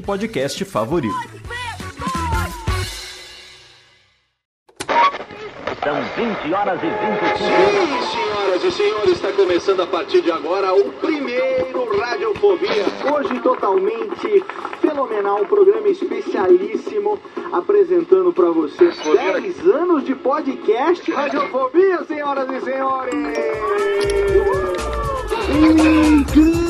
podcast favorito. São 20 horas e 25 Sim, senhoras e senhores, está começando a partir de agora o primeiro Radiofobia. Hoje totalmente fenomenal, um programa especialíssimo apresentando para vocês 10 anos de podcast Radiofobia, senhoras e senhores. Incrível,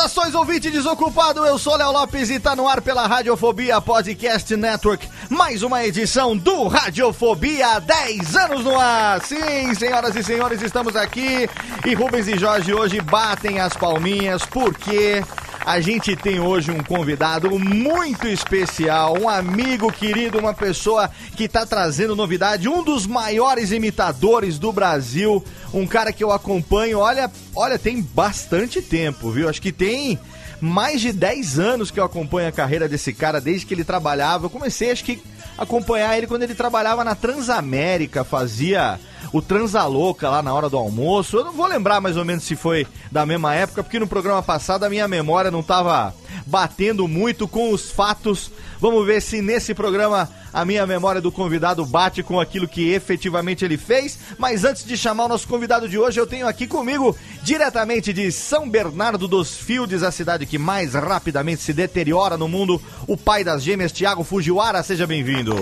Saudações, ouvinte desocupado! Eu sou Léo Lopes e tá no ar pela Radiofobia Podcast Network. Mais uma edição do Radiofobia 10 anos no ar! Sim, senhoras e senhores, estamos aqui e Rubens e Jorge hoje batem as palminhas porque a gente tem hoje um convidado muito especial, um amigo querido, uma pessoa que tá trazendo novidade, um dos maiores imitadores do Brasil, um cara que eu acompanho, olha, olha, tem bastante tempo, viu? Acho que tem mais de 10 anos que eu acompanho a carreira desse cara, desde que ele trabalhava. Eu comecei, acho que, a acompanhar ele quando ele trabalhava na Transamérica, fazia o Transalouca lá na hora do almoço. Eu não vou lembrar mais ou menos se foi da mesma época, porque no programa passado a minha memória não tava batendo muito com os fatos. Vamos ver se nesse programa a minha memória do convidado bate com aquilo que efetivamente ele fez. Mas antes de chamar o nosso convidado de hoje, eu tenho aqui comigo, diretamente de São Bernardo dos Fields, a cidade que mais rapidamente se deteriora no mundo, o pai das gêmeas, Thiago Fujiwara. Seja bem-vindo.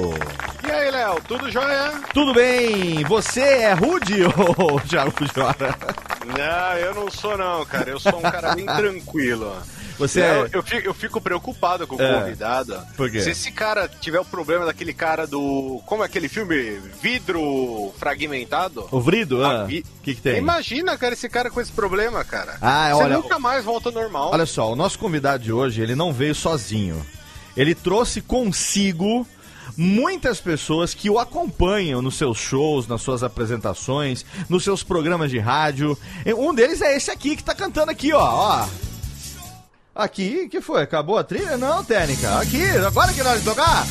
E aí, Léo, tudo jóia? Tudo bem? Você é rude, ô Thiago Fujiwara? Não, eu não sou não, cara. Eu sou um cara bem tranquilo. Você Léo, é... eu, fico, eu fico preocupado com o É. convidado. Por quê? Se esse cara tiver o problema daquele cara do. Como é aquele filme? Vidro fragmentado? O Vrido? Ah, O vi- que que tem? Imagina, cara, esse cara com esse problema, cara. Ah, Você olha- nunca mais volta ao normal. Olha só, o nosso convidado de hoje, ele não veio sozinho. Ele trouxe consigo muitas pessoas que o acompanham nos seus shows, nas suas apresentações, nos seus programas de rádio. Um deles é esse aqui que tá cantando aqui, ó, ó. Aqui, que foi? Acabou a trilha? Não, técnica. Aqui, agora que é hora de tocar.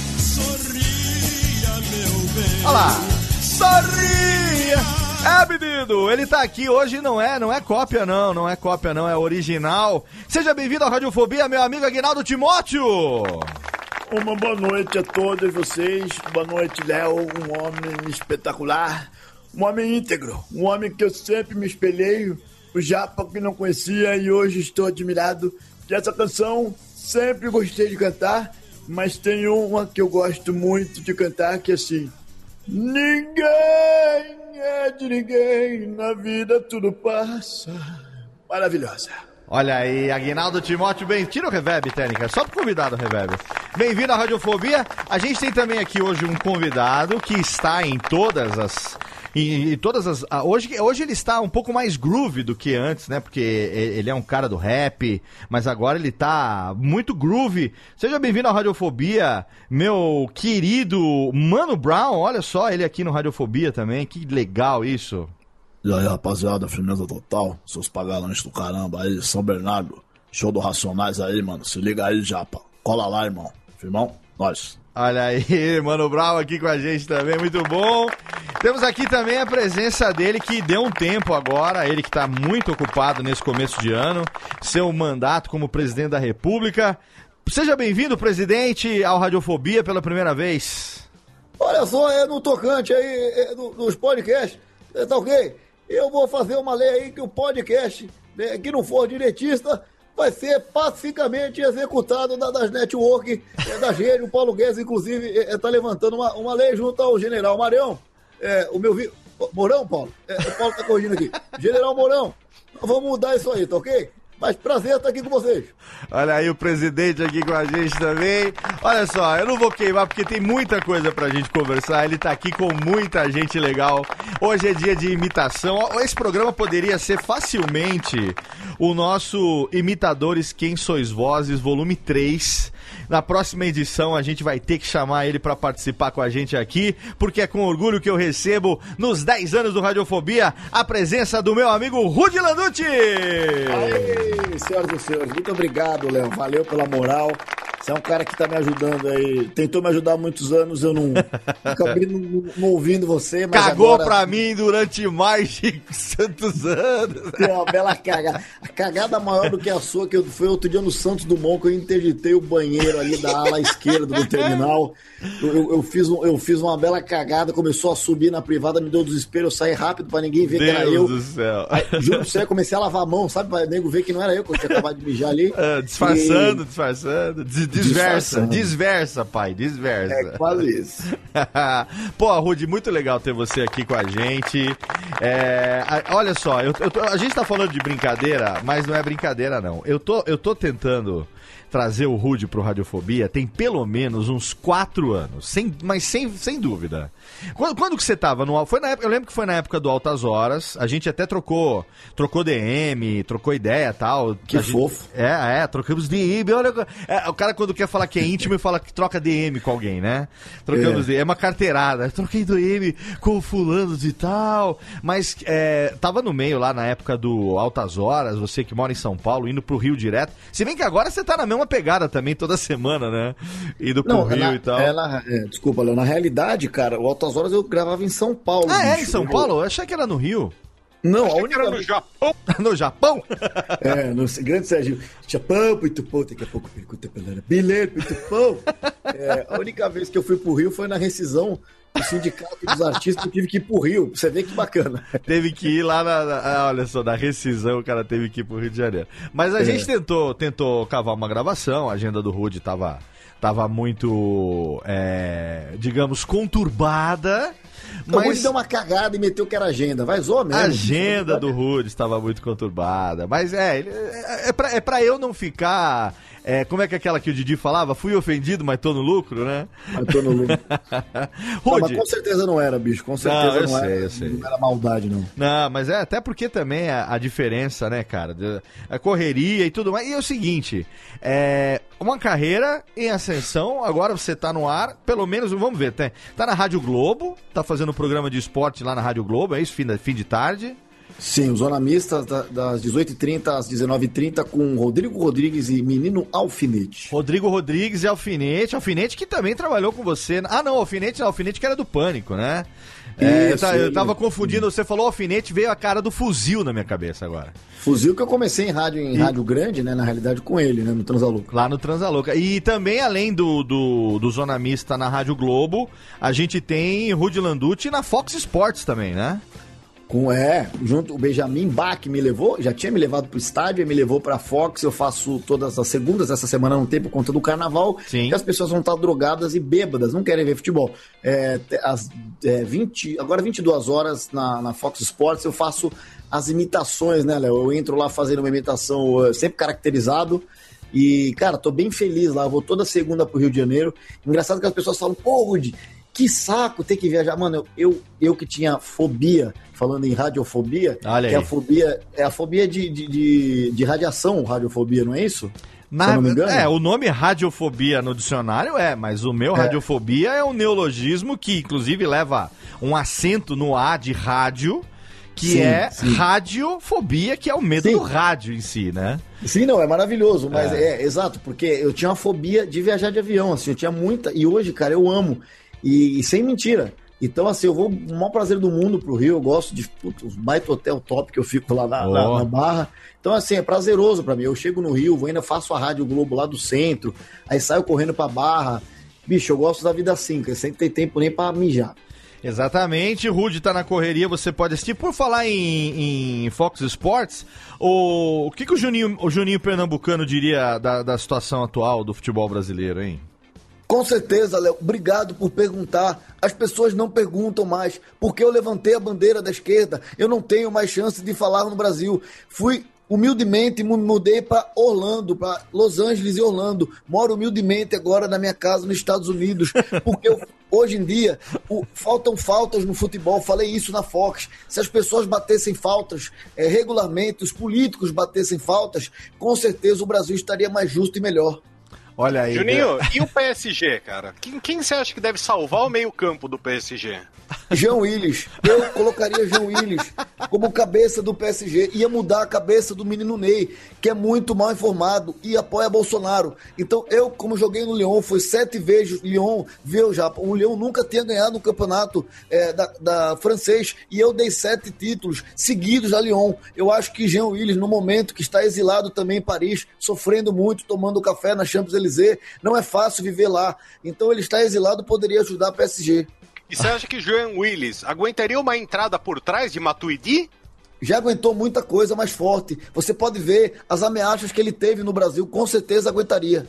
Olha lá. Sorria! É, menino, ele tá aqui hoje, não é, não é cópia não, não é cópia não, é original. Seja bem-vindo à Radiofobia, meu amigo Aguinaldo Timóteo. Uma boa noite a todos vocês. Boa noite, Léo, um homem espetacular, um homem íntegro, um homem que eu sempre me espelhei, o Japa que não conhecia e hoje estou admirado essa canção sempre gostei de cantar, mas tem uma que eu gosto muito de cantar que é assim: Ninguém é de ninguém, na vida tudo passa. Maravilhosa. Olha aí, Aguinaldo Timóteo, bem, tira o reverb, técnica, só pro convidado o reverb. Bem-vindo à Radiofobia. A gente tem também aqui hoje um convidado que está em todas as em, em todas as hoje hoje ele está um pouco mais groove do que antes, né? Porque e- ele é um cara do rap, mas agora ele tá muito groove. Seja bem-vindo à Radiofobia, meu querido Mano Brown. Olha só ele aqui no Radiofobia também. Que legal isso. E aí, rapaziada, firmeza total. Seus pagalões do caramba aí, São Bernardo. Show do Racionais aí, mano. Se liga aí, Japa. Cola lá, irmão. Firmão? Nós. Olha aí, Mano Brown aqui com a gente também, muito bom. Temos aqui também a presença dele que deu um tempo agora, ele que está muito ocupado nesse começo de ano, seu mandato como presidente da República. Seja bem-vindo, presidente, ao Radiofobia pela primeira vez. Olha só, é no tocante aí, é, no- nos podcasts, tá ok? Eu vou fazer uma lei aí que o podcast, né, que não for diretista, vai ser pacificamente executado da- das network, é, das redes. O Paulo Guedes, inclusive, está levantando uma, uma lei junto ao general Marão. É, o meu vi... Mourão, Paulo? É, o Paulo tá corrigindo aqui. General Mourão, vamos mudar isso aí, tá ok? Mas prazer estar aqui com vocês. Olha aí o presidente aqui com a gente também. Olha só, eu não vou queimar porque tem muita coisa pra gente conversar. Ele tá aqui com muita gente legal. Hoje é dia de imitação. Esse programa poderia ser facilmente o nosso Imitadores Quem Sois Vozes, volume 3. Na próxima edição a gente vai ter que chamar ele pra participar com a gente aqui, porque é com orgulho que eu recebo nos 10 anos do Radiofobia a presença do meu amigo Rudy Landucci. Aê, senhoras e senhores, muito obrigado, Léo. Valeu pela moral. Você é um cara que tá me ajudando aí. Tentou me ajudar há muitos anos, eu não acabei não, não ouvindo você, mas Cagou agora... pra mim durante mais de tantos anos. É uma bela cagada. A cagada maior do que a sua, que foi outro dia no Santos Dumont, que eu interditei o banheiro ali da ala esquerda do terminal. Eu, eu- eu fiz um- eu fiz uma bela cagada, começou a subir na privada, me deu desespero, eu saí rápido pra ninguém ver que era eu. Deus do céu. Aí, juro pra você, eu comecei a lavar a mão, sabe? Pra nego ver que não era eu, que eu tinha acabado de mijar ali. Ah, disfarçando, E- disfarçando. Des- Desversa, desversa, pai, desversa. É quase isso. Pô, Rudy, muito legal ter você aqui com a gente. É, a- olha só, eu- eu tô- a gente tá falando de brincadeira, mas não é brincadeira, não. Eu tô, eu tô tentando trazer o Rudy pro Radiofobia tem pelo menos uns quatro anos, sem, mas sem, sem dúvida. Quando, quando que você tava no... Foi na época, eu lembro que foi na época do Altas Horas, a gente até trocou, trocou DM, trocou ideia e tal. Que gente- fofo. é, é, trocamos DM. Olha, é, o cara quando quer falar que é íntimo e fala que troca DM com alguém, né? Trocamos É. DM, é uma carteirada. Troquei DM com fulanos e tal. Mas é, tava no meio lá na época do Altas Horas, você que mora em São Paulo, indo pro Rio direto. Se bem que agora você tá na mesma pegada também toda semana, né? Indo pro Rio na- e tal. na- é, desculpa, Léo. Na realidade, cara, o Altas Horas eu gravava em São Paulo. Ah, é em. São Eu- Paulo? Eu achei que era no Rio. Não, a Achei que única era no Japão. no Japão? É, no grande Sérgio. Japão, muito bom, daqui a pouco pergunta pra ela. Bilhete, muito bom. É, a única vez que eu fui pro Rio foi na rescisão do Sindicato dos Artistas, eu tive que ir pro Rio. Você ver que bacana. teve que ir lá na, na- olha só, na rescisão o cara teve que ir pro Rio de Janeiro. Mas a É. gente tentou, tentou cavar uma gravação, a agenda do Rude tava, tava muito, é, digamos, conturbada. O Rudy Mas deu uma cagada e meteu que era agenda. Vai zoar mesmo. a agenda do Rude estava muito conturbada. Mas é, é, é, pra, é pra eu não ficar. É, como é que é aquela que o Didi falava? Fui ofendido, mas tô no lucro, né? Eu tô no lucro. Não, mas com certeza não era, bicho. Com certeza Não, não, sei, era. sei. Não era maldade, não. Não, mas é até porque também a, a diferença, né, cara? de- A correria e tudo mais. E é o seguinte: é uma carreira em ascensão, agora você tá no ar, pelo menos, vamos ver, tá, tá na Rádio Globo, tá fazendo um programa de esporte lá na Rádio Globo, é isso? Fim, da- fim de tarde. Sim, o Zona Mista da- das 18h30 às 19h30 com Rodrigo Rodrigues e Menino Alfinete. Rodrigo Rodrigues e Alfinete. Alfinete que também trabalhou com você. Ah, não, Alfinete, Alfinete que era do Pânico, né? É, eu, Isso, eu tava confundindo, você falou alfinete, veio a cara do fuzil na minha cabeça agora. Fuzil que eu comecei em rádio, em rádio grande, né? Na realidade, com ele, né? No Transaluca. Lá no Transalouca. E também, além do, do, do Zona Mista na Rádio Globo, a gente tem Rudy Landucci na Fox Sports também, né? Com, é, junto, o Benjamin Bach me levou, já tinha me levado pro estádio, me levou pra Fox, eu faço todas as segundas, essa semana não tem por conta do carnaval, Sim. que as pessoas vão estar drogadas e bêbadas, não querem ver futebol. É, às é, 20, agora 22 horas na, na Fox Sports eu faço as imitações, né, Léo? Eu entro lá fazendo uma imitação sempre caracterizado, e, cara, tô bem feliz lá, eu vou toda segunda pro Rio de Janeiro. Engraçado que as pessoas falam, pô, Rudy, que saco ter que viajar. Mano, eu, eu, eu que tinha fobia, falando em radiofobia, Olha que aí. a fobia é a fobia de, de, de, de radiação, radiofobia, não é isso? Na- Se eu não me engano. É, o nome radiofobia no dicionário é, mas o meu É. radiofobia é um neologismo que, inclusive, leva um acento no A de rádio, que Sim, é sim. radiofobia, que é o medo Sim. do rádio em si, né? Sim, não, é maravilhoso, mas É. é. exato, porque eu tinha uma fobia de viajar de avião, assim, eu tinha muita, e hoje, cara, eu amo, e, e sem mentira. Então, assim, eu vou o maior prazer do mundo pro Rio, eu gosto de os baita hotel top que eu fico lá na, na- Ó. na Barra. Então, assim, é prazeroso pra mim. Eu chego no Rio, vou ainda faço a Rádio Globo lá do centro, aí saio correndo pra Barra. Bicho, eu gosto da vida assim, que sempre tem tempo nem pra mijar. Exatamente, Rude tá na correria, você pode assistir. Por falar em, em Fox Sports, o, o que, que o, Juninho, o Juninho Pernambucano diria da, da situação atual do futebol brasileiro, hein? Com certeza, Léo. Obrigado por perguntar. As pessoas não perguntam mais. Porque eu levantei a bandeira da esquerda, eu não tenho mais chance de falar no Brasil. Fui humildemente, me mudei para Orlando, para Los Angeles e Orlando. Moro humildemente agora na minha casa nos Estados Unidos. Porque eu- hoje em dia o- faltam faltas no futebol. Falei isso na Fox. Se as pessoas batessem faltas eh, regularmente, os políticos batessem faltas, com certeza o Brasil estaria mais justo e melhor. Olha aí. Juninho, e o PSG, cara? Quem, quem você acha que deve salvar o meio-campo do PSG? João Willis. Eu colocaria João Willis como cabeça do PSG. Ia mudar a cabeça do menino Ney, que é muito mal informado e apoia Bolsonaro. Então, eu, como joguei no Lyon, fui sete vezes Lyon, viu já? O Lyon nunca tinha ganhado um campeonato é, da, da francês e eu dei sete títulos seguidos a Lyon. Eu acho que Jean Willis, no momento que está exilado também em Paris, sofrendo muito, tomando café na Champs-Élysées, não é fácil viver lá. Então, ele está exilado, poderia ajudar a PSG. E você acha que Joan Willis aguentaria uma entrada por trás de Matuidi? já aguentou muita coisa mais forte. Você pode ver as ameaças que ele teve no Brasil, com certeza aguentaria.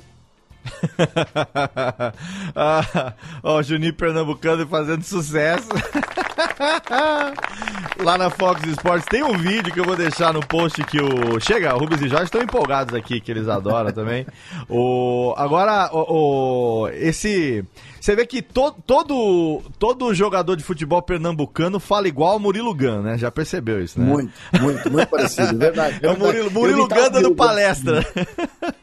ah, ó, o Juninho Pernambucano fazendo sucesso. Lá na Fox Sports tem um vídeo que eu vou deixar no post que o. Chega, o Rubens e Jorge estão empolgados aqui, que eles adoram também. O... Agora, o, o- esse. Você vê que to, todo, todo jogador de futebol pernambucano fala igual o Murilo Gun, né? Já percebeu isso, né? Muito, muito, muito parecido, verdade. É o Murilo, Murilo Gun dando palestra.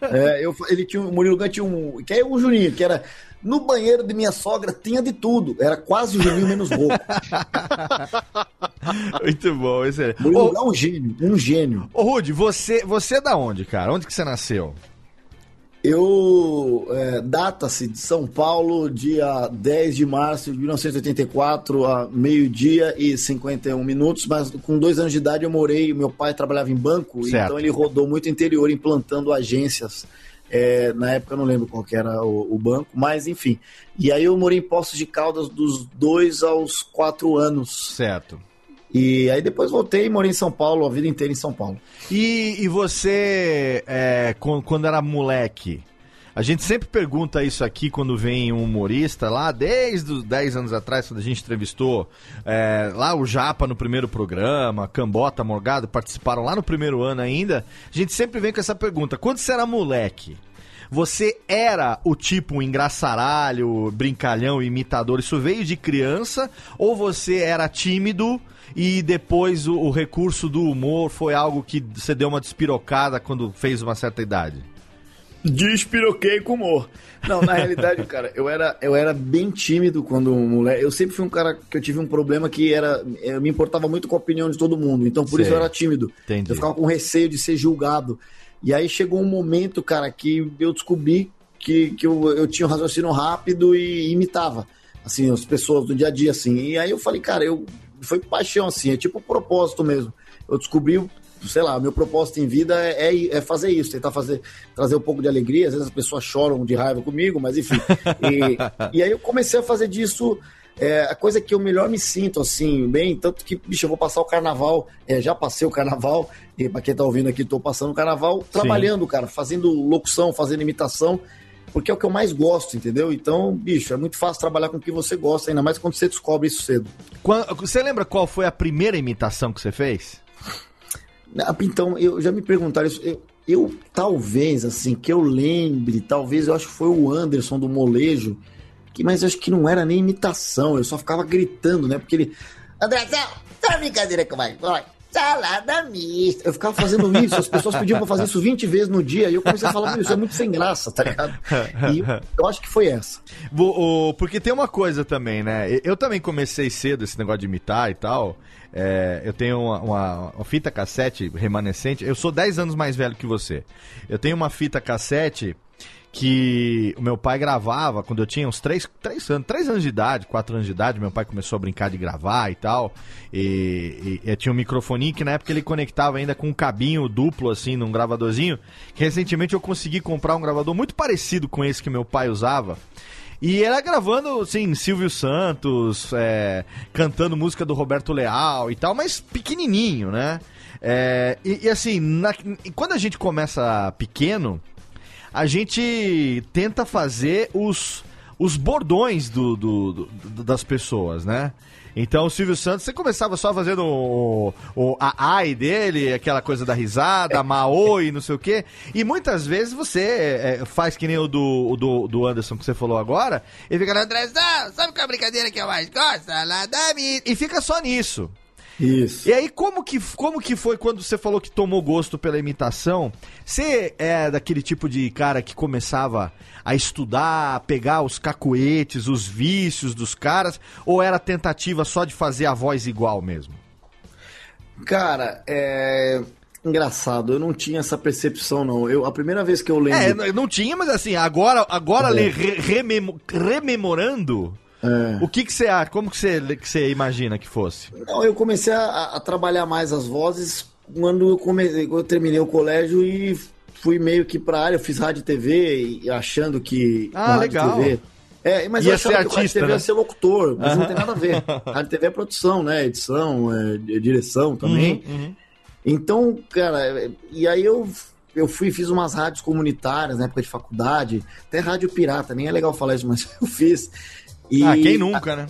É, eu, ele tinha, o Murilo Gun tinha um. Que é o Juninho, que era. No banheiro de minha sogra tinha de tudo. Era quase o Juninho menos roupa. Muito bom, excelente. Murilo Ô, é um gênio, um gênio. Ô, Rude, você, você é da onde, cara? Onde que você nasceu? Eu é, data-se de São Paulo, dia 10 de março de 1984, a meio-dia e 51 minutos, mas com dois anos de idade eu morei, meu pai trabalhava em banco, Certo. então ele rodou muito interior implantando agências. É, na época eu não lembro qual que era o, o banco, mas enfim. E aí eu morei em Poços de Caldas dos dois aos quatro anos. Certo. E aí depois voltei e morei em São Paulo, a vida inteira em São Paulo. E, e você, é, quan- quando era moleque, a gente sempre pergunta isso aqui quando vem um humorista, lá desde os 10 anos atrás, quando a gente entrevistou é, lá o Japa no primeiro programa, Cambota, Morgado, participaram lá no primeiro ano ainda, a gente sempre vem com essa pergunta, quando você era moleque, você era o tipo engraçaralho, brincalhão, imitador, isso veio de criança, ou você era tímido e depois o, o recurso do humor foi algo que você deu uma despirocada quando fez uma certa idade? Despiroquei com humor. Não, na realidade, cara, eu era, eu era bem tímido quando moleque. Eu sempre fui um cara que eu tive um problema que era. Eu me importava muito com a opinião de todo mundo. Então, por isso eu era tímido. Entendi. Eu ficava com receio de ser julgado. E aí chegou um momento, cara, que eu descobri que, que eu, eu tinha um raciocínio rápido e imitava, assim, as pessoas do dia a dia, assim. E aí eu falei, cara, eu. Foi paixão, assim, é tipo um propósito mesmo. Eu descobri sei lá, meu propósito em vida é, é, é fazer isso, tentar fazer, trazer um pouco de alegria. Às vezes as pessoas choram de raiva comigo, mas enfim. E, e aí eu comecei a fazer disso é, a coisa que eu melhor me sinto, assim, bem. Tanto que, bicho, eu vou passar o carnaval, é, já passei o carnaval, e pra quem tá ouvindo aqui, tô passando o carnaval trabalhando, cara, fazendo locução, fazendo imitação. Porque é o que eu mais gosto, entendeu? Então, bicho, é muito fácil trabalhar com o que você gosta, ainda mais quando você descobre isso cedo. Quando- você lembra qual foi a primeira imitação que você fez? Ah, Então, eu já me perguntaram isso. Eu, eu, talvez, assim, que eu lembre, talvez eu acho que foi o Anderson do Molejo, que, mas acho que não era nem imitação, eu só ficava gritando, né? Porque ele. Andrezão, tá uma brincadeira comigo, vai. Salada mista. Eu ficava fazendo isso, as pessoas pediam pra fazer isso 20 vezes no dia, e eu comecei a falar, "Meu, isso é muito sem graça, tá ligado? E eu, acho que foi essa. Porque tem uma coisa também, né? Eu- Eu também comecei cedo esse negócio de imitar e tal. É, eu tenho uma, uma- uma fita cassete remanescente. Eu sou 10 anos mais velho que você. Eu tenho uma fita cassete que o meu pai gravava quando eu tinha uns 3, três anos, 3 anos de idade, 4 anos de idade. Meu pai começou a brincar de gravar e tal. E, e- e tinha um microfoninho que na época ele conectava ainda com um cabinho duplo, assim, num gravadorzinho. Que recentemente eu consegui comprar um gravador muito parecido com esse que meu pai usava. E era gravando, assim, Silvio Santos, é, cantando música do Roberto Leal e tal, mas pequenininho, né? É, e, e assim, na- quando a gente começa pequeno, a gente tenta fazer os, os bordões do, do- do- das pessoas, né? Então o Silvio Santos, você começava só fazendo o, o a ai dele, aquela coisa da risada, a não sei o quê. E muitas vezes você é, faz que nem o do, do, do Anderson que você falou agora, e fica, Andrezão, sabe qual é a brincadeira que eu mais gosto? Salada mista." E fica só nisso. Isso. E aí, como que, como que foi quando você falou que tomou gosto pela imitação? Você é daquele tipo de cara que começava a estudar, a pegar os cacuetes, os vícios dos caras, ou era tentativa só de fazer a voz igual mesmo? Cara, é. Engraçado, eu não tinha essa percepção, não. Eu, a primeira vez que eu lembro. É, não tinha, mas assim, agora, agora É. re- rememo- rememorando, É. o que que você acha? Como que você, que você imagina que fosse? Não, eu comecei a, a trabalhar mais as vozes quando eu, comecei, eu terminei o colégio e fui meio que pra área. Eu fiz rádio e TV e achando que. Ah, legal. TV, é, mas Ia eu achava ser que artista, e TV né? ia ser locutor, mas não tem nada a ver. Rádio TV é produção, né? Edição, é, direção também. Uhum, Então, cara, é, e aí eu, eu fui fiz umas rádios comunitárias na época de faculdade, até rádio pirata, nem é legal falar isso, mas eu fiz. E- Ah, quem nunca, né?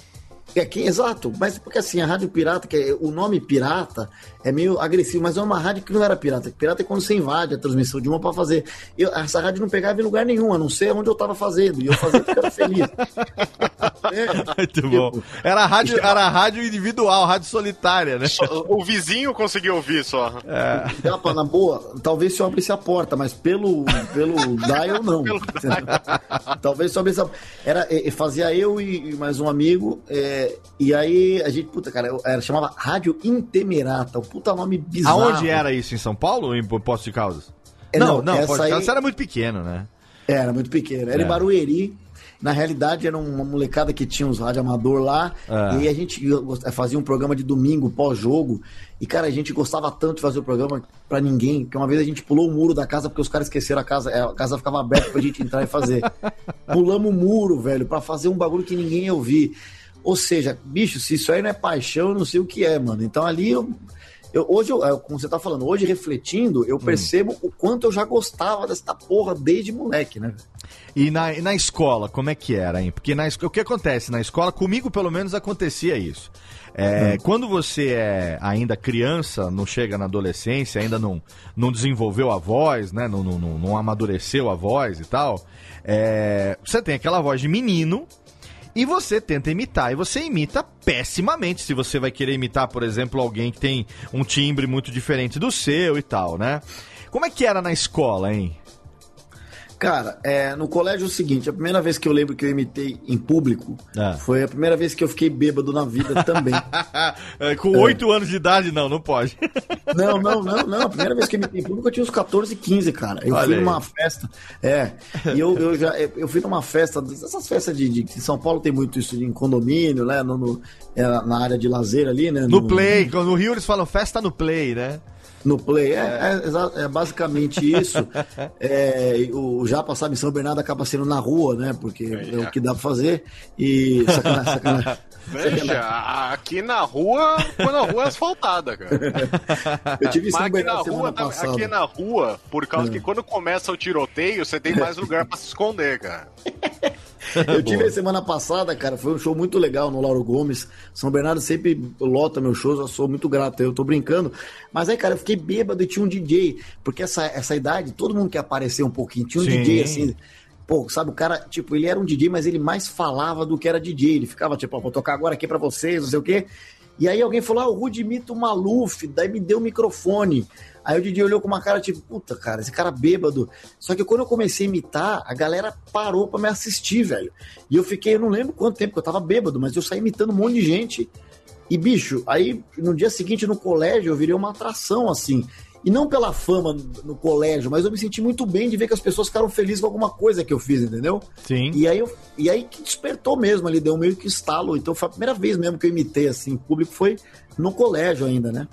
É, que, exato, mas porque assim, a rádio pirata, que é- o nome pirata é meio agressivo, mas é uma rádio que não era pirata. Pirata é quando você invade a transmissão de uma pra fazer. Eu, essa rádio não pegava em lugar nenhum, a não ser onde eu tava fazendo. E eu fazia porque era feliz. Muito bom. Era a rádio, era a rádio individual, rádio solitária, né? O vizinho conseguiu ouvir só. É. Dapa, na boa, talvez se eu abrisse a porta, mas pelo, pelo dial não. talvez se eu abrisse a era é, é, Fazia eu e, e mais um amigo, é, e aí a gente, puta, cara, era, chamava Rádio Intemerata, um puta nome bizarro. Aonde era isso? Em São Paulo ou em Poço de Caldas? É, não, não, não, Poço de aí- Caldas era muito pequeno, né? Era muito pequeno. Era É. em Barueri. Na realidade, era uma molecada que tinha uns rádio amador lá. É. E aí a gente gost- fazia um programa de domingo, pós-jogo. E, cara, a gente gostava tanto de fazer o programa pra ninguém, que uma vez a gente pulou o muro da casa porque os caras esqueceram a casa. é, A casa ficava aberta pra gente entrar e fazer. Pulamos o muro, velho, pra fazer um bagulho que ninguém ia ouvir. Ou seja, bicho, se isso aí não é paixão, eu não sei o que é, mano. Então ali eu. eu- hoje, eu, é, como você tá falando, hoje refletindo, Hum. eu percebo o quanto eu já gostava dessa porra desde moleque, né? E na, e na escola, como é que era, hein? Porque na, o que acontece na escola, comigo pelo menos acontecia isso. É, Quando você é ainda criança, não chega na adolescência, ainda não, não desenvolveu a voz, né? Não, não, não- não amadureceu a voz e tal, é, você tem aquela voz de menino e você tenta imitar. E você imita pessimamente se você vai querer imitar, por exemplo, alguém que tem um timbre muito diferente do seu e tal, né? Como é que era na escola, hein? Cara, é, no colégio é o seguinte, a primeira vez que eu lembro que eu imitei em público Ah. foi a primeira vez que eu fiquei bêbado na vida também. É, Com oito anos de idade, não, não pode. Não, não, não, não. A primeira vez que eu imitei em público eu tinha uns 14, 15, cara. Eu Olha fui aí. numa festa. É. E eu, eu já eu fui numa festa, essas festas de, de. São Paulo tem muito isso em condomínio, né? No, no- é, na área de lazer ali, né? No Play, no Rio eles falam festa no Play, né? No Play, é, é, é basicamente isso. É, o Japa sabe, São Bernardo acaba sendo na rua, né? Porque é o que dá pra fazer. E. Sacanagem, sacanagem. Veja, aqui na rua, quando a rua é asfaltada, cara. Eu tive Mas aqui na rua, tá- passada. aqui na rua, por causa É. que quando começa o tiroteio, você tem mais lugar pra se esconder, cara. Eu tive semana passada, cara, foi um show muito legal no Lauro Gomes. São Bernardo sempre lota meus shows, eu sou muito grato, eu tô brincando. Mas aí, cara, eu fiquei bêbado e tinha um DJ, porque essa, essa idade, todo mundo quer aparecer um pouquinho. Tinha um Sim. DJ assim. Pô, sabe, o cara, tipo, ele era um DJ, mas ele mais falava do que era DJ. Ele ficava, tipo, ó, vou tocar agora aqui pra vocês, não sei o quê. E aí alguém falou, ah, o Rude imita o Maluf, daí me deu o microfone. Aí o Didi olhou com uma cara tipo, puta, cara, esse cara bêbado. Só que quando eu comecei a imitar, a galera parou pra me assistir, velho. E eu fiquei, eu não lembro quanto tempo que eu tava bêbado, mas eu saí imitando um monte de gente. E, bicho, aí no dia seguinte no colégio eu virei uma atração, assim. E não pela fama no, colégio, mas eu me senti muito bem de ver que as pessoas ficaram felizes com alguma coisa que eu fiz, entendeu? Sim. E aí, eu, e aí que despertou mesmo ali, deu meio que estalo. Então foi a primeira vez mesmo que eu imitei, assim, em público foi no colégio ainda, né?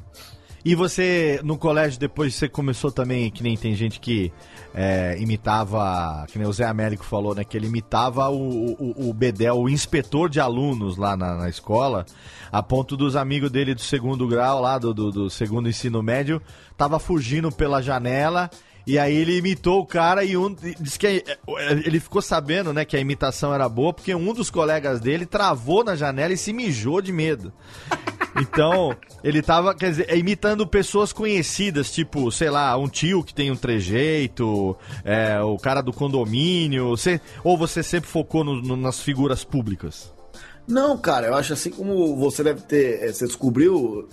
E você, no colégio, depois você começou também, que nem tem gente que é, imitava, que nem o Zé Américo falou, né? Que ele imitava o, o, o Bedel, o inspetor de alunos lá na, na escola, a ponto dos amigos dele do segundo grau, lá do, do, do segundo ensino médio, tava fugindo pela janela. E aí ele imitou o cara e um disse que é, ele ficou sabendo, né, que a imitação era boa porque um dos colegas dele travou na janela e se mijou de medo. Então, ele tava, quer dizer, imitando pessoas conhecidas, tipo, sei lá, um tio que tem um trejeito, é, o cara do condomínio, você, ou você sempre focou no- no- nas figuras públicas? Não, cara, eu acho assim como você deve ter. eh, Você descobriu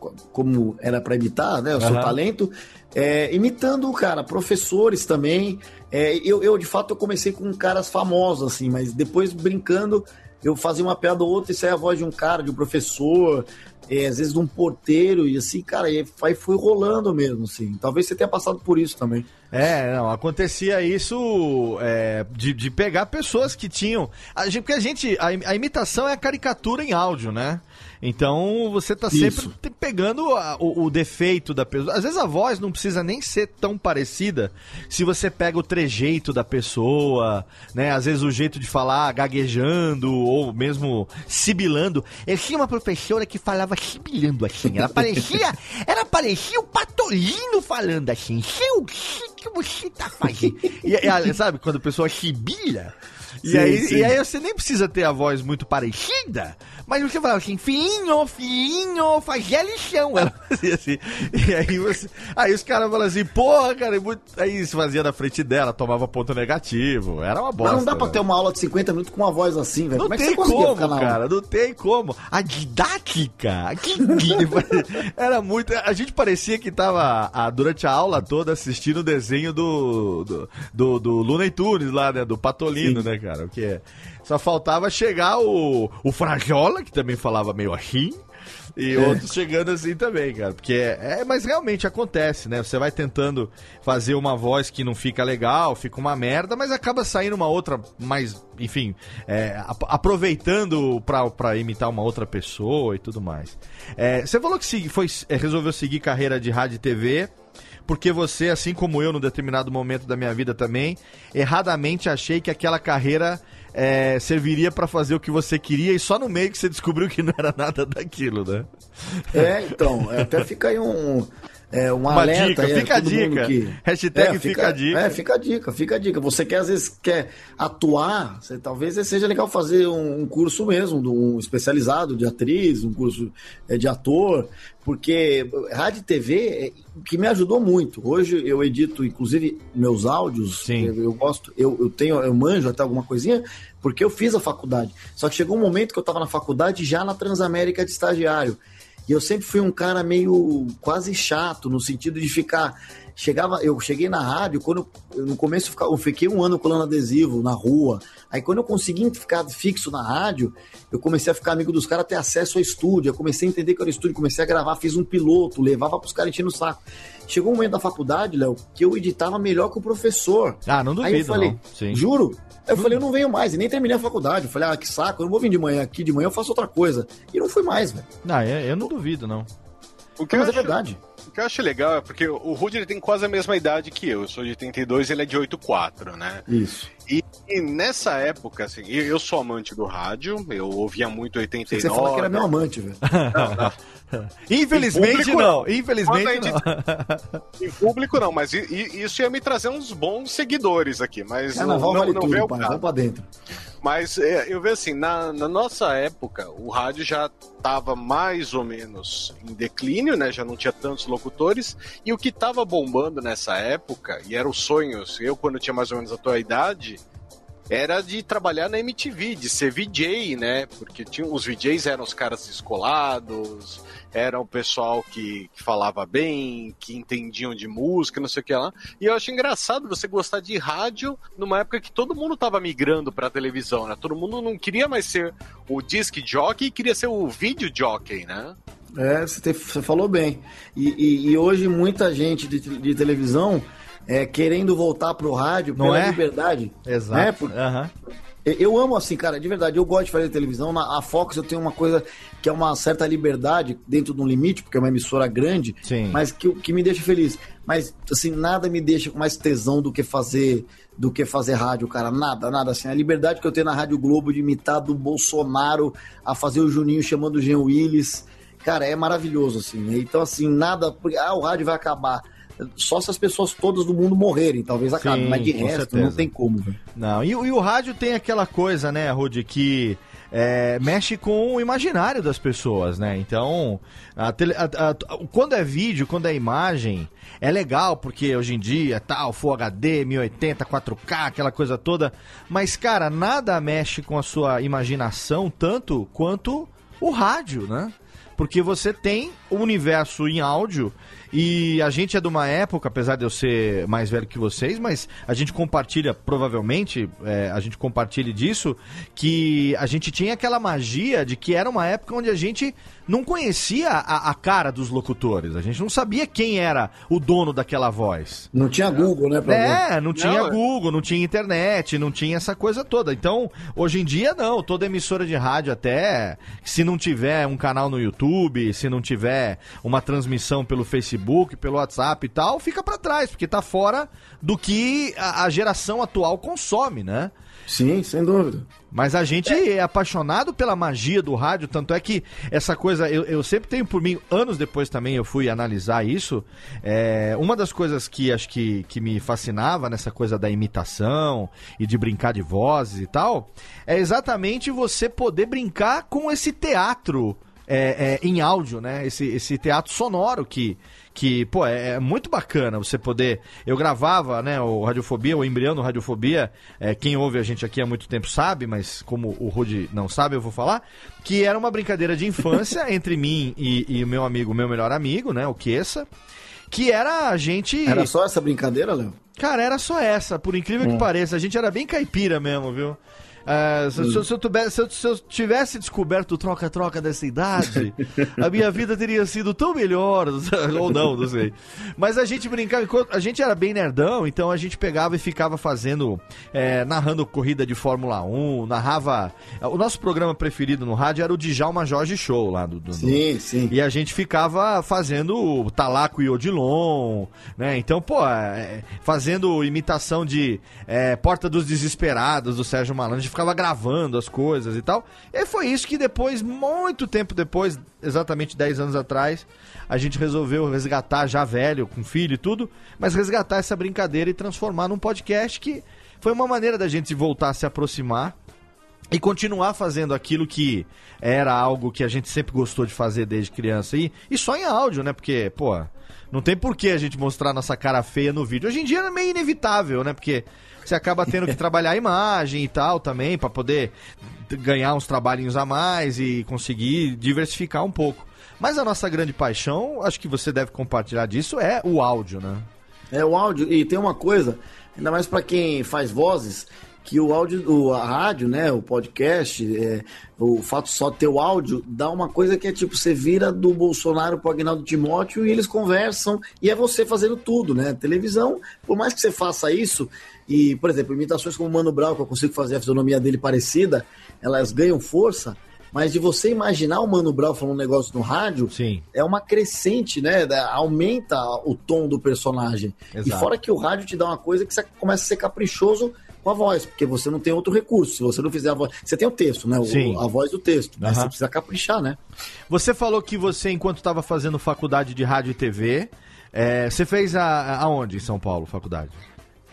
co- como era pra imitar, né? O seu Aham. talento. Eh, imitando, cara, professores também. Eh, eu, eu, de fato, eu comecei com caras famosos, assim, mas depois brincando, eu fazia uma piada ou outra e saía a voz de um cara, de um professor, eh, às vezes de um porteiro, e assim, cara, e aí foi rolando mesmo, assim. Talvez você tenha passado por isso também. É, não, acontecia isso é, de, de pegar pessoas que tinham. A gente, porque a gente. A, a imitação é a caricatura em áudio, né? Então você tá sempre Isso. te- pegando a- o, o defeito da pessoa. Às vezes a voz não precisa nem ser tão parecida se você pega o trejeito da pessoa, né? Às vezes o jeito de falar gaguejando ou mesmo sibilando. Eu tinha uma professora que falava sibilando assim. Ela parecia. ela parecia o Patolino falando assim. Seu, o que você tá fazendo? E, e, sabe, quando a pessoa sibila. E, Sim, aí, sim. e aí você nem precisa ter a voz muito parecida, mas você falava assim, filhinho, filhinho, fazia a lição. Ela fazia assim. E aí você. Aí os caras falavam assim, porra, cara, é muito... aí se fazia na frente dela, tomava ponto negativo. Era uma bosta. Mas não dá pra né? ter uma aula de 50 minutos com uma voz assim, velho. Não como é que tem você conseguia como, cara, não tem como. A didática, que que- era muito. A gente parecia que tava ah, durante a aula toda assistindo o desenho do do, do, do Looney Tunes lá, né? Do Patolino, né, cara? Porque só faltava chegar o, o Frajola, que também falava meio assim. E outros chegando assim também, cara. Porque é, é- Mas realmente acontece, né? Você vai tentando fazer uma voz que não fica legal, fica uma merda, mas acaba saindo uma outra mais. Enfim, é, ap- aproveitando pra, pra imitar uma outra pessoa e tudo mais. É, você falou que se- foi, é, resolveu seguir carreira de rádio e TV. Porque você, assim como eu, num determinado momento da minha vida também, erradamente achei que aquela carreira é, serviria pra fazer o que você queria e só no meio que você descobriu que não era nada daquilo, né? É, então, é, até fica aí um, é, um Uma alerta. dica, aí fica a dica. Hashtag fica a dica. É, fica a dica, fica a dica. Você quer, às vezes, quer atuar, você, talvez seja legal fazer um, um curso mesmo, um especializado de atriz, um curso é, de ator, porque rádio e TV, é, o que me ajudou muito. Hoje eu edito, inclusive, meus áudios. Eu, eu gosto, eu, eu tenho, eu manjo até alguma coisinha, porque eu fiz a faculdade. Só que chegou um momento que eu estava na faculdade já na Transamérica de estagiário. E eu sempre fui um cara meio quase chato, no sentido de ficar. Chegava, eu cheguei na rádio, quando eu, no começo eu, ficava- eu fiquei um ano colando adesivo na rua. Aí quando eu consegui ficar fixo na rádio, eu comecei a ficar amigo dos caras, ter acesso ao estúdio. Eu comecei a entender que era estúdio, comecei a gravar, fiz um piloto, levava pros caras enchendo o saco. Chegou um momento da faculdade, Léo, que eu editava melhor que o professor. Ah, não Aí eu duvido, falei, não. Sim. juro? Aí eu falei, eu não venho mais, e nem terminei a faculdade. Eu falei, ah, que saco, eu não vou vir de manhã aqui, de manhã eu faço outra coisa. E não fui mais, velho. Não, eu, eu não duvido, não. O que Mas eu é verdade. O que eu acho legal é porque o Rudy ele tem quase a mesma idade que eu. Eu sou de 82 ele é de 84, né? Isso. E, e nessa época, assim, eu, eu sou amante do rádio, eu ouvia muito 89. Você falou que era meu amante, velho. Infelizmente público, não. Infelizmente gente- não. Em público não, mas isso ia me trazer uns bons seguidores aqui, mas Carnaval não, vale não tudo, veio o pai. Vamos pra dentro. Mas é, eu vejo assim, na, na nossa época, o rádio já estava mais ou menos em declínio, né? Já não tinha tantos locutores. E o que estava bombando nessa época, e era o sonho, eu quando tinha mais ou menos a tua idade, era de trabalhar na MTV, de ser VJ, né? Porque tinha, os VJs eram os caras descolados, era o pessoal que, que falava bem, que entendiam de música, não sei o que lá. E eu acho engraçado você gostar de rádio numa época que todo mundo tava migrando pra televisão, né? Todo mundo não queria mais ser o disc jockey, queria ser o video jockey, né? É, você, te- você falou bem. E, e- e hoje muita gente de, de televisão é querendo voltar pro rádio Não pela é? liberdade. Exato. Né? Por- Aham. Eu- amo assim, cara, de verdade, eu gosto de fazer televisão. Na a Fox eu tenho uma coisa que é uma certa liberdade dentro de um limite, porque é uma emissora grande, Sim. mas que, que me deixa feliz. Mas assim, nada me deixa com mais tesão do que fazer do que fazer rádio, cara. Nada, nada assim. A liberdade que eu tenho na Rádio Globo de imitar do Bolsonaro a fazer o Juninho chamando o Jean Willis. Cara, é maravilhoso, assim. Então, assim, nada. Ah, o rádio vai acabar. Só se as pessoas todas do mundo morrerem, talvez acabe. Sim, mas de resto, certeza. não tem como, velho. Não, e, o- e o rádio tem aquela coisa, né, Rudy, que é, mexe com o imaginário das pessoas, né? Então, a tele- a- a- quando é vídeo, quando é imagem, é legal, porque hoje em dia, tal, Full HD, 1080, 4K, aquela coisa toda. Mas, cara, nada mexe com a sua imaginação tanto quanto o rádio, né? Porque você tem o universo em áudio e a gente é de uma época, apesar de eu ser mais velho que vocês, mas a gente compartilha, provavelmente, é, a gente compartilha disso, que a gente tinha aquela magia de que era uma época onde a gente não conhecia a, a cara dos locutores, a gente não sabia quem era o dono daquela voz. Não tinha Google, né? É, não tinha Não, é. Google, não tinha internet, não tinha essa coisa toda. Então, hoje em dia, não. Toda emissora de rádio, até se não tiver um canal no YouTube, se não tiver uma transmissão pelo Facebook, pelo WhatsApp e tal, fica pra trás, porque tá fora do que a, a geração atual consome, né? Sim, sem dúvida. Mas a gente é apaixonado pela magia do rádio, tanto é que essa coisa, eu, eu sempre tenho por mim, anos depois também eu fui analisar isso. é, uma das coisas que acho que, que me fascinava nessa coisa da imitação e de brincar de vozes e tal, é exatamente você poder brincar com esse teatro é, é, em áudio, né? Esse, esse teatro sonoro que, que pô, é, é muito bacana você poder. Eu gravava, né, o Radiofobia, o embrião do Radiofobia. É, quem ouve a gente aqui há muito tempo sabe, mas como o Rudy não sabe, eu vou falar. Que era uma brincadeira de infância entre mim e, o meu amigo, meu melhor amigo, né, o Queça. Que era a gente. Era só essa brincadeira, Léo? Cara, era só essa, por incrível que pareça. A gente era bem caipira mesmo, viu? É, se, se eu- se eu tivesse, se, eu, se eu tivesse descoberto o troca-troca dessa idade, a minha vida teria sido tão melhor, ou não, não sei. Mas a gente brincava, a gente era bem nerdão, então a gente pegava e ficava fazendo, é, narrando corrida de Fórmula 1, narrava. O nosso programa preferido no rádio era o Djalma Jorge Show lá do. do- do- Sim, sim. e a gente ficava fazendo Talaco e Odilon, né? Então, pô, é, fazendo imitação de é, Porta dos Desesperados, do Sérgio Malandro. Ficava gravando as coisas e tal. E foi isso que depois, muito tempo depois, exatamente 10 anos atrás, a gente resolveu resgatar, já velho, com filho e tudo, mas resgatar essa brincadeira e transformar num podcast que foi uma maneira da gente voltar a se aproximar e continuar fazendo aquilo que era algo que a gente sempre gostou de fazer desde criança e, e só em áudio, né? Porque, pô, não tem por que a gente mostrar nossa cara feia no vídeo. Hoje em dia é meio inevitável, né? Porque você acaba tendo que trabalhar a imagem e tal também pra poder ganhar uns trabalhinhos a mais e conseguir diversificar um pouco. Mas a nossa grande paixão, acho que você deve compartilhar disso, é o áudio, né? É o áudio, e tem uma coisa, ainda mais pra quem faz vozes, que o áudio, a rádio, né, o podcast, é, o fato só ter o áudio, dá uma coisa que é tipo, você vira do Bolsonaro pro Agnaldo Timóteo e eles conversam, e é você fazendo tudo, né? Televisão, por mais que você faça isso, e, por exemplo, imitações como o Mano Brown, que eu consigo fazer a fisionomia dele parecida, elas ganham força, mas de você imaginar o Mano Brown falando um negócio no rádio, Sim. é uma crescente, né? Aumenta o tom do personagem. Exato. E fora que o rádio te dá uma coisa que você começa a ser caprichoso com a voz, porque você não tem outro recurso. Se você não fizer a voz. Você tem o texto, né? O- a voz do texto. Mas Aham. você precisa caprichar, né? Você falou que você, enquanto estava fazendo faculdade de rádio e TV, é, você fez a, aonde em São Paulo, faculdade?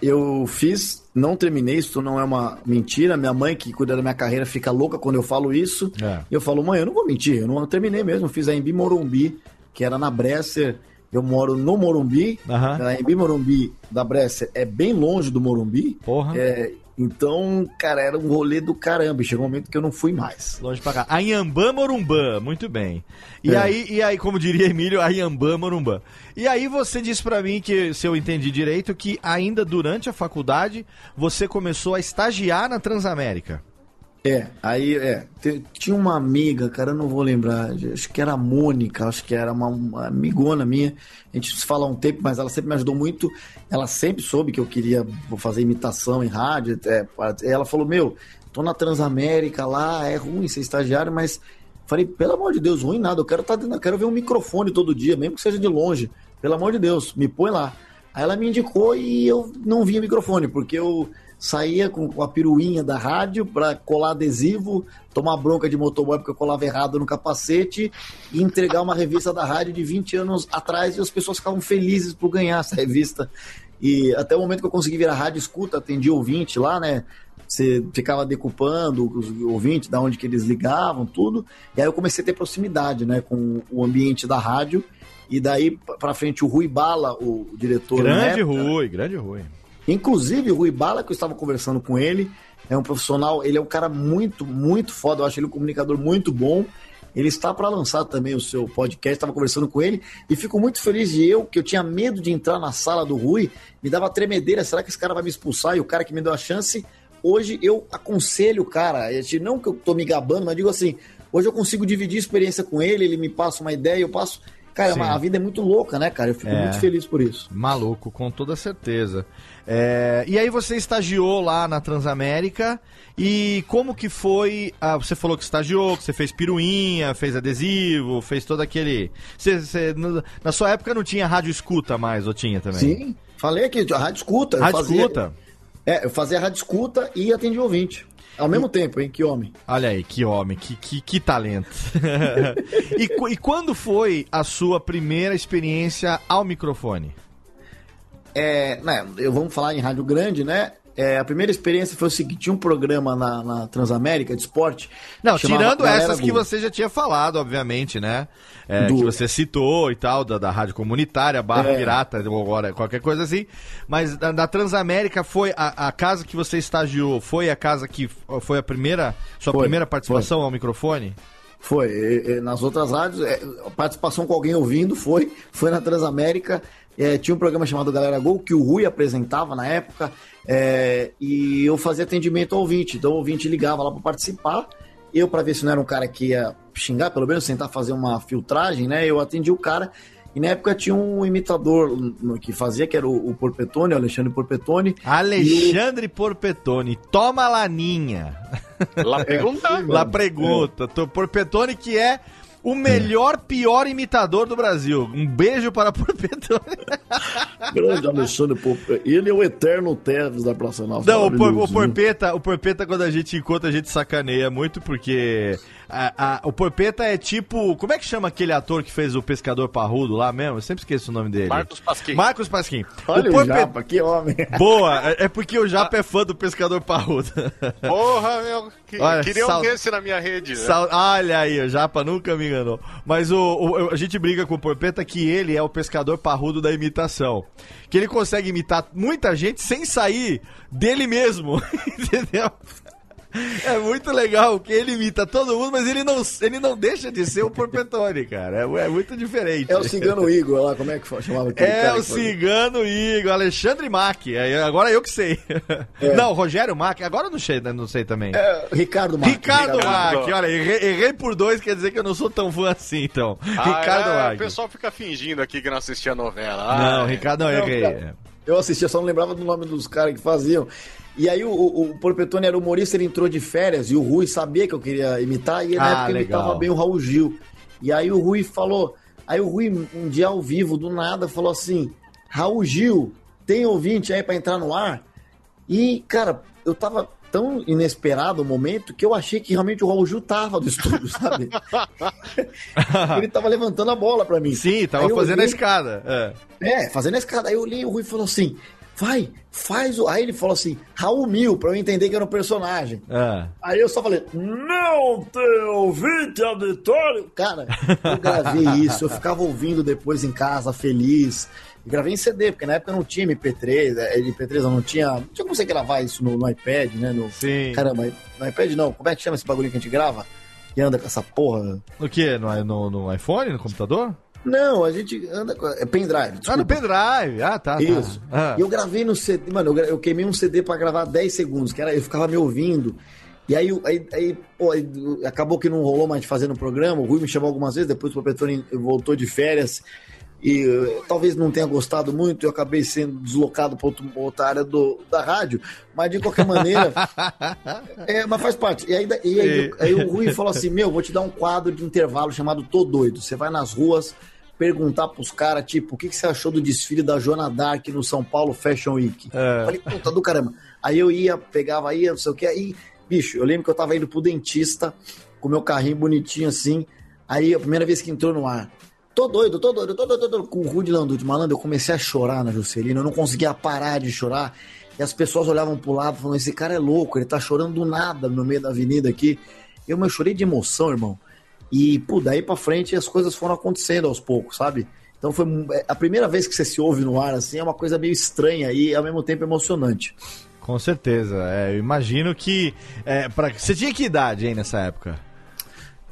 Eu fiz, não terminei, isso não é uma mentira. Minha mãe, que cuida da minha carreira, fica louca quando eu falo isso. É. Eu falo, mãe, eu não vou mentir, eu não terminei mesmo. Eu fiz a Embi Morumbi, que era na Bresser. Eu moro no Morumbi. Aham. A Embi Morumbi da Bresser é bem longe do Morumbi. Porra. É, Então, cara, era um rolê do caramba. Chegou um momento que eu não fui mais. Longe pra cá. Anhambã Morumbã, muito bem. E, É. aí, e aí, como diria Emílio, Anhambã Morumbã. E aí você disse pra mim que, se eu entendi direito, que ainda durante a faculdade você começou a estagiar na Transamérica. É, aí, é. tinha uma amiga, cara, eu não vou lembrar. Acho que era a Mônica, acho que era uma, uma amigona minha. A gente se fala há um tempo, mas ela sempre me ajudou muito. Ela sempre soube que eu queria fazer imitação em rádio. é, ela falou: Meu, tô na Transamérica lá, é ruim ser estagiário, mas. Falei, pelo amor de Deus, ruim nada. Eu quero, tá, eu quero ver um microfone todo dia, mesmo que seja de longe. Pelo amor de Deus, me põe lá. Aí ela me indicou e eu não via microfone, porque eu saía com a peruinha da rádio pra colar adesivo, tomar bronca de motoboy porque eu colava errado no capacete e entregar uma revista da rádio de 20 anos atrás e as pessoas ficavam felizes por ganhar essa revista. E até o momento que eu consegui virar rádio escuta, atendi ouvinte lá, né? Você ficava decupando os ouvintes, da onde que eles ligavam, tudo. E aí eu comecei a ter proximidade, né, com o ambiente da rádio. E daí pra frente o Rui Bala, o diretor. Grande época, Rui, grande Rui. Inclusive, o Rui Bala, que eu estava conversando com ele, é um profissional, ele é um cara muito, muito foda. Eu acho ele um comunicador muito bom. Ele está para lançar também o seu podcast, estava conversando com ele e fico muito feliz de eu, que eu tinha medo de entrar na sala do Rui, me dava tremedeira, será que esse cara vai me expulsar? E o cara que me deu a chance, hoje eu aconselho o cara, te- não que eu tô me gabando, mas digo assim, hoje eu consigo dividir experiência com ele, ele me passa uma ideia, eu passo... Cara, Sim. a vida é muito louca, né, cara? Eu fico É. muito feliz por isso. Maluco, com toda certeza. É, e aí você estagiou lá na Transamérica e como que foi? você falou que estagiou, que você fez piruinha, fez adesivo, fez todo aquele. Você, você- na sua época não tinha rádio escuta mais, ou tinha também? Sim, falei aqui, a rádio escuta. Rádio fazia- escuta. É, eu fazia rádio escuta e atendia ouvinte. Ao mesmo tempo, hein? Que homem. Olha aí, que homem, que, que, que talento. e, e quando foi a sua primeira experiência ao microfone? É, né, eu vamos falar em rádio grande, né? É, a primeira experiência foi o seguinte: tinha um programa na, na Transamérica de esporte. Não, tirando essas que você já tinha falado, obviamente, né? É, Do- Que você citou e tal, da, da rádio comunitária, barra É. pirata, agora, qualquer coisa assim. Mas da, da Transamérica foi a, a casa que você estagiou, foi a casa que foi a primeira, sua Foi, primeira participação ao microfone? Foi. nas outras rádios, é, participação com alguém ouvindo foi. Foi na Transamérica. É, tinha um programa chamado Galera Gol, que o Rui apresentava na época. é, e eu fazia atendimento ao ouvinte. Então o ouvinte ligava lá para participar. Eu, para ver se não era um cara que ia xingar, pelo menos tentar fazer uma filtragem, né? Eu atendi o cara. E na época tinha um imitador no- que fazia, que era o, o Porpetone, o Alexandre Porpetone. Alexandre Porpetone, toma laninha. Lá pergunta. Lá pergunta. Porpetone que é o melhor, pior imitador do Brasil. Um beijo para Porpetone. Grande Alexandre Porpetone. Ele é o eterno Teves da Praça Nacional. Não, o, por, o? Porpeta, o Porpeta, quando a gente encontra, a gente sacaneia muito, porque a- a- o Porpeta é tipo. Como é que chama aquele ator que fez o Pescador Parrudo lá mesmo? Eu sempre esqueço o nome dele. Marcos Pasquim. Marcos Pasquim. Olha o, Porpe- Japa, que homem. Boa, é- é porque o Japa é fã do Pescador Parrudo. Porra, meu. Que, Olha, queria sal- um desse na minha rede. né? Sal- Olha aí, o Japa nunca me enganou. Mas o, o- a gente briga com o Porpeta que ele é o pescador parrudo da imitação. Que ele consegue imitar muita gente sem sair dele mesmo. Entendeu? É muito legal que ele imita todo mundo, mas ele não, ele não deixa de ser o Porpetone, cara. É, é muito diferente. É o Cigano Igor lá, como é que fa- chamava aquele É cara o? Cigano Igor, Alexandre Mack. É, Agora eu que sei. Não, Rogério Mack. Agora eu não sei, não sei também. É, Ricardo Mack. Ricardo Ricardo. Mack, olha, errei, errei por dois, quer dizer que eu não sou tão fã assim, então. Ah, Ricardo é, Mack. O pessoal fica fingindo aqui que não assistia a novela. Não, Ah, é. Ricardo, não, Não, errei. Eu assistia, só não lembrava do nome dos caras que faziam. E aí o, o, o Porpetone era humorista, ele entrou de férias e o Rui sabia que eu queria imitar e na Ah, época ele legal. imitava bem o Raul Gil. E aí o Rui falou, aí o Rui um dia ao vivo, do nada, falou assim, Raul Gil, tem ouvinte aí pra entrar no ar? E, cara, eu tava tão inesperado o momento que eu achei que realmente o Raul Gil tava do estúdio, sabe? ele tava levantando a bola pra mim. Sim, tava fazendo a olhei- escada. É. é, fazendo a escada. Aí eu olhei o Rui falou assim: vai, faz o. Aí ele falou assim, Raul Mil, pra eu entender que era um personagem. Ah. Aí eu só falei, não tem ouvinte auditório? Cara, eu gravei isso, eu ficava ouvindo depois em casa, feliz. Eu gravei em CD, porque na época não tinha MP3, é, MP3 não tinha. Não tinha como você gravar isso no, no iPad, né? No, Sim. Caramba, no iPad não. Como é que chama esse bagulho que a gente grava? Que anda com essa porra. No que? No, no, no iPhone, no computador? Não, a gente anda com. É pendrive. Ah, no desculpa. pendrive. Ah, tá. tá. Isso. Ah. E eu gravei no CD, mano, eu, eu queimei um CD pra gravar 10 segundos, que era, eu ficava me ouvindo. E aí, aí, aí, pô, aí, acabou que não rolou mais de fazer no programa. O Rui me chamou algumas vezes, depois o Petoni voltou de férias. E eh, talvez não tenha gostado muito, eu acabei sendo deslocado para outra área do, da rádio. Mas de qualquer maneira, é, mas faz parte. E aí, da- e aí, aí o Rui falou assim: Meu, vou te dar um quadro de intervalo chamado Tô Doido. Você vai nas ruas perguntar pros caras, tipo, o que, que você achou do desfile da Joana Dark no São Paulo Fashion Week? É. Falei, puta do caramba. Aí eu ia, pegava, ia, não sei o que, aí, bicho, eu lembro que eu tava indo pro dentista, com meu carrinho bonitinho assim, aí a primeira vez que entrou no ar, tô doido, tô doido, tô doido, tô doido, com o Rude Landucci, malandro, eu comecei a chorar na Juscelina, eu não conseguia parar de chorar, e as pessoas olhavam pro lado, falando, esse cara é louco, ele tá chorando do nada no meio da avenida aqui. Eu, eu chorei de emoção, irmão. E, pô, daí pra frente as coisas foram acontecendo aos poucos, sabe? Então foi a primeira vez que você se ouve no ar assim, é uma coisa meio estranha e ao mesmo tempo emocionante. Com certeza. É, eu imagino que. É, pra... Você tinha que idade, hein, nessa época?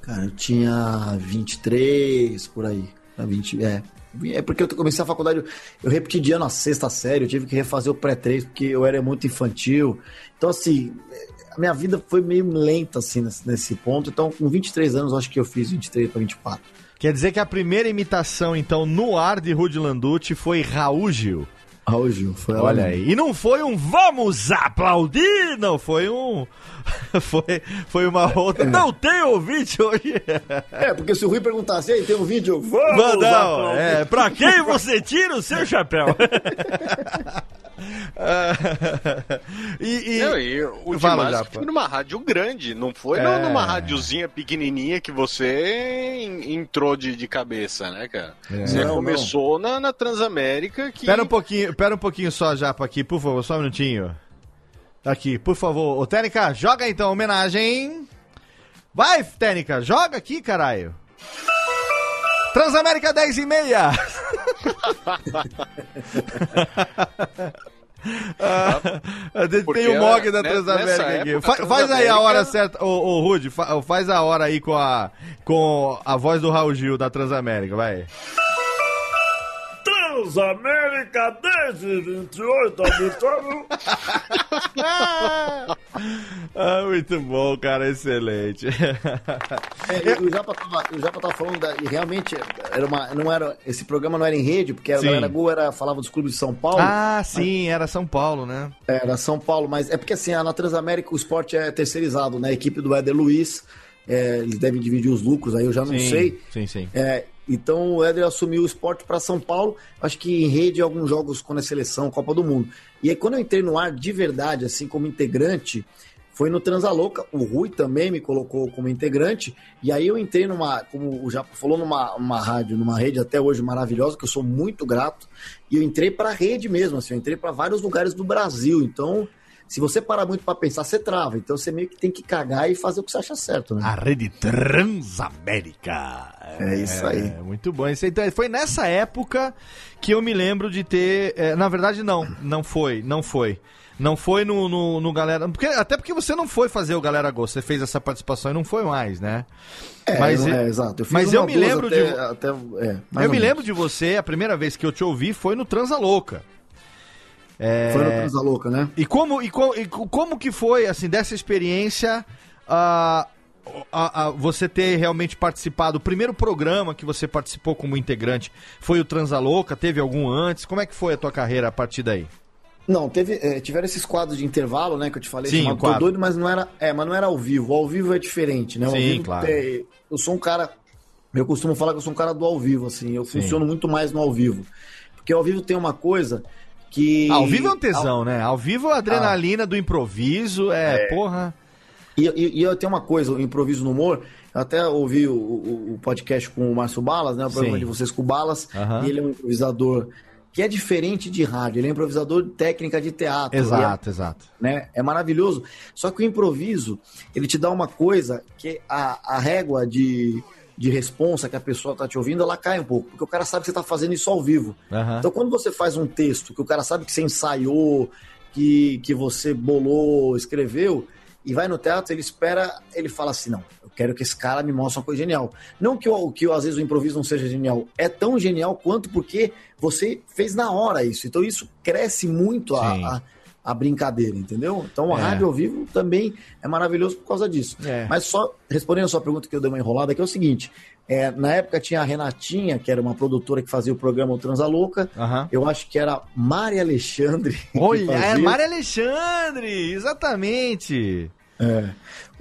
Cara, eu tinha 23 por aí. Tá, 20, é. É porque eu comecei a faculdade, eu repeti de ano a sexta série, eu tive que refazer o pré-3 porque eu era muito infantil. Então, assim, a minha vida foi meio lenta, assim, nesse, nesse ponto. Então, com 23 anos, acho que eu fiz 23 para 24. Quer dizer que a primeira imitação, então, no ar de Rude Landucci foi Raul Gil. Raul Gil, foi ela Olha mesmo. aí. E não foi um vamos aplaudir, não, foi um. foi, foi uma outra. Não tem ouvinte hoje. É, porque se o Rui perguntasse, aí tem um vídeo, vamos Não, não, aplaudir. é, pra quem você tira o seu chapéu? e, e... Não, e o Fala, Dimas Japa. foi numa rádio grande, não foi É. numa rádiozinha pequenininha que você en- entrou de, de cabeça, né, cara? É. Você Não, começou Na, na Transamérica que... Pera um pouquinho, pera um pouquinho só, Japa, aqui, por favor, só um minutinho. Aqui, por favor. Ô, Tênica, joga então a homenagem. Vai, Tênica, joga aqui, caralho. Transamérica 10 e meia. Ah, tem Porque o Mog da ne- Transamérica aqui. época, Fa- faz aí a hora certa, ô, ô Rude, fa- faz a hora aí com a, com a voz do Raul Gil da Transamérica, vai. Transamérica desde 28 auditório. Ah, muito bom, cara, excelente. É, e o Japa tava, o Japa tava falando da, e realmente era uma, não era, esse programa não era em rede, porque a Sim. Galera Gol era, falava dos clubes de São Paulo. Ah, sim, era São Paulo, né? Era São Paulo, mas é porque assim, na Transamérica o esporte é terceirizado, né? A equipe do Éder Luiz, é, eles devem dividir os lucros, aí eu já não Sim, sei. Sim, sim. É, então o Éder assumiu o esporte para São Paulo, acho que em rede alguns jogos quando é seleção, Copa do Mundo. E aí quando eu entrei no ar de verdade, assim como integrante, foi no Transalouca. O Rui também me colocou como integrante. E aí eu entrei numa, como o Japa falou, numa uma rádio, numa rede até hoje maravilhosa, que eu sou muito grato. E eu entrei para rede mesmo, assim, eu entrei para vários lugares do Brasil. Então, se você parar muito para pensar, você trava. Então você meio que tem que cagar e fazer o que você acha certo, né? A rede Transamérica. É isso aí. muito bom. Então, foi nessa época que eu me lembro de ter. é, na verdade, não. Não foi. Não foi. Não foi no, no, no Galera. Porque, até porque você não foi fazer o Galera Go. Você fez essa participação e não foi mais, né? É, mas eu- é, exato. Eu mas eu me lembro até- de. até- é, eu me lembro de você, a primeira vez que eu te ouvi foi no Transa Louca. É, Foi no Transa Louca, né? E como, e, co- e co- como que foi, assim, dessa experiência, ah, a- a- você ter realmente participado? O primeiro programa que você participou como integrante foi o Transa Louca? Teve algum antes? Como é que foi a tua carreira a partir daí? Não, teve, é, tiveram esses quadros de intervalo, né, que eu te falei, Sim, chamado. Tô Doido, mas não era, é, mas não era ao vivo. Ao vivo é diferente, né? Ao Sim, vivo claro. é- eu sou um cara, eu costumo falar que eu sou um cara do ao vivo, assim, eu funciono muito mais no ao vivo. Porque ao vivo tem uma coisa que... Ao vivo é um tesão, né? Ao vivo a adrenalina Ah. do improviso é, porra... E, e, e eu tenho uma coisa, o improviso no humor. Eu até ouvi o, o- o podcast com o Márcio Balas, né? O programa Sim. de vocês com o Balas. Aham. E ele é um improvisador que é diferente de rádio. Ele é improvisador de técnica de teatro. Exato, E é- exato. né? É maravilhoso. Só que o improviso, ele te dá uma coisa que a, a régua de, de responsa que a pessoa tá te ouvindo, ela cai um pouco, porque o cara sabe que você tá fazendo isso ao vivo. Aham. Então, quando você faz um texto que o cara sabe que você ensaiou, que, que você bolou, escreveu, e vai no teatro, ele espera, ele fala assim: não, eu quero que esse cara me mostre uma coisa genial. Não que, o, que às vezes o improviso não seja genial, é tão genial quanto porque você fez na hora isso. Então, isso cresce muito a, a, a brincadeira, entendeu? Então, a É. rádio ao vivo também é maravilhoso por causa disso. É. Mas só respondendo a sua pergunta que eu dei uma enrolada, que é o seguinte: é, na época tinha a Renatinha, que era uma produtora que fazia o programa O Transa Louca. Aham. Eu acho que era Mari Alexandre. Olha, é. Mário Alexandre, exatamente. É.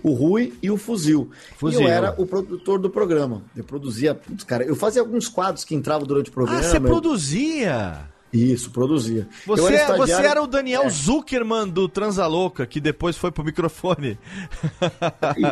O Rui e o Fuzil. Fuzil. E eu era o produtor do programa. Eu produzia, putz, cara, eu fazia alguns quadros que entravam durante o programa. Ah, você eu- produzia? Isso, produzia. Eu Você, era você estagiário- era o Daniel É. Zuckerman do Transalouca, que depois foi pro microfone.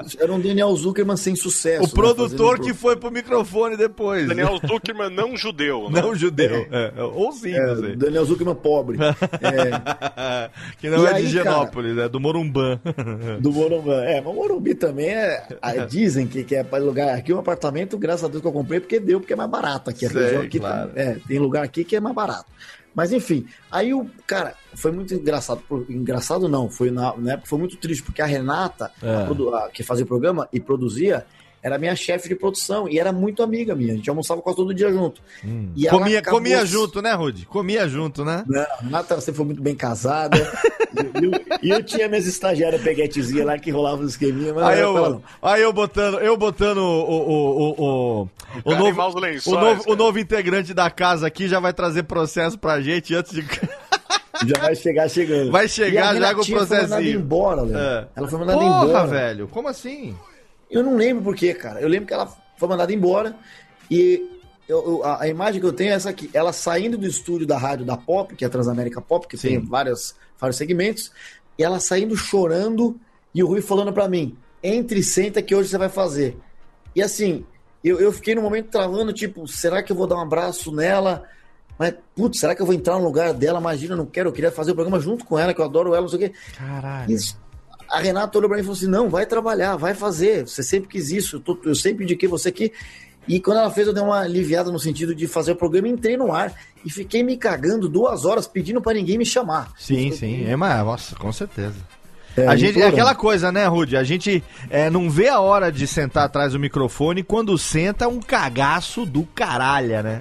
Isso, Era um Daniel Zuckerman sem sucesso. O produtor né, fazendo que foi pro microfone depois. Daniel Zuckerman não judeu, né? Não judeu. É, ou sim, É, não sei. Daniel Zuckerman pobre. É, que não E é de aí, Genópolis, é do Morumbã. do Morumbi. É, mas o Morumbi também é. ah, Dizem que, que é para lugar. Aqui um apartamento, graças a Deus que eu comprei, porque deu, porque é mais barato aqui. Sei, aqui claro. tem, é, tem lugar aqui que é mais barato. Mas enfim, aí o cara foi muito engraçado. engraçado não, foi na, na época foi muito triste, porque a Renata, É. a- que fazia o programa e produzia, era minha chefe de produção e era muito amiga minha. A gente almoçava quase todo dia junto. E ela comia acabou comia junto, né, Rude? Comia junto, né? Não, a Renata sempre foi muito bem casada. e, eu, e eu tinha minhas estagiárias peguetezinhas lá que rolavam os esqueminhas, mas Aí ela, eu, aí eu botando, eu botando o, o, o, o, o, novo, os o, lençóis, novo, o novo integrante da casa aqui já vai trazer processo pra gente antes de. Já vai chegar chegando. Vai chegar E a já com o Renatinha Foi mandada embora, Léo. É. Ela foi mandada Porra, embora. velho, como assim? Eu não lembro por quê, cara. Eu lembro que ela foi mandada embora e eu- eu- a, imagem que eu tenho é essa aqui. Ela saindo do estúdio da rádio da Pop, que é a Transamérica Pop, que Sim. tem vários, vários segmentos, e ela saindo chorando e o Rui falando pra mim: entre e senta que hoje você vai fazer. E assim, eu, eu fiquei no momento travando, tipo, será que eu vou dar um abraço nela? Mas, putz, será que eu vou entrar no lugar dela? Imagina, eu não quero, eu queria fazer o programa junto com ela, que eu adoro ela, não sei o quê. Caralho. Isso. A Renata olhou pra mim e falou assim: não, vai trabalhar, vai fazer. Você sempre quis isso, eu, tô- eu sempre indiquei você aqui. E quando ela fez, eu dei uma aliviada no sentido de fazer o programa, entrei no ar e fiquei me cagando duas horas pedindo pra ninguém me chamar. Sim, sim. É, mas, nossa, com certeza. É, a gente, é aquela coisa, né, Rude? A gente é, não vê a hora de sentar atrás do microfone quando senta um cagaço do caralho, né?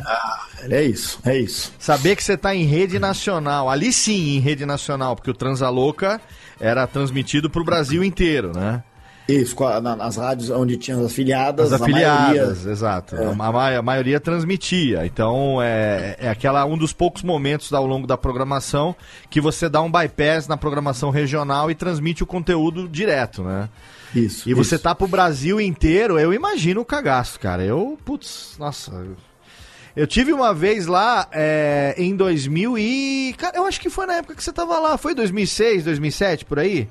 É isso, é isso. Saber que você tá em rede nacional. Ali sim, em rede nacional, porque o Transa Louca era transmitido pro Brasil inteiro, né? Isso, a- nas rádios onde tinha as afiliadas, As a maioria- afiliadas, exato. A, ma- a maioria transmitia. Então é, é aquela um dos poucos momentos ao longo da programação que você dá um bypass na programação regional e transmite o conteúdo direto, né? Isso. E você isso. tá pro Brasil inteiro, eu imagino o cagaço, cara. Eu, putz, nossa. eu- Eu tive uma vez lá é, em 2000 e. Cara, eu acho que foi na época que você tava lá. Foi 2006, 2007, por aí?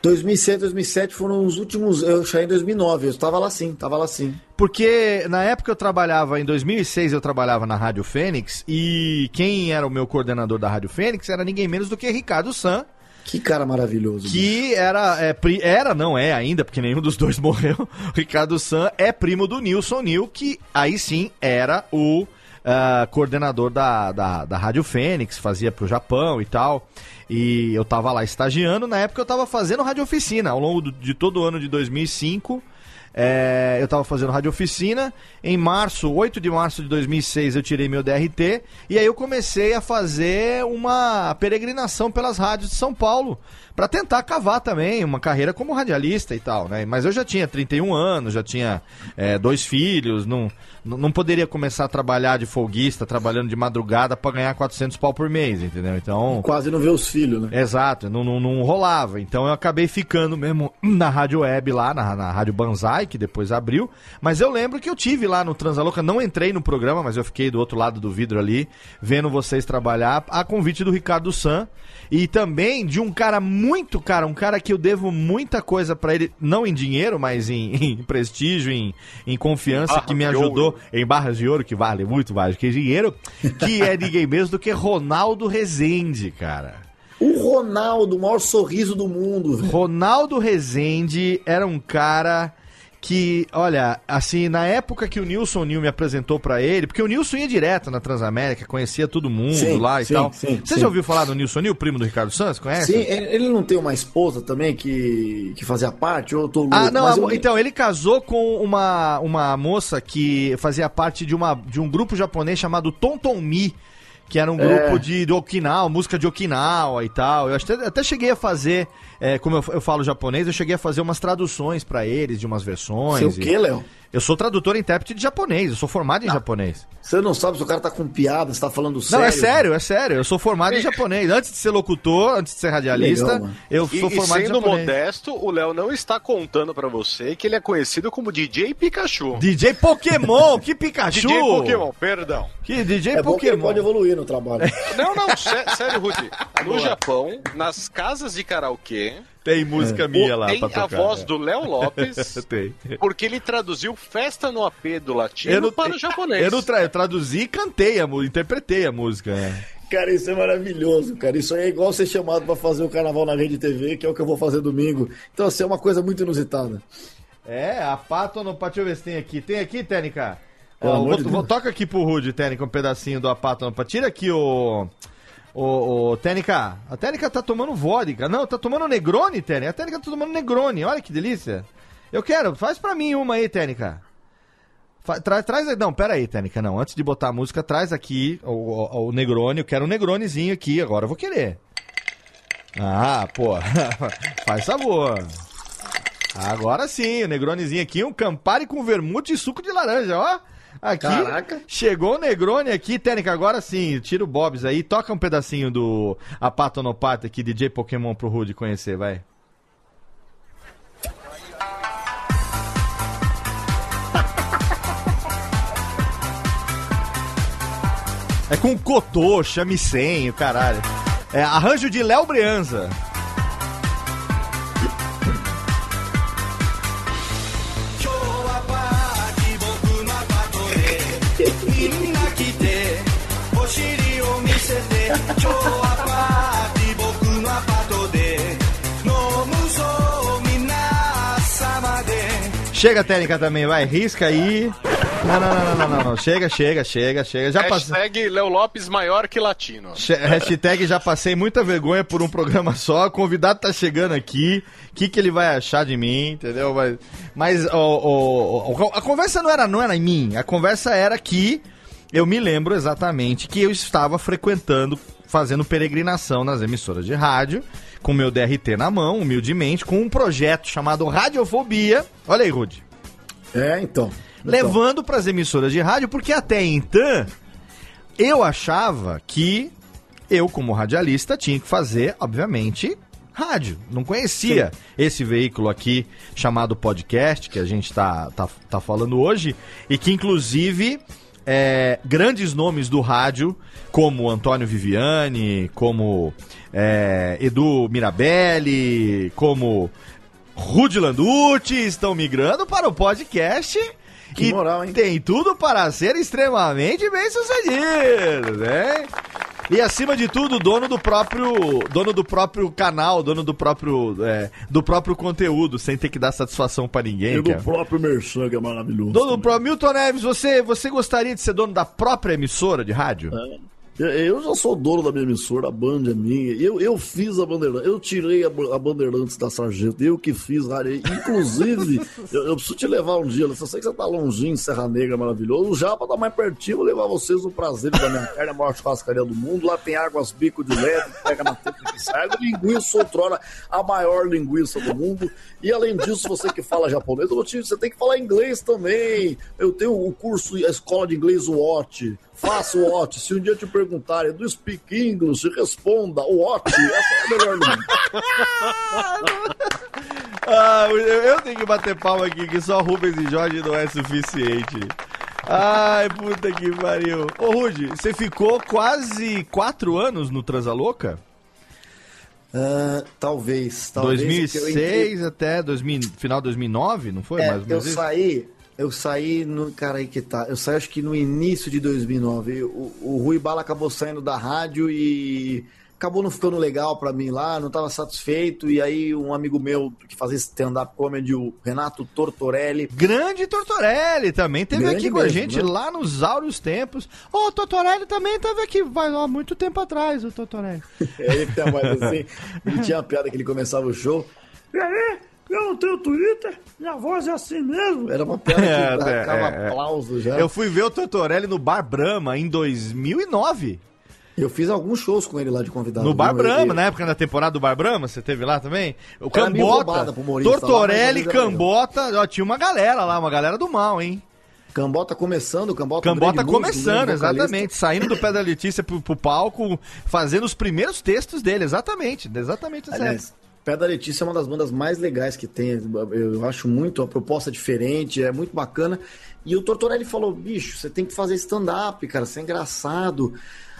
2006, 2007 foram os últimos. Eu saí em 2009, eu estava lá sim, estava lá sim. Porque na época eu trabalhava, em 2006 eu trabalhava na Rádio Fênix e quem era o meu coordenador da Rádio Fênix era ninguém menos do que Ricardo San, Que cara maravilhoso. bicho. que era, é, pri- era, não é ainda, porque nenhum dos dois morreu. O Ricardo San é primo do Nilson Nil, que aí sim era o ah, coordenador da, da, da Rádio Fênix, fazia pro Japão e tal. E eu tava lá estagiando, na época eu tava fazendo rádio oficina, ao longo do- de todo o ano de 2005. É, eu tava fazendo rádio oficina. Em março, 8 de março de 2006, eu tirei meu DRT. E aí eu comecei a fazer uma peregrinação pelas rádios de São Paulo. Pra tentar cavar também uma carreira como radialista e tal, né? Mas eu já tinha 31 anos, já tinha é, dois filhos, não, não poderia começar a trabalhar de folguista, trabalhando de madrugada pra ganhar 400 pau por mês, entendeu? Então. Quase não vê os filhos, né? Exato, não, não, não rolava. Então eu acabei ficando mesmo na rádio web lá, na, na rádio Banzai, que depois abriu. Mas eu lembro que eu tive lá no Transaloca, não entrei no programa, mas eu fiquei do outro lado do vidro ali, vendo vocês trabalhar, a convite do Ricardo San. E também de um cara muito, cara, um cara que eu devo muita coisa pra ele, não em dinheiro, mas em, em prestígio, em, em confiança, que me ajudou. em barras de ouro, que vale muito mais que dinheiro, que é ninguém menos do que Ronaldo Rezende, cara. O Ronaldo, o maior sorriso do mundo. velho. Ronaldo Rezende era um cara que, olha, assim, na época que o Nilson Nil me apresentou pra ele, porque o Nilson ia direto na Transamérica, conhecia todo mundo Sim, lá e sim, tal. sim, Você já ouviu falar do Nilson Nil, primo do Ricardo Santos? Conhece? Sim, ele não tem uma esposa também que, que fazia parte? Ou eu tô louco? Ah, não, eu- então, ele casou com uma, uma moça que fazia parte de, uma, de um grupo japonês chamado Tontonmi, que era um É. grupo de, de Okinawa, música de Okinawa e tal. Eu até, até cheguei a fazer, é, como eu, eu falo japonês, eu cheguei a fazer umas traduções pra eles de umas versões. Sei o quê, e- Léo? Eu sou tradutor e intérprete de japonês, eu sou formado em japonês. Você não sabe se o cara tá com piada, se tá falando sério. Não, é sério, é sério. Eu sou formado em japonês. Antes de ser locutor, antes de ser radialista, Legal, eu E, sou e formado em sendo japonês. modesto, o Léo não está contando pra você que ele é conhecido como DJ Pikachu. DJ Pokémon, que Pikachu! DJ Pokémon, perdão. Que DJ É bom que ele Pokémon. pode evoluir no trabalho. Não, não, sé- sério, Rudy. No Japão, nas casas de karaokê, Tem música minha lá tem pra a tocar. voz do Léo Lopes, Tem. porque ele traduziu Festa no AP do latino Eu não- para o japonês. Eu não tra eu traduzi e cantei a música, interpretei a música. né? Cara, isso é maravilhoso, cara. Isso aí é igual ser chamado pra fazer o carnaval na rede TV, que é o que eu vou fazer domingo. Então, assim, é uma coisa muito inusitada. É, a pato no Deixa eu ver se tem aqui. Tem aqui, Tênica? Amor vou, de vou- toca aqui pro Rude, Tênica, um pedacinho do Apato no Tira aqui o. O, o Tênica, a Tênica tá tomando vodka. Não, tá tomando Negroni, Tênica. A Tênica tá tomando Negroni, olha que delícia. Eu quero, faz pra mim uma aí, Tênica. Traz, traz, não, pera aí, Tênica, não. Antes de botar a música, traz aqui o, o, o Negroni. Eu quero um Negronizinho aqui, agora eu vou querer. Ah, pô, faz sabor. Agora sim, o Negronizinho aqui, um Campari com vermute e suco de laranja, ó. Aqui, Caraca. chegou o Negroni aqui, Técnica, agora sim, tira o Bobs aí, toca um pedacinho do Apato no Pato aqui, DJ Pokémon pro Rude conhecer, vai. É com cotô, chamicenho, caralho. É arranjo de Léo Brianza. Chega, Técnica, também, vai, risca aí. Não, não, não, não, não, não, não. Chega, chega, chega, chega. Já. Hashtag Léo Lopes maior que latino. Che- Hashtag já passei muita vergonha por um programa só. O convidado tá chegando aqui. O que, que ele vai achar de mim, entendeu? Mas, mas o, o- o- a conversa não era, não era em mim. A conversa era que eu me lembro exatamente que eu estava frequentando, fazendo peregrinação nas emissoras de rádio, com meu DRT na mão, humildemente, com um projeto chamado Radiofobia. Olha aí, Rude É, então. levando para as emissoras de rádio, porque até então eu achava que eu, como radialista, tinha que fazer, obviamente, rádio. Não conhecia esse veículo aqui chamado podcast, que a gente tá, tá, tá falando hoje, e que inclusive. É, grandes nomes do rádio, como Antônio Viviani, como é, Edu Mirabelli, como Rudy Landucci estão migrando para o podcast. Que e moral, hein? tem tudo para ser extremamente bem sucedido, né? E acima de tudo, dono do próprio, dono do próprio canal, dono do próprio, é, do próprio conteúdo, sem ter que dar satisfação para ninguém. E do cara. próprio Merchan, que é maravilhoso. Dono do próprio Milton Neves, você, você gostaria de ser dono da própria emissora de rádio? Eu- Eu já sou dono da minha emissora, a Band é minha. Eu, eu fiz a Bandeirantes, eu tirei a, a Bandeirantes da Sargento, eu que fiz a área. Inclusive, eu, eu preciso te levar um dia, eu sei que você tá longinho, Serra Negra, maravilhoso. Já pra dar mais pertinho, vou levar vocês no prazer da minha carne, a maior churrascaria do mundo. Lá tem águas bico de leve, pega na tempo que sai. Linguiça outrora, a maior linguiça do mundo. E além disso, você que fala japonês, eu vou te, você tem que falar inglês também. Eu tenho o curso, a escola de inglês Watch. Faça o Watch. Se um dia te perguntarem do Speak English, responda o Watch. Essa é a melhor língua. Ah, eu, eu tenho que bater palma aqui, que só Rubens e Jorge não é suficiente. Ai, puta que pariu. Ô, Rude, você ficou quase quatro anos no Transalouca? Ah, talvez, talvez. porque eu entrei- 2006 até 2000, final de 2009, não foi? É, mais ou eu isso? saí, Eu saí no. Cara, aí que tá. Eu saí acho que no início de 2009. O, o Rui Bala acabou saindo da rádio e acabou não ficando legal pra mim lá, não tava satisfeito. E aí, um amigo meu que fazia stand-up comedy, o Renato Tortorelli. Grande Tortorelli também teve Grande aqui com a mesmo, gente né? lá nos áureos tempos. Ô, o Tortorelli também teve aqui vai, há muito tempo atrás, o Tortorelli. Ele tem a voz assim. Ele tinha uma piada que ele começava o show. E aí, eu não tenho Twitter, minha voz é assim mesmo. Era uma piada que É, é, é. aplauso já. Eu fui ver o Tortorelli no Bar Brahma em 2009. Eu fiz alguns shows com ele lá de convidado. No Bar? Brahma, Ele- na época da temporada do Bar Brahma, você teve lá também? O Era Cambota, humorista Tortorelli, lá. Cambota, ó, tinha uma galera lá, uma galera do mal, hein? Cambota começando, Cambota, Cambota grande músico, começando, exatamente, saindo do pé da Letícia pro, pro palco, fazendo os primeiros textos dele, exatamente, exatamente Aliás, Pé da Letícia é uma das bandas mais legais que tem. Eu acho muito a proposta diferente, é muito bacana. E o Tortorelli falou: bicho, você tem que fazer stand-up, cara, você é engraçado.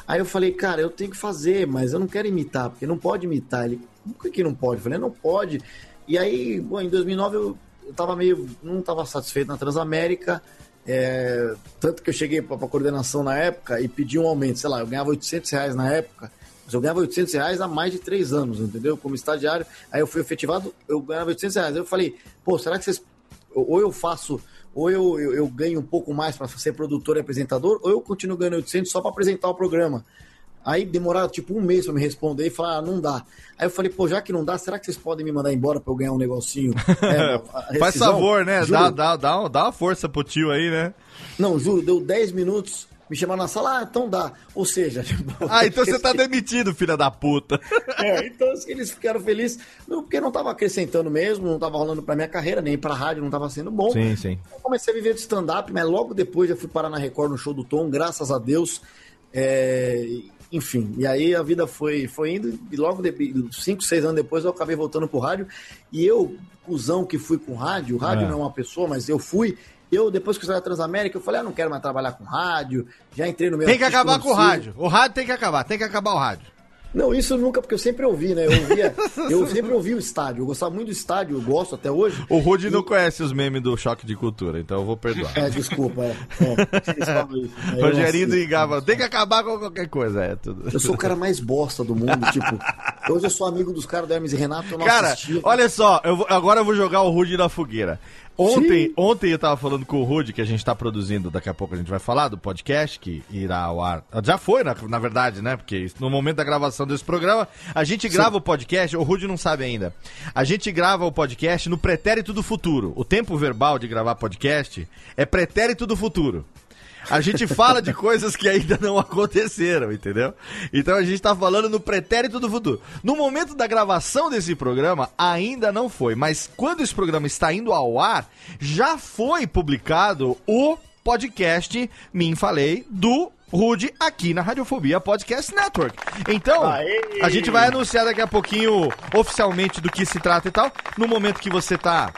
Aí eu falei, cara, eu tenho que fazer, mas eu não quero imitar, porque não pode imitar. Ele, por que, não pode? Eu falei, não pode. E aí, bom, em 2009 eu, tava meio. não tava satisfeito na Transamérica. é, tanto que eu cheguei pra coordenação na época e pedi um aumento, sei lá, eu ganhava 800 reais na época. Mas eu ganhava 800 reais há mais de três anos, entendeu? Como estagiário. Aí eu fui efetivado, eu ganhava 800 reais. Aí eu falei, pô, será que vocês. Ou eu faço. Ou eu, eu, eu ganho um pouco mais para ser produtor e apresentador, ou eu continuo ganhando 800 só para apresentar o programa. Aí demoraram tipo um mês para me responder e falar, ah, não dá. Aí eu falei, pô, já que não dá, será que vocês podem me mandar embora para eu ganhar um negocinho? É, Faz favor, né? Juro. Dá, dá, dá, dá uma força pro tio aí, né? Não, juro, deu 10 minutos, me chamaram na sala, ah, então dá. Ou seja, tipo, Ah, então você tá demitido, filha da puta. É, então eles ficaram felizes, não, porque não tava acrescentando mesmo, não tava rolando pra minha carreira, nem pra rádio não tava sendo bom. Sim, sim. Eu comecei a viver de stand-up, mas logo depois já fui parar na Record no show do Tom, graças a Deus. É, enfim, e aí a vida foi, foi indo, e logo, de, cinco, seis anos depois, eu acabei voltando pro rádio. E eu, cuzão que fui com rádio, o rádio É. não é uma pessoa, mas eu fui. Eu, depois que eu saí da Transamérica, eu falei, ah, não quero mais trabalhar com rádio, já entrei no meu Tem que acabar com o rádio. O rádio tem que acabar, tem que acabar o rádio. Não, isso nunca, porque eu sempre ouvi, né? Eu, ouvia, eu sempre ouvi o estádio. Eu gostava muito do estádio, eu gosto até hoje. O Rude não conhece os memes do choque de cultura, então eu vou perdoar. É, desculpa. É, é, eles falam isso, né? Rogerinho do assisto. Igava, tem que acabar com qualquer coisa, é tudo. Eu sou o cara mais bosta do mundo, tipo. Hoje eu sou amigo dos caras do Hermes e Renato, eu não Cara, olha só, eu vou- agora eu vou jogar o Rude na fogueira. Ontem, ontem eu tava falando com o Rude, que a gente tá produzindo, daqui a pouco a gente vai falar do podcast que irá ao ar. Já foi, na, na verdade, né? Porque no momento da gravação desse programa, a gente grava o podcast, o Rude não sabe ainda. A gente grava o podcast no pretérito do futuro. O tempo verbal de gravar podcast é pretérito do futuro. A gente fala de coisas que ainda não aconteceram, entendeu? Então a gente tá falando no pretérito do futuro. No momento da gravação desse programa, ainda não foi, mas quando esse programa está indo ao ar, já foi publicado o podcast Mim Falei do Rude aqui na Radiofobia Podcast Network. Então, Aê! a gente vai anunciar daqui a pouquinho oficialmente do que se trata e tal. No momento que você tá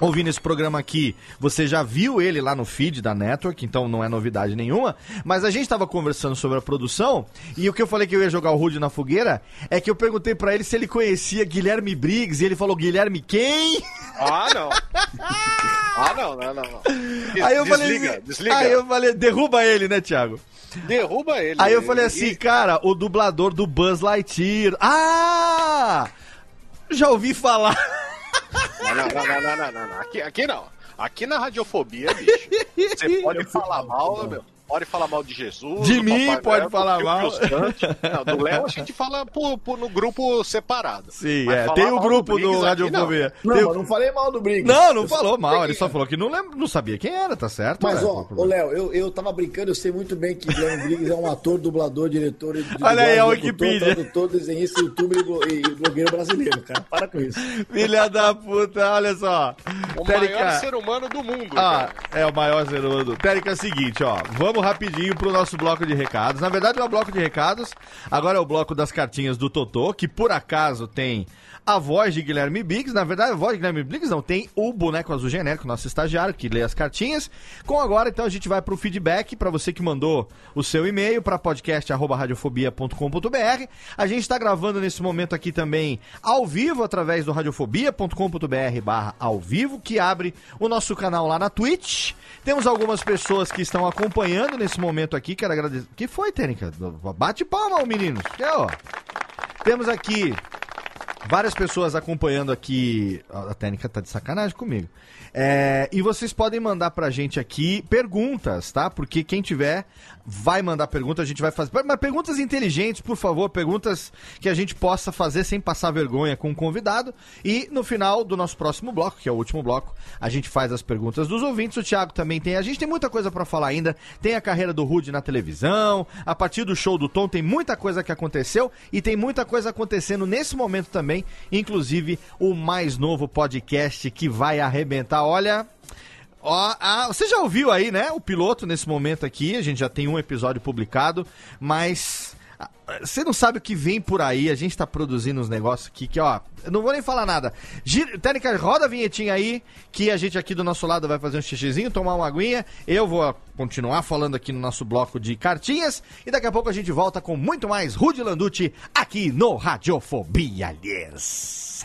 ouvindo esse programa aqui, você já viu ele lá no feed da Network, então não é novidade nenhuma. Mas a gente tava conversando sobre a produção e o que eu falei que eu ia jogar o Rude na fogueira é que eu perguntei pra ele se ele conhecia Guilherme Briggs e ele falou: Guilherme quem? Ah, não. Ah, não, não, não. não. Des- Aí eu falei, desliga, assim- desliga. Aí eu falei, derruba ele, né, Thiago? Derruba ele. Aí eu falei E- assim, cara, o dublador do Buzz Lightyear. Ah! Já ouvi falar. Não, não, não, não, não. Aqui, aqui não. Aqui na radiofobia, bicho. Você pode falar mal, meu. Pode falar mal de Jesus. De do mim Papai pode Noel, falar do mal. Não, do Léo a gente fala por, por- no grupo separado. Sim, Mas é. Tem o grupo do, aqui, Radiofobia. Não, Tem o- mas não falei mal do Briggs. Não, não Eu falou só mal, ele só falou que não, lembra, não sabia quem era, tá certo? Mas, ó, ô? Léo, eu, eu tava brincando, eu sei muito bem que Guilherme Briggs é um ator, dublador, diretor, Olha aí a Wikipedia. Tradutor, desenhista, youtuber e blo- blogueiro brasileiro, cara. Para com isso. Filha da puta, olha só. O Térica- maior ser humano do mundo. Ah, cara. é o maior zerodo. Térica, é o seguinte, ó. Vamos rapidinho pro nosso bloco de recados. Na verdade, não é bloco de recados. Agora é o bloco das cartinhas do Totô, que por acaso tem a voz de Guilherme Biggs. Na verdade, a voz de Guilherme Biggs não tem o boneco azul genérico, nosso estagiário, que lê as cartinhas. Com agora, então, a gente vai pro feedback para você que mandou o seu e-mail para podcast@radiofobia.com.br. A gente está gravando nesse momento aqui também ao vivo através do radiofobia.com.br/barra ao vivo, que abre o nosso canal lá na Twitch. Temos algumas pessoas que estão acompanhando nesse momento aqui. Quero agradecer. que foi, Tênica? Bate palma, meninos. Ó. Temos aqui várias pessoas acompanhando aqui. A técnica tá de sacanagem comigo. É, e vocês podem mandar pra gente aqui perguntas, tá? Porque quem tiver vai mandar pergunta, a gente vai fazer. Mas perguntas inteligentes, por favor, perguntas que a gente possa fazer sem passar vergonha com o convidado. E no final do nosso próximo bloco, que é o último bloco, a gente faz as perguntas dos ouvintes. O Thiago também tem. A gente tem muita coisa para falar ainda. Tem a carreira do Rude na televisão. A partir do show do Tom, tem muita coisa que aconteceu. E tem muita coisa acontecendo nesse momento também. Inclusive o mais novo podcast que vai arrebentar. Olha, Ó, você já ouviu aí, né? O piloto nesse momento aqui. A gente já tem um episódio publicado, mas você não sabe o que vem por aí. A gente tá produzindo uns negócios aqui que, ó, não vou nem falar nada. Gira, técnica, roda a vinhetinha aí, que a gente aqui do nosso lado vai fazer um xixizinho, tomar uma aguinha. Eu vou continuar falando aqui no nosso bloco de cartinhas. E daqui a pouco a gente volta com muito mais Rudy Landucci aqui no Radiofobia, yes.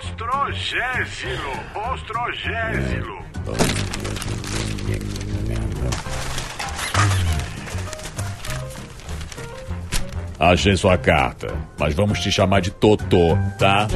ostrogésilo, ostrogésilo. Achei sua carta, mas vamos te chamar de Totô, tá?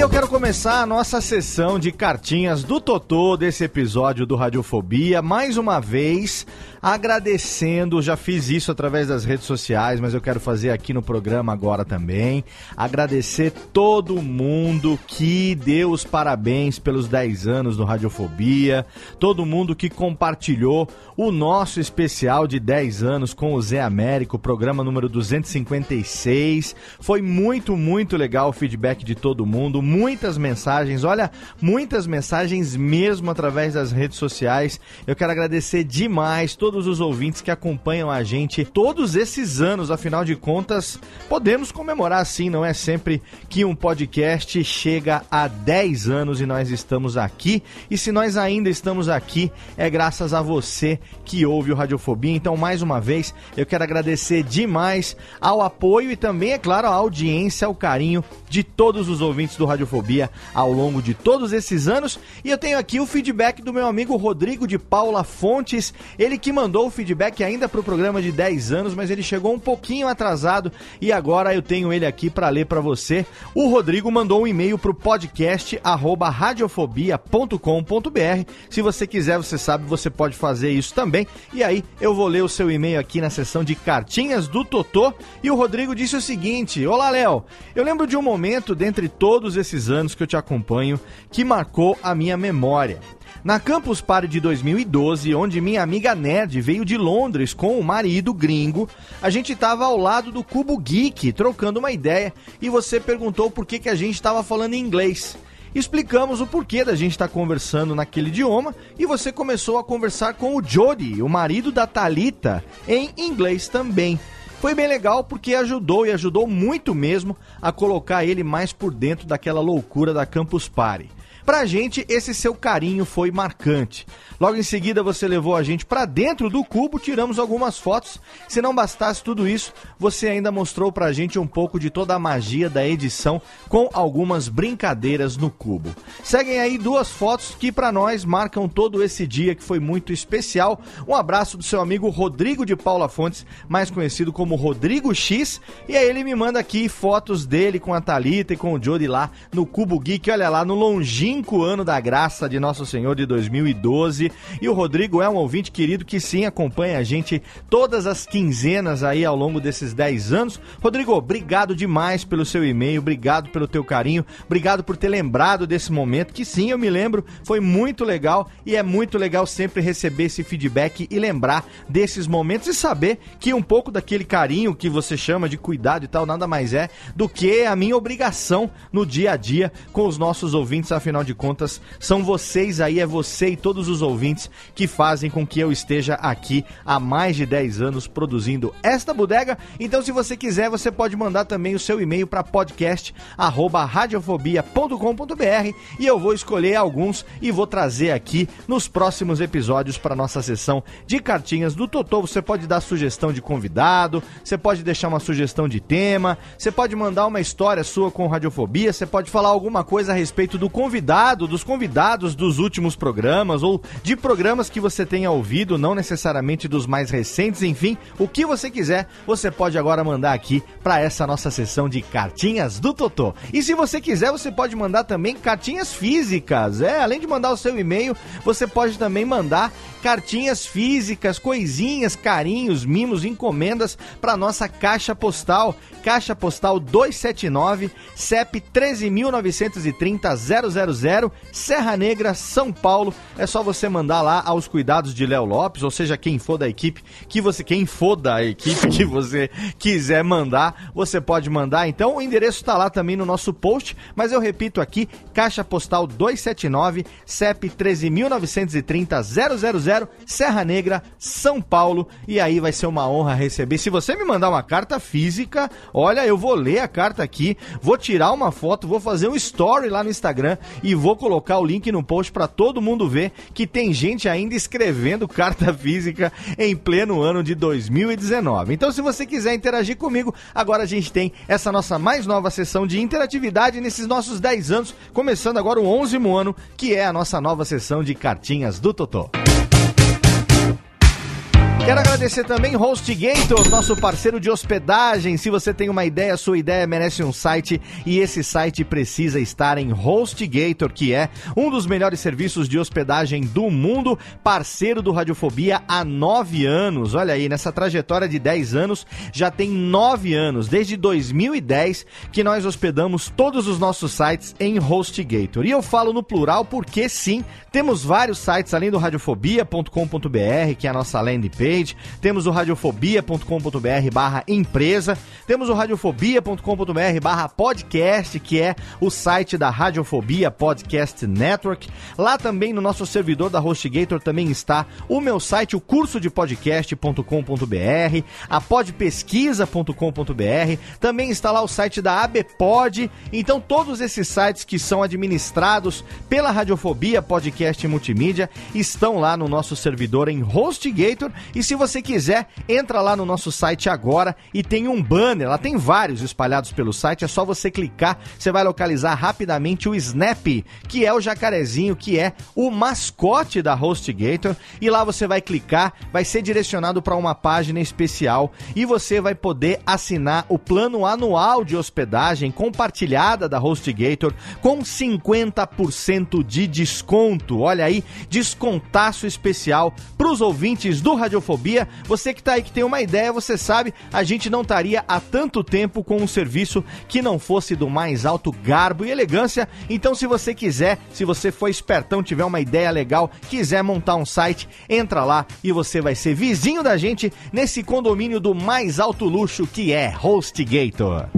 Eu quero começar a nossa sessão de cartinhas do Totô desse episódio do Radiofobia. Mais uma vez, agradecendo, já fiz isso através das redes sociais, mas eu quero fazer aqui no programa agora também. Agradecer todo mundo que deu os parabéns pelos 10 anos do Radiofobia, todo mundo que compartilhou o nosso especial de 10 anos com o Zé Américo, programa número 256. Foi muito, muito legal o feedback de todo mundo, muitas mensagens, olha, muitas mensagens mesmo através das redes sociais. Eu quero agradecer demais todos os ouvintes que acompanham a gente todos esses anos, afinal de contas, podemos comemorar sim, não é sempre que um podcast chega a 10 anos e nós estamos aqui. E se nós ainda estamos aqui, é graças a você que ouve o Radiofobia. Então, mais uma vez, eu quero agradecer demais ao apoio e também, é claro, à audiência, ao carinho de todos os ouvintes do Radiofobia ao longo de todos esses anos. E eu tenho aqui o feedback do meu amigo Rodrigo de Paula Fontes, ele que mandou o feedback ainda para o programa de 10 anos, mas ele chegou um pouquinho atrasado e agora eu tenho ele aqui para ler para você. O Rodrigo mandou um e-mail para o podcast radiofobia.com.br. Se você quiser, você sabe, você pode fazer isso também. E aí eu vou ler o seu e-mail aqui na seção de cartinhas do Totô. E o Rodrigo disse o seguinte: Olá, Léo. Eu lembro de um momento dentre todos esses anos que eu te acompanho que marcou a minha memória. Na Campus Party de 2012, onde minha amiga Nerd veio de Londres com o marido gringo, a gente estava ao lado do Cubo Geek, trocando uma ideia, e você perguntou por que, que a gente estava falando em inglês. Explicamos o porquê da gente estar tá conversando naquele idioma e você começou a conversar com o Jody, o marido da Talita, em inglês também. Foi bem legal porque ajudou e ajudou muito mesmo a colocar ele mais por dentro daquela loucura da Campus Party. Pra gente, esse seu carinho foi marcante. Logo em seguida, você levou a gente para dentro do cubo, tiramos algumas fotos. Se não bastasse tudo isso, você ainda mostrou pra gente um pouco de toda a magia da edição com algumas brincadeiras no cubo. Seguem aí duas fotos que para nós marcam todo esse dia que foi muito especial. Um abraço do seu amigo Rodrigo de Paula Fontes, mais conhecido como Rodrigo X, e aí ele me manda aqui fotos dele com a Talita e com o Jody lá no Cubo Geek, olha lá no longínquo 25 anos da graça de Nosso Senhor de 2012. E o Rodrigo é um ouvinte querido que sim acompanha a gente todas as quinzenas aí ao longo desses 10 anos. Rodrigo, obrigado demais pelo seu e-mail, obrigado pelo teu carinho, obrigado por ter lembrado desse momento que sim, eu me lembro, foi muito legal e é muito legal sempre receber esse feedback e lembrar desses momentos e saber que um pouco daquele carinho que você chama de cuidado e tal nada mais é do que a minha obrigação no dia a dia com os nossos ouvintes, afinal de contas, são vocês aí, é você e todos os ouvintes que fazem com que eu esteja aqui há mais de 10 anos produzindo esta bodega. Então, se você quiser, você pode mandar também o seu e-mail para podcast@radiofobia.com.br e eu vou escolher alguns e vou trazer aqui nos próximos episódios para nossa sessão de cartinhas do Totô. Você pode dar sugestão de convidado, você pode deixar uma sugestão de tema, você pode mandar uma história sua com radiofobia, você pode falar alguma coisa a respeito do convidado, dos convidados dos últimos programas ou de programas que você tenha ouvido, não necessariamente dos mais recentes, enfim, o que você quiser, você pode agora mandar aqui para essa nossa sessão de cartinhas do Totô. E se você quiser, você pode mandar também cartinhas físicas. É, além de mandar o seu e-mail, você pode também mandar cartinhas físicas, coisinhas, carinhos, mimos, encomendas para nossa caixa postal, caixa postal 279, CEP 13930 000, Serra Negra, São Paulo. É só você mandar lá aos cuidados de Léo Lopes, ou seja, quem for da equipe que você quem for da equipe que você quiser mandar, você pode mandar. Então o endereço está lá também no nosso post, mas eu repito aqui, caixa postal 279, CEP 13930 000 Serra Negra, São Paulo. E aí vai ser uma honra receber. Se você me mandar uma carta física, olha, eu vou ler a carta aqui, vou tirar uma foto, vou fazer um story lá no Instagram e vou colocar o link no post para todo mundo ver que tem gente ainda escrevendo carta física em pleno ano de 2019. Então, se você quiser interagir comigo, agora a gente tem essa nossa mais nova sessão de interatividade nesses nossos 10 anos, começando agora o 11 ano, que é a nossa nova sessão de cartinhas do Totó. Quero agradecer também HostGator, nosso parceiro de hospedagem. Se você tem uma ideia, sua ideia merece um site e esse site precisa estar em HostGator, que é um dos melhores serviços de hospedagem do mundo, parceiro do Radiofobia há nove anos. Olha aí, nessa trajetória de 10 anos, já tem nove anos, desde 2010, que nós hospedamos todos os nossos sites em HostGator. E eu falo no plural porque sim, temos vários sites além do radiofobia.com.br, que é a nossa landing page page, temos o radiofobia.com.br barra empresa, temos o radiofobia.com.br barra podcast, que é o site da Radiofobia Podcast Network. Lá também no nosso servidor da HostGator também está o meu site, o curso de podcast.com.br, a podpesquisa.com.br, também está lá o site da ABPod. Então todos esses sites que são administrados pela Radiofobia Podcast Multimídia estão lá no nosso servidor em HostGator e se você quiser, entra lá no nosso site agora e tem um banner, lá tem vários espalhados pelo site, é só você clicar, você vai localizar rapidamente o Snap, que é o jacarezinho, que é o mascote da HostGator, e lá você vai clicar, vai ser direcionado para uma página especial e você vai poder assinar o plano anual de hospedagem compartilhada da HostGator com 50% de desconto. Olha aí, descontaço especial para os ouvintes do Radiofobia. Você que está aí que tem uma ideia, você sabe, a gente não estaria há tanto tempo com um serviço que não fosse do mais alto garbo e elegância. Então, se você quiser, se você for espertão, tiver uma ideia legal, quiser montar um site, entra lá e você vai ser vizinho da gente nesse condomínio do mais alto luxo que é HostGator.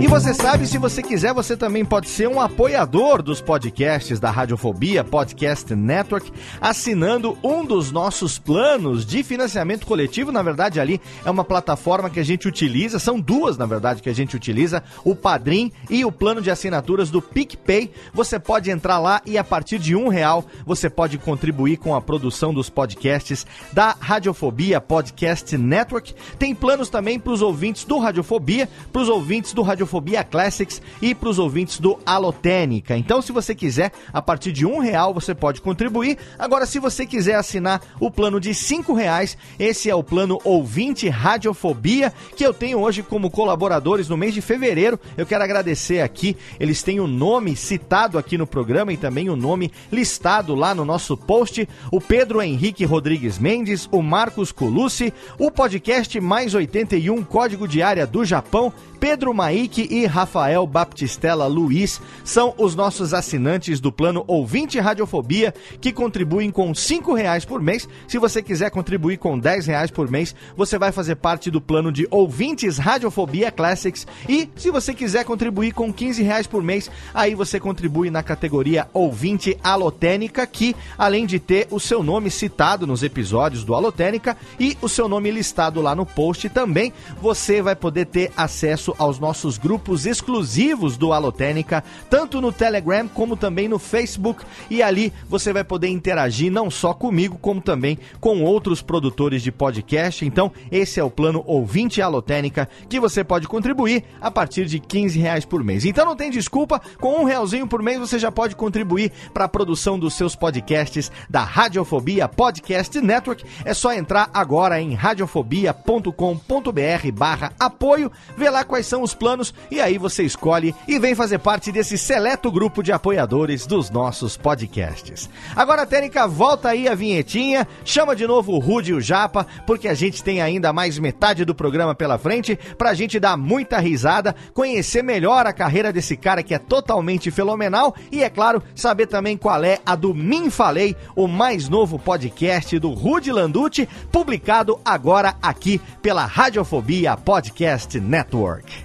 E você sabe, se você quiser, você também pode ser um apoiador dos podcasts da Radiofobia Podcast Network, assinando um dos nossos planos de financiamento coletivo. Na verdade, ali é uma plataforma que a gente utiliza, são duas, na verdade, que a gente utiliza, o Padrim e o plano de assinaturas do PicPay. Você pode entrar lá e a partir de um real você pode contribuir com a produção dos podcasts da Radiofobia Podcast Network. Tem planos também para os ouvintes do Radiofobia, para os ouvintes do Radiofobia Radiofobia Classics e para os ouvintes do Alotênica. Então, se você quiser, a partir de um real você pode contribuir. Agora, se você quiser assinar o plano de cinco reais, esse é o plano Ouvinte Radiofobia, que eu tenho hoje como colaboradores no mês de fevereiro. Eu quero agradecer aqui, eles têm o nome citado aqui no programa e também o nome listado lá no nosso post. O Pedro Henrique Rodrigues Mendes, o Marcos Colucci, o podcast Mais 81 Código de Área do Japão, Pedro Maik e Rafael Baptistella Luiz são os nossos assinantes do plano Ouvinte Radiofobia que contribuem com cinco reais por mês. Se você quiser contribuir com 10 reais por mês, você vai fazer parte do plano de Ouvintes Radiofobia Classics. E se você quiser contribuir com 15 reais por mês, aí você contribui na categoria Ouvinte Alotênica, que além de ter o seu nome citado nos episódios do Alotênica e o seu nome listado lá no post também, você vai poder ter acesso aos nossos grupos exclusivos do Alotênica, tanto no Telegram como também no Facebook. E ali você vai poder interagir não só comigo, como também com outros produtores de podcast. Então, esse é o plano Ouvinte Alotênica, que você pode contribuir a partir de 15 reais por mês. Então não tem desculpa, com um realzinho por mês você já pode contribuir para a produção dos seus podcasts da Radiofobia Podcast Network. É só entrar agora em radiofobia.com.br barra apoio, ver lá quais são os planos e aí você escolhe e vem fazer parte desse seleto grupo de apoiadores dos nossos podcasts. Agora, Tênica, volta aí a vinhetinha, chama de novo o Rude e o Japa, porque a gente tem ainda mais metade do programa pela frente pra gente dar muita risada, conhecer melhor a carreira desse cara que é totalmente fenomenal e, é claro, saber também qual é a do Min Falei, o mais novo podcast do Rude Landucci, publicado agora aqui pela Radiofobia Podcast Network.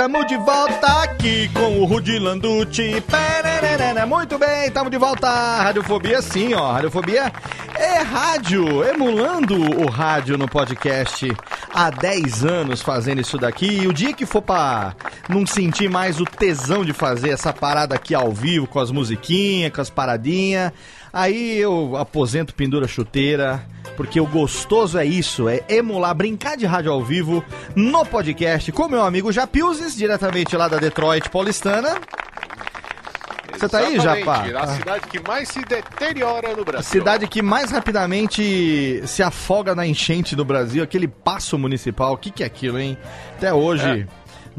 Tamo de volta aqui com o Rudi Landucci. Perereré. Muito bem, tamo de volta. Radiofobia sim, ó. Radiofobia é rádio, emulando o rádio no podcast. Há 10 anos fazendo isso daqui. E o dia que for pra não sentir mais o tesão de fazer essa parada aqui ao vivo, com as musiquinhas, com as paradinhas, aí eu aposento pendura chuteira. Porque o gostoso é isso, é emular, brincar de rádio ao vivo no podcast com meu amigo Japiuses, diretamente lá da Detroit Paulistana. Você tá aí, Japa? Ah. cidade que mais se deteriora no A Brasil. cidade que mais rapidamente se afoga na enchente do Brasil, aquele passo municipal. O que, que é aquilo, hein? Até hoje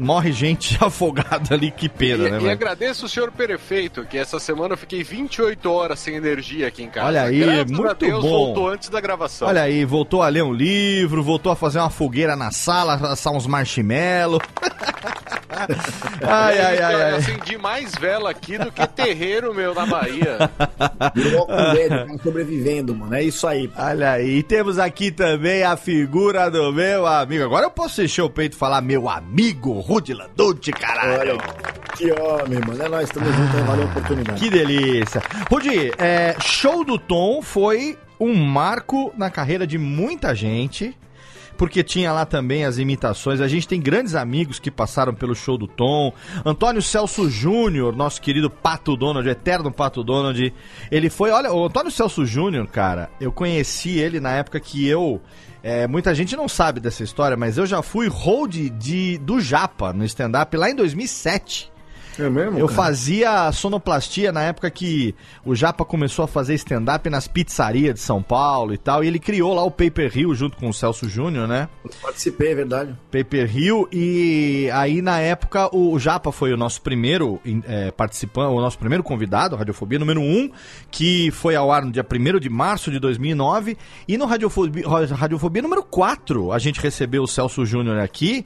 morre gente afogada ali, que pena, E, né? e velho? agradeço o senhor prefeito, que essa semana eu fiquei 28 horas sem energia aqui em casa. Olha aí, Graças muito Deus, bom. voltou antes da gravação. Olha aí, voltou a ler um livro, voltou a fazer uma fogueira na sala, assar uns marshmallow. ai, ai, ai, Eu ai. acendi mais vela aqui do que terreiro meu na Bahia. Virou um velho, tá sobrevivendo, mano. É isso aí. Olha aí, e temos aqui também a figura do meu amigo. Agora eu posso encher o peito e falar meu amigo Rudy Landucci, caralho. Que homem, mano. É nós estamos juntos, aí, valeu a oportunidade. Que delícia. Rudy, é, show do Tom foi um marco na carreira de muita gente. Porque tinha lá também as imitações. A gente tem grandes amigos que passaram pelo show do Tom. Antônio Celso Júnior, nosso querido Pato Donald, eterno Pato Donald. Ele foi, olha, o Antônio Celso Júnior, cara, eu conheci ele na época que eu. é, muita gente não sabe dessa história, mas eu já fui hold de, do Japa no stand-up lá em 2007. É mesmo? Eu cara? fazia sonoplastia na época que o Japa começou a fazer stand-up nas pizzarias de São Paulo e tal. E ele criou lá o Paper Hill junto com o Celso Júnior, né? Participei, é verdade. Paper Hill. E aí, na época, o Japa foi o nosso primeiro é, participante, o nosso primeiro convidado, Radiofobia número 1, que foi ao ar no dia 1 de março de 2009. E no Radiofobia, Radiofobia número 4, a gente recebeu o Celso Júnior aqui.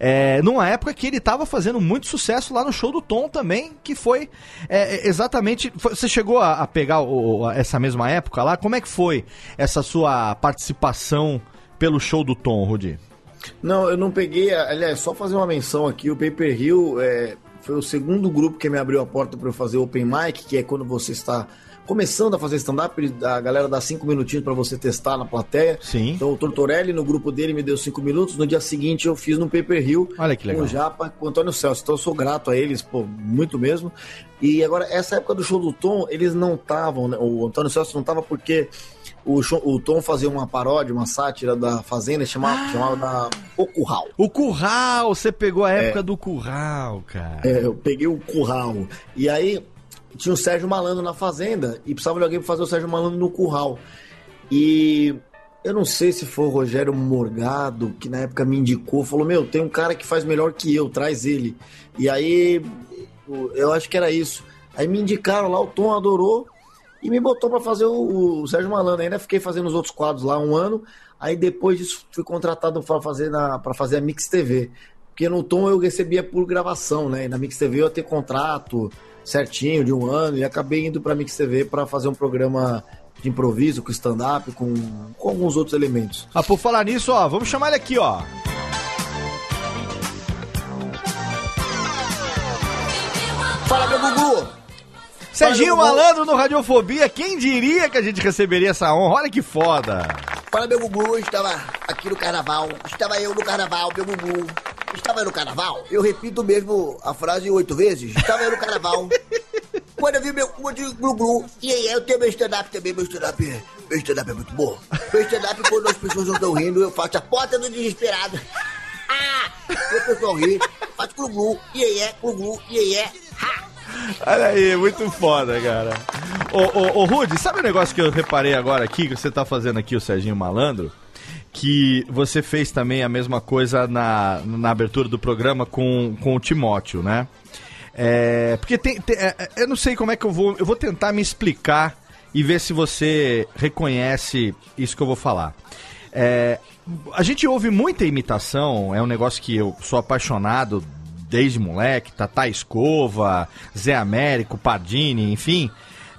É, numa época que ele estava fazendo muito sucesso lá no show do Tom também, que foi é, exatamente. foi- você chegou a, a pegar o- o- essa mesma época lá? Como é que foi essa sua participação pelo show do Tom, Rudi? Não, eu não peguei. Aliás, só fazer uma menção aqui: o Paper Hill, é, foi o segundo grupo que me abriu a porta para eu fazer open mic, que é quando você está começando a fazer stand-up, a galera dá cinco minutinhos para você testar na plateia. Sim. Então o Tortorelli, no grupo dele, me deu cinco minutos. No dia seguinte eu fiz no Paper Hill. Olha que legal. Com o Japa, com o Antônio Celso. Então eu sou grato a eles, pô, muito mesmo. E agora, essa época do show do Tom, eles não estavam, né? O Antônio Celso não tava porque o, show- o Tom fazia uma paródia, uma sátira da Fazenda, chamava, chamava da O Curral. O Curral, você pegou a época É. do Curral, cara. É, eu peguei o curral. E aí tinha o Sérgio Malandro na fazenda e precisava de alguém pra fazer o Sérgio Malandro no curral. E eu não sei se foi o Rogério Morgado que na época me indicou, falou: Meu, tem um cara que faz melhor que eu, traz ele. E aí eu- acho que era isso. Aí me indicaram lá, o Tom adorou e me botou pra fazer o, o Sérgio Malandro. Ainda fiquei fazendo os outros quadros lá um ano. Aí depois disso fui contratado para fazer, na, fazer a Mix TV. Porque no Tom eu recebia por gravação, né? E na Mix TV eu ia ter contrato certinho de um ano e acabei indo pra Mix TV para fazer um programa de improviso, com stand-up, com, com alguns outros elementos. Ah, por falar nisso, ó, vamos chamar ele aqui, ó. Fala, meu Gugu! Serginho. Malandro no Radiofobia, quem diria que a gente receberia essa honra? Olha que foda. Fala, meu Gugu, eu estava aqui no carnaval. Estava eu no carnaval, meu Gugu. Estava eu no carnaval. Eu repito mesmo a frase oito vezes. Estava eu no carnaval. Quando eu vi meu cu de glu-glu. E aí, eu tenho meu stand-up também. Meu stand-up meu stand-up é muito bom. Meu stand-up, quando as pessoas não estão rindo, eu faço a porta do desesperado. Ah! E o pessoal ri, faz glu-glu. E aí, é, glu-glu. E aí, é. Olha aí, muito foda, cara. Ô, ô, ô, Rude, sabe o negócio que eu reparei agora aqui, que você tá fazendo aqui, o Serginho Malandro? Que você fez também a mesma coisa na, na abertura do programa com, com o Timóteo, né? É, porque tem, tem- é, é, eu não sei como é que eu vou. Eu vou tentar me explicar e ver se você reconhece isso que eu vou falar. É, a gente ouve muita imitação, é um negócio que eu sou apaixonado desde moleque, Tatá Escova, Zé Américo, Pardini, enfim.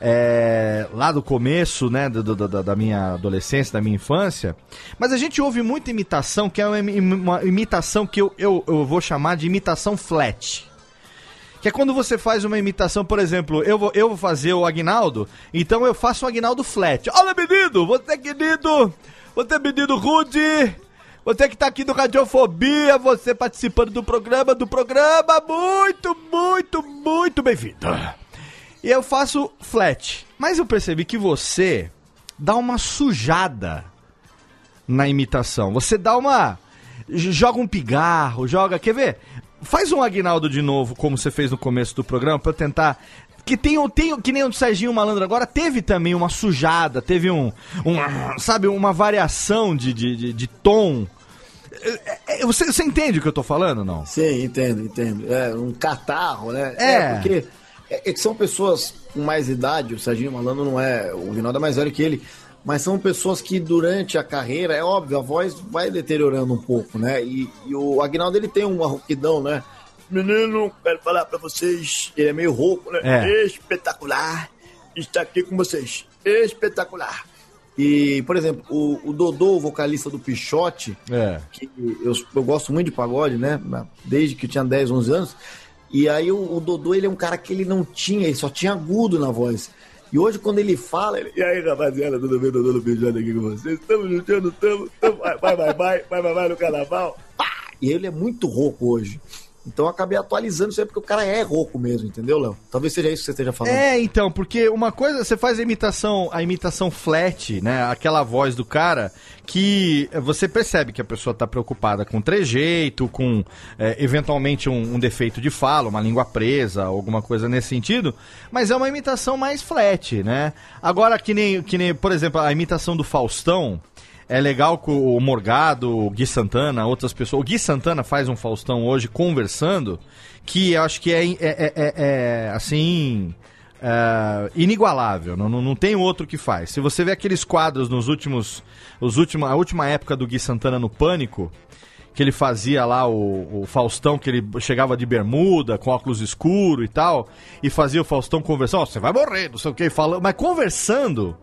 é, lá do começo, né, do- do- da, da minha adolescência, da minha infância. Mas a gente ouve muita imitação, que é uma, uma imitação que eu, eu, eu vou chamar de imitação flat. Que é quando você faz uma imitação, por exemplo, eu vou, eu vou fazer o Agnaldo, então eu faço o Agnaldo flat. Olha, menino, você querido, você menino rude, você que tá aqui no Radiofobia, você participando do programa, do programa, muito, muito, muito bem-vindo. E eu faço flat. Mas eu percebi que você dá uma sujada na imitação. Você dá uma. Joga um pigarro, joga. Quer ver? Faz um Agnaldo de novo, como você fez no começo do programa, eu tentar. Que tem, tem que nem o do Serginho Malandro agora, teve também uma sujada, teve um. um sabe, uma variação de, de, de, de tom. É, é, Você, você entende o que eu tô falando, não? Sim, entendo, entendo. É um catarro, né? É. porque é, é que são pessoas com mais idade, o Serginho Malandro não é, o Rinaldo é mais velho que ele, mas são pessoas que durante a carreira, é óbvio, a voz vai deteriorando um pouco, né? E, e o Agnaldo ele tem uma rouquidão, né? Menino, quero falar pra vocês. Ele é meio rouco, né? É. Espetacular. Está aqui com vocês. Espetacular. E, por exemplo, o, o Dodô, o vocalista do Pichote, É. que eu, eu gosto muito de pagode, né? Desde que eu tinha 10, 11 anos. E aí o, o Dodô, ele é um cara que ele não tinha, ele só tinha agudo na voz. E hoje, quando ele fala, ele... E aí, rapaziada, tudo bem? Dodô Beijando aqui com vocês. Estamos juntando, estamos. Vai, vai, vai, vai, vai, vai, vai no carnaval. E ele é muito rouco hoje. Então eu acabei atualizando isso aí, porque o cara é rouco mesmo, entendeu, Léo? Talvez seja isso que você esteja falando. É, então, porque uma coisa, você faz a imitação, a imitação flat, né? Aquela voz do cara que você percebe que a pessoa tá preocupada com trejeito, com é, eventualmente um, um defeito de fala, uma língua presa, alguma coisa nesse sentido, mas é uma imitação mais flat, né? Agora, que nem, que nem por exemplo, a imitação do Faustão. É legal com o Morgado, o Gui Santana, outras pessoas. O Gui Santana faz um Faustão hoje conversando, que eu acho que é, é- é- é- é, assim. é, inigualável, não, não, não tem outro que faz. Se você vê aqueles quadros nos últimos. Os últimos a última época do Gui Santana no Pânico, que ele fazia lá, o, o Faustão, que ele chegava de bermuda, com óculos escuro e tal, e fazia o Faustão conversando, ó, você vai morrer, não sei o que, falando, mas conversando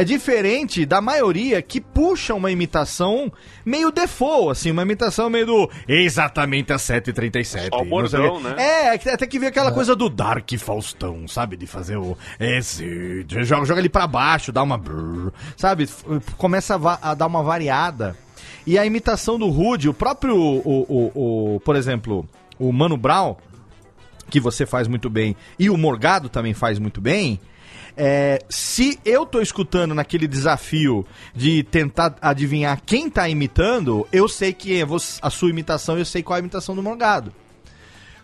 é diferente da maioria que puxa uma imitação meio default, assim, uma imitação meio do exatamente às 7h37. Só o não sei bordão, né? É, é até que ver aquela coisa do Dark Faustão, sabe? De fazer o. Esse. Joga, joga ele pra baixo, dá uma. brrr, sabe? Começa a, a dar uma variada. E a imitação do Rude, o próprio. O, o, o- por exemplo, o Mano Brown, que você faz muito bem, e o Morgado também faz muito bem. é, se eu tô escutando naquele desafio de tentar adivinhar quem tá imitando, eu sei que é a sua imitação, eu sei qual é a imitação do Morgado.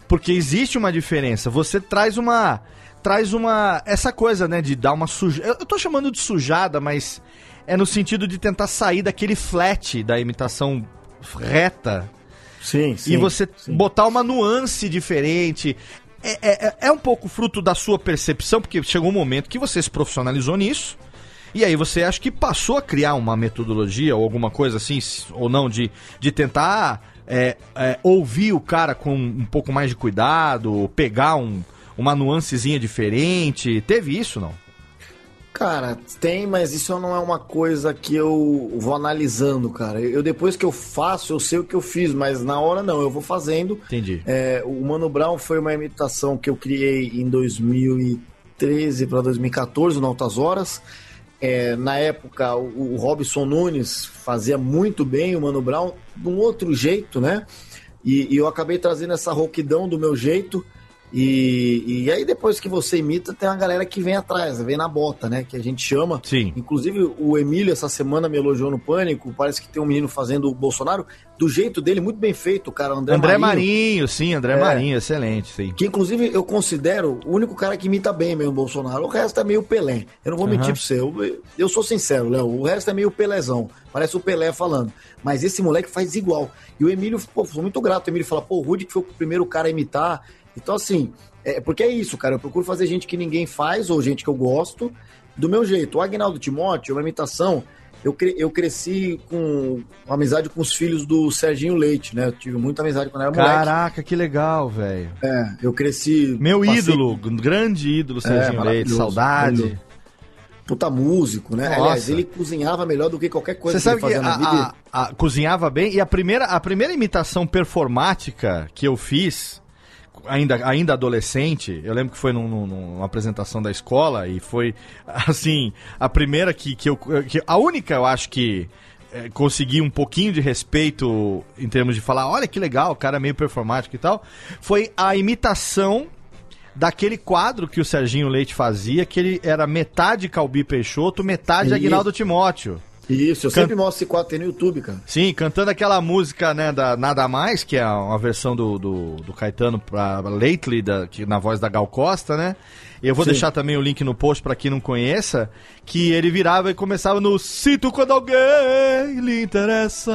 Porque existe uma diferença. Você traz uma. Traz uma. Essa coisa, né? De dar uma sujada. Eu eu tô chamando de sujada, mas é no sentido de tentar sair daquele flat da imitação reta. Sim, E você botar uma nuance diferente. É, é, é- é um pouco fruto da sua percepção, porque chegou um momento que você se profissionalizou nisso. E aí você acha que passou a criar uma metodologia ou alguma coisa assim, ou não, de, de tentar é, é, ouvir o cara com um pouco mais de cuidado, pegar um, uma nuancezinha diferente. Teve isso, não? Cara, tem, mas isso não é uma coisa que eu vou analisando, cara. Eu depois que eu faço, eu sei o que eu fiz, mas na hora não, eu vou fazendo. Entendi. É, o Mano Brown foi uma imitação que eu criei em 2013 para 2014, no Altas Horas. É, na época, o, o Robson Nunes fazia muito bem o Mano Brown, de um outro jeito, né? E, e eu acabei trazendo essa rouquidão do meu jeito. E, e aí, depois que você imita, tem uma galera que vem atrás, vem na bota, né? Que a gente chama. Sim. Inclusive, o Emílio, essa semana, me elogiou no Pânico. Parece que tem um menino fazendo o Bolsonaro do jeito dele, muito bem feito, cara. André, André, Marinho. Marinho. sim, André É. Marinho, excelente, sim. Que inclusive eu considero o único cara que imita bem mesmo o Bolsonaro. O resto é meio Pelé. Eu não vou Aham. mentir pra você. Eu, eu sou sincero, Léo. O resto é meio Pelézão. Parece o Pelé falando. Mas esse moleque faz igual. E o Emílio, pô, sou muito grato. O Emílio fala, pô, o Rudy que foi o primeiro cara a imitar. Então, assim, é, porque é isso, cara. Eu procuro fazer gente que ninguém faz, ou gente que eu gosto, do meu jeito. O Agnaldo Timóteo é uma imitação. Eu, cre- eu cresci com amizade com os filhos do Serginho Leite, né? Eu tive muita amizade quando era moleque. Caraca, que legal, velho. É, eu cresci. Meu passei- ídolo, grande ídolo, Serginho Leite, maravilhoso, saudade. Puta músico, né? Nossa. Aliás, ele cozinhava melhor do que qualquer coisa Você que sabe ele que fazia na a, vida. a- a- cozinhava bem e a primeira, a primeira imitação performática que eu fiz, ainda, ainda adolescente, eu lembro que foi num- num- numa apresentação da escola e foi, assim, a primeira que, que eu. Que, a única, eu acho que. eh, consegui um pouquinho de respeito em termos de falar, olha que legal, o cara é meio performático e tal, foi a imitação daquele quadro que o Serginho Leite fazia, que ele era metade Calbi Peixoto, metade. Aguinaldo Timóteo. Isso, eu Can- sempre mostro esse quadro tem no YouTube, cara. Sim, cantando aquela música, né, da Nada Mais, que é uma versão do, do, do Caetano pra Lately, da, que, na voz da Gal Costa, né? Eu vou Sim. deixar também o link no post pra quem não conheça, que ele virava e começava no Sinto quando alguém lhe interessa.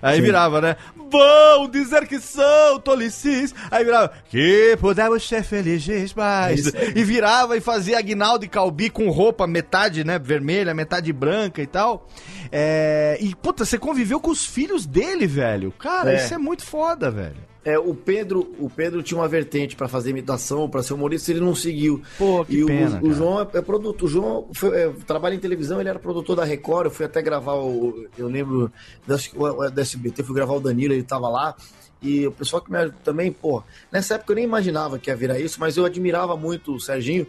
Aí Sim. virava, né? Vão dizer que são tolices. Aí virava, que podemos ser felizes mais. Isso. E virava e fazia Aguinaldo e Calbi com roupa metade, né, vermelha, metade branca e tal. É, e, puta, você conviveu com os filhos dele, velho. Cara, É. isso é muito foda, velho. É, o Pedro, o Pedro tinha uma vertente pra fazer imitação, pra ser humorista, ele não seguiu. Pô, que e o- pena, o, cara. João é, é produtor. O João foi- é, trabalha em televisão, ele era produtor da Record. Eu fui até gravar o. Eu lembro da, o- da SBT, fui gravar o Danilo, ele tava lá. E o pessoal que me ajudou também, pô, nessa época eu nem imaginava que ia virar isso, mas eu admirava muito o Serginho.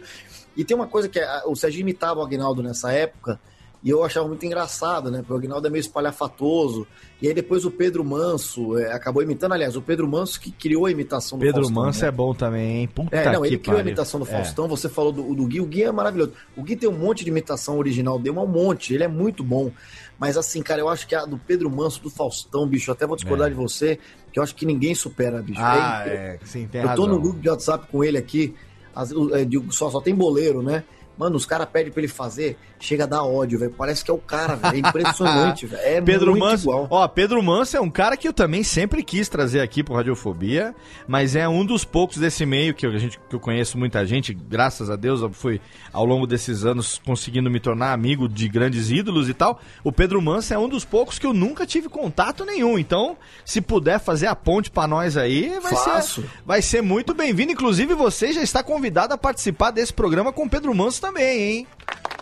E tem uma coisa que é, o Serginho imitava o Agnaldo nessa época, e eu achava muito engraçado, né? Porque o Agnaldo é meio espalhafatoso. E aí depois o Pedro Manso é, acabou imitando, aliás, o Pedro Manso que criou a imitação do Pedro Faustão, Manso né? é bom também, hein? Puta É, não, ele criou a imitação do É. Faustão, você falou do, do Gui, o Gui é maravilhoso. O Gui tem um monte de imitação original dele, um monte, ele é muito bom. Mas assim, cara, eu acho que a do Pedro Manso, do Faustão, bicho, até vou discordar É. de você, que eu acho que ninguém supera, bicho. Ah, É, é, sim, tem eu tô razão. no grupo de WhatsApp com ele aqui, as- é, só, só tem boleiro, né? Mano, os caras pedem pra ele fazer, chega a dar ódio, velho. Parece que é o cara, velho. É impressionante, velho. É Pedro muito Manso, igual. ó, Pedro Manso é um cara que eu também sempre quis trazer aqui pro Radiofobia, mas é um dos poucos desse meio que, eu, a gente, que eu conheço muita gente, graças a Deus eu fui ao longo desses anos conseguindo me tornar amigo de grandes ídolos e tal. O Pedro Manso é um dos poucos que eu nunca tive contato nenhum, então se puder fazer a ponte pra nós aí, vai Faço. ser, vai ser muito bem-vindo. Inclusive você já está convidado a participar desse programa com o Pedro Manso também, hein?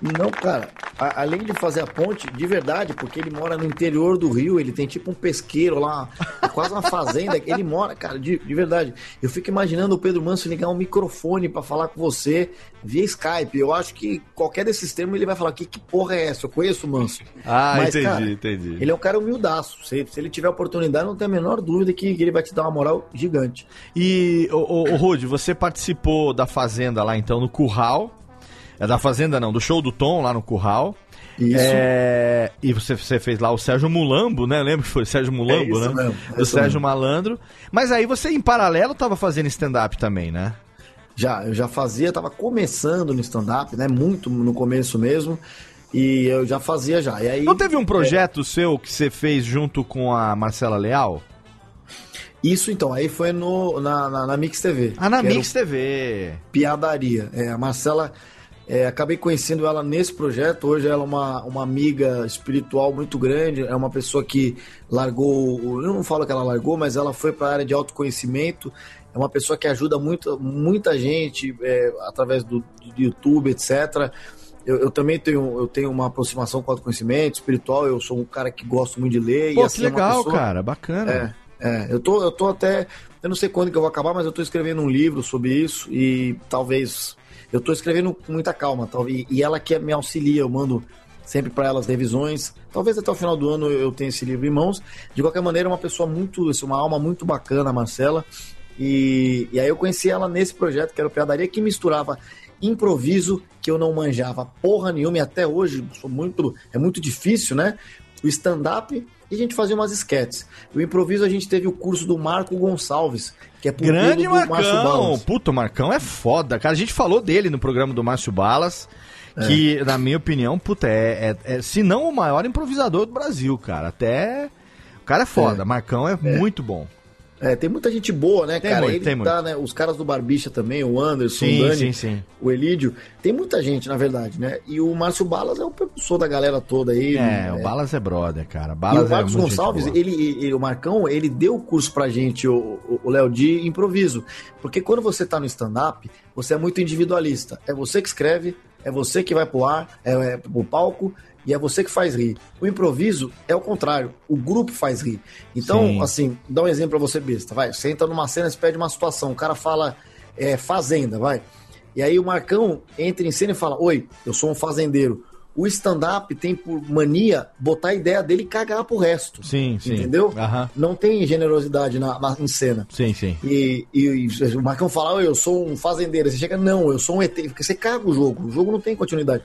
Não, cara, a- além de fazer a ponte, de verdade, porque ele mora no interior do Rio, ele tem tipo um pesqueiro lá, quase uma fazenda, ele mora, cara, de, de verdade. Eu fico imaginando o Pedro Manso ligar um microfone pra falar com você via Skype. Eu acho que qualquer desses termos ele vai falar: que, que porra é essa? Eu conheço o Manso. Ah, Mas, entendi, cara, entendi. Ele é um cara humildaço. Se, se ele tiver oportunidade, não tem a menor dúvida que, que ele vai te dar uma moral gigante. E, ô, ô, ô, Rude, você participou da Fazenda lá então no Curral. É da Fazenda não, do show do Tom lá no Curral. Isso. É, e você, você fez lá o Sérgio Mulambo, né? Lembra que foi Sérgio Mulambo, É isso né? é isso Sérgio mesmo. Malandro. Mas aí você, em paralelo, tava fazendo stand-up também, né? Já, eu já fazia, tava começando no stand-up, né? Muito no começo mesmo. E eu já fazia já. E aí, Não teve um projeto seu que você fez junto com a Marcela Leal? Isso então, aí foi no, na, na, na Mix TV. Ah, na Mix o TV. Piadaria. É, a Marcela, é, acabei conhecendo ela nesse projeto. Hoje ela é uma, uma amiga espiritual muito grande. É uma pessoa que largou. Eu não falo que ela largou, mas ela foi para a área de autoconhecimento. É uma pessoa que ajuda muito, muita gente é, através do, do YouTube, etc. Eu, eu também tenho, eu tenho uma aproximação com o autoconhecimento espiritual. Eu sou um cara que gosto muito de ler. Pô, e assim, que é legal, pessoa- cara. Bacana. é, é, eu tô, eu tô até. Eu não sei quando que eu vou acabar, mas eu tô escrevendo um livro sobre isso e talvez. Eu tô escrevendo com muita calma, talvez. E ela que me auxilia, eu mando sempre para elas revisões. Talvez até o final do ano eu tenha esse livro em mãos. De qualquer maneira, é uma pessoa muito. assim, Uma alma muito bacana, a Marcela. E, e aí eu conheci ela nesse projeto, que era o Piadaria, que misturava improviso, que eu não manjava porra nenhuma, e até hoje sou muito, é muito difícil, né? O stand-up e a gente fazia umas esquetes. O improviso a gente teve o curso do Marco Gonçalves, que é Grande Marcão! Balas. Puta, o Marcão é foda, cara. A gente falou dele no programa do Márcio Balas, que, na minha opinião, puta, é, é, é- se não o maior improvisador do Brasil, cara. Até. O cara é foda, É. Marcão é, muito bom. É, tem muita gente boa, né, Tem cara? muito, Ele tem tá, muito. né? Os caras do Barbicha também, o Anderson, Sim, o Dani, sim, sim. o Elídio. Tem muita gente, na verdade, né? E o Márcio Balas é o professor da galera toda aí. É, né? o Balas é brother, cara. E Balas o Marcos é Gonçalves, ele, ele- o Marcão, ele deu o curso pra gente, o Léo, de improviso. Porque quando você tá no stand-up, você é muito individualista. É você que escreve, é você que vai pro ar, é, é pro palco, e é você que faz rir. O improviso é o contrário, o grupo faz rir. Então, Sim. assim, dá um exemplo pra você, besta. Vai, você entra numa cena, você pede uma situação, o cara fala é, fazenda, vai. E aí o Marcão entra em cena e fala: Oi, eu sou um fazendeiro. O stand-up tem por mania botar a ideia dele e cagar pro resto. Sim, sim. Entendeu? Aham. Não tem generosidade na, na- em cena. Sim, sim. E, e- e o Marcão fala, "Oi, eu sou um fazendeiro. Você chega, não, eu sou um ET. Porque você caga o jogo. O jogo não tem continuidade.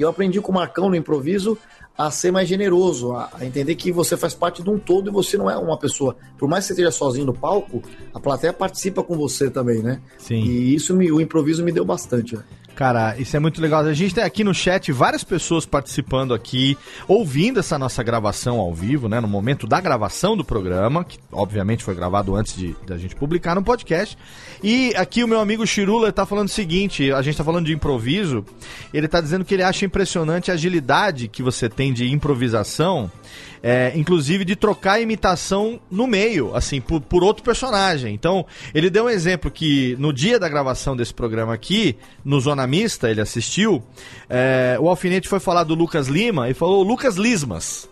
E eu aprendi com o Marcão no improviso a ser mais generoso, a, a entender que você faz parte de um todo e você não é uma pessoa. Por mais que você esteja sozinho no palco, a plateia participa com você também, né? Sim. E isso me, o improviso me deu bastante. né? Cara, isso é muito legal. A gente tem aqui no chat várias pessoas participando aqui, ouvindo essa nossa gravação ao vivo, né? No momento da gravação do programa, que obviamente foi gravado antes de da gente publicar no podcast. E aqui o meu amigo Chirula tá falando o seguinte: a gente tá falando de improviso. Ele tá dizendo que ele acha impressionante a agilidade que você tem de improvisação. É, inclusive de trocar a imitação no meio, assim, por, por outro personagem. Então, ele deu um exemplo que no dia da gravação desse programa aqui, no Zona Mista, ele assistiu, é, o Alfinete foi falar do Lucas Lima e falou Lucas Lismas.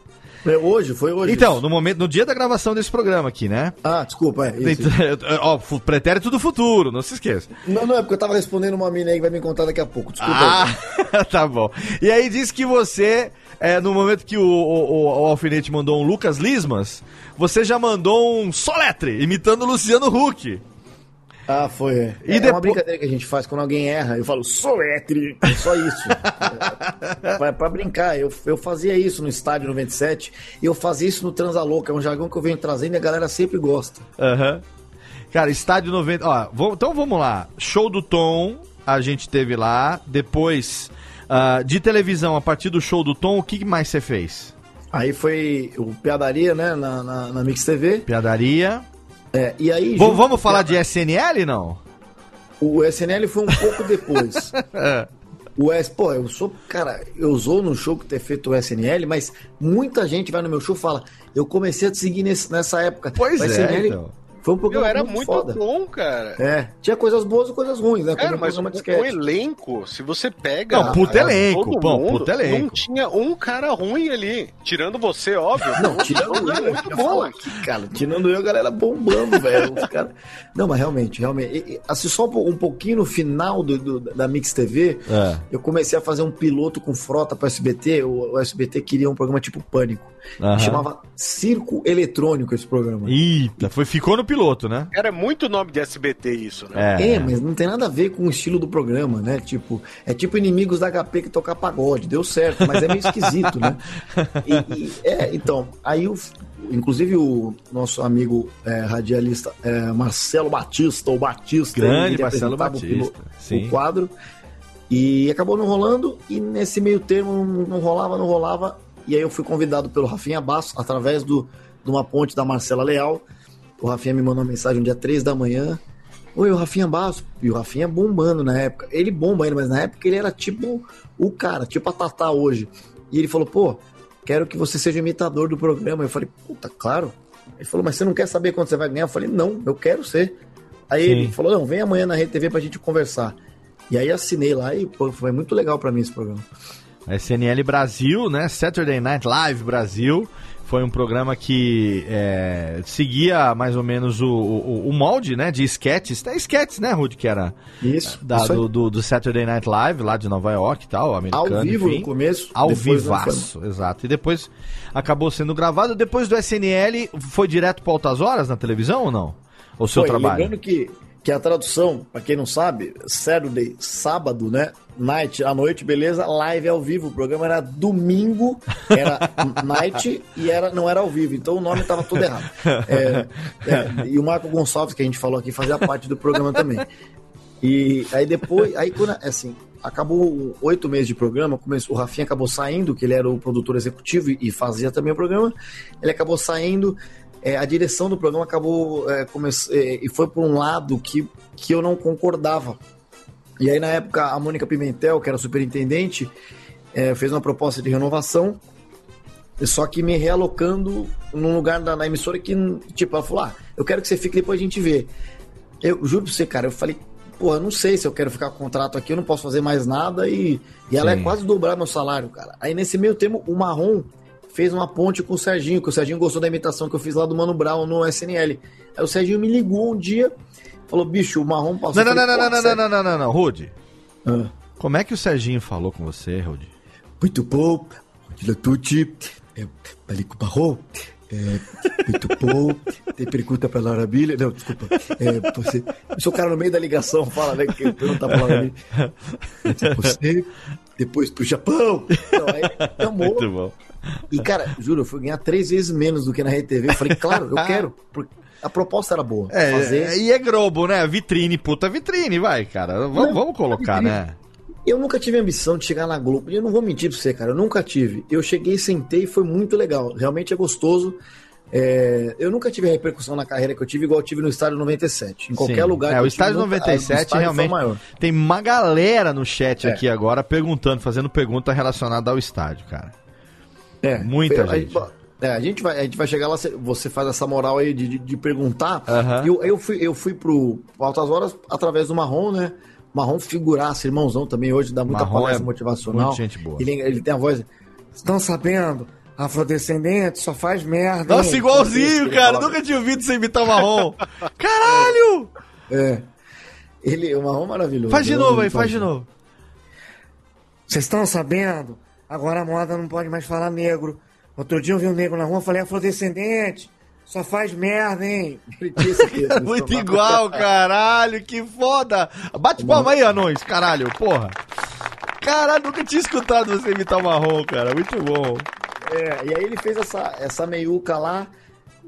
É hoje, foi hoje. Então, no momento, no dia da gravação desse programa aqui, né? Ah, desculpa, é isso. Então, Ó, pretérito do futuro, não se esqueça. Não, não, é porque eu tava respondendo uma mina aí que vai me contar daqui a pouco. Desculpa. Ah, tá bom. E aí diz que você, é, no momento que o, o, o Alfinete mandou um Lucas Lismas, você já mandou um Soletre, imitando o Luciano Huck. Ah, foi. É, E é uma depois- brincadeira que a gente faz quando alguém erra. Eu falo, soletre. É só isso. é, pra, pra brincar. Eu, eu fazia isso no estádio 97. E eu fazia isso no Transalouca. É um jargão que eu venho trazendo e a galera sempre gosta. Aham. Cara, estádio 90. Ó, vamos- então vamos lá. Show do Tom. a gente teve lá. Depois, ah, de televisão, a partir do show do Tom, o que mais você fez? Aí foi o Piadaria, né, na, na, na Mix TV. Piadaria. É, e aí... V- vamos falar de SNL, não? O SNL foi um pouco depois. O S, pô, eu sou, cara, eu sou no show que ter feito o SNL, mas muita gente vai no meu show e fala, eu comecei a te seguir nesse- nessa época. Pois o é, então. Foi um programa Meu, era muito, muito foda. bom, cara. É, tinha coisas boas e coisas ruins, né? Cara, mas sketch. elenco, se você pega. Não, puta elenco, mundo, puta elenco. Não tinha um cara ruim ali. Tirando você, óbvio. Não, tirando eu, era muito bom. aqui, cara. Tirando eu, a galera bombando, velho. Cara... Não, mas realmente, realmente. e- e, Assim, só um po- um pouquinho no final do, do- da Mix TV, É. eu comecei a fazer um piloto com frota para SBT. O, o SBT queria um programa tipo Pânico. Aham. Chamava Circo Eletrônico esse programa. Eita, foi, ficou no piloto, né? Era muito nome de SBT isso, né? É, mas não tem nada a ver com o estilo do programa, né? Tipo, é tipo inimigos da HP que tocar pagode. Deu certo, mas é meio esquisito, né? E- e- é, então, aí o. Inclusive o nosso amigo é, radialista é, Marcelo Batista, ou Batista, Grande ele Marcelo o Batista, sim. o quadro, e acabou não rolando, e nesse meio termo não rolava, não rolava, e aí eu fui convidado pelo Rafinha Basso, através do, de uma ponte da Marcela Leal, o Rafinha me mandou uma mensagem um dia 3 da manhã, Oi, o Rafinha Basso. E o Rafinha bombando na época. Ele bomba ainda, mas na época ele era tipo o cara, tipo a Tatá hoje. E ele falou, pô, quero que você seja imitador do programa. Eu falei, puta, claro. Ele falou, mas você não quer saber quanto você vai ganhar? Eu falei, não, eu quero ser. Aí Sim. ele falou, não, vem amanhã na Rede TV pra gente conversar. E aí assinei lá e pô, foi muito legal pra mim esse programa. SNL Brasil, né? Saturday Night Live Brasil. Foi um programa que é, seguia mais ou menos o, o, o molde, né? De sketches. É sketches, né, Rude? Que era Isso, da- isso do, do, do Saturday Night Live, lá de Nova York e tal, americano. Ao vivo enfim. no começo. Ao vivaço, exato. E depois acabou sendo gravado. Depois do SNL, foi direto para Altas Horas na televisão ou não? O seu Foi, trabalho? Lembrando que, que a tradução, pra quem não sabe, Saturday, sábado, né? Night, à noite, beleza, live ao vivo. O programa era domingo, era night e era, não era ao vivo. Então o nome tava todo errado. É, é, e o Marco Gonçalves, que a gente falou aqui, fazia parte do programa também. E aí depois, aí quando, assim, acabou oito meses de programa, começou, o Rafinha acabou saindo, que ele era o produtor executivo e fazia também o programa. Ele acabou saindo, é, a direção do programa acabou é, é, e foi por um lado que, que eu não concordava. E aí, na época, a Mônica Pimentel, que era superintendente, é, fez uma proposta de renovação, só que me realocando num lugar da, na emissora que, tipo, ela falou: ah, eu quero que você fique depois a gente vê. Eu juro pra você, cara, eu falei, pô, eu não sei se eu quero ficar com contrato aqui, eu não posso fazer mais nada e, e ela Sim. é quase dobrar meu salário, cara. Aí nesse meio tempo, o Marrom fez uma ponte com o Serginho, que o Serginho gostou da imitação que eu fiz lá do Mano Brown no SNL. Aí o Serginho me ligou um dia, falou, bicho, o Marrom passou. Não, não, não, falei, não, "Pô, não, não, não, não, não, não, Rude. Ah. Como é que o Serginho falou com você, Rude? Muito bom, Tucci, é, Palico Barro, é, muito bom, tem pergunta pra Laura Miller, não, desculpa, é, você, se o cara no meio da ligação fala, né, que pergunta pra Laura Miller, você, depois pro Japão, não, aí, amor, Muito bom. e cara, juro, eu fui ganhar três vezes menos do que na Rede TV, eu falei, claro, eu quero, porque a proposta era boa, É, fazer... e é Globo, né? Vitrine, puta vitrine, vai, cara. Vamos, Não, vamos colocar, vitrine. né? Eu nunca tive a ambição de chegar na Globo. Eu não vou mentir pra você, cara. Eu nunca tive. Eu cheguei, sentei e foi muito legal. Realmente é gostoso. É, eu nunca tive a repercussão na carreira que eu tive, igual eu tive no Estádio 97. Em qualquer Sim. lugar É, que o eu tive, estádio nunca- 97 o estádio realmente maior. tem uma galera no chat É. aqui agora perguntando, fazendo pergunta relacionada ao estádio, cara. É, Muita foi- gente. A, é, a gente vai, a gente vai chegar lá, você- faz essa moral aí de, de, de perguntar. E Eu, eu fui, eu fui pro Altas Horas através do Marrom, né? Marrom figuraça, irmãozão também hoje, dá muita Marrom palestra é motivacional. muito gente boa. Ele, ele tem a voz. Estão sabendo? Afrodescendente só faz merda. Nossa, hein?" igualzinho, cara. Nunca tinha ouvido você imitar o marrom. Caralho! É. Ele, o Marrom maravilhoso. Faz de novo aí, faz de novo. Vocês estão sabendo? Agora a moda não pode mais falar negro. Outro dia eu vi um negro na rua, falei afrodescendente. Só faz merda, hein? É muito igual, caralho, que foda. Bate palma aí, anões, caralho, porra. Caralho, nunca tinha escutado você imitar o marrom, cara. Muito bom. É, e aí ele fez essa, essa meiuca lá.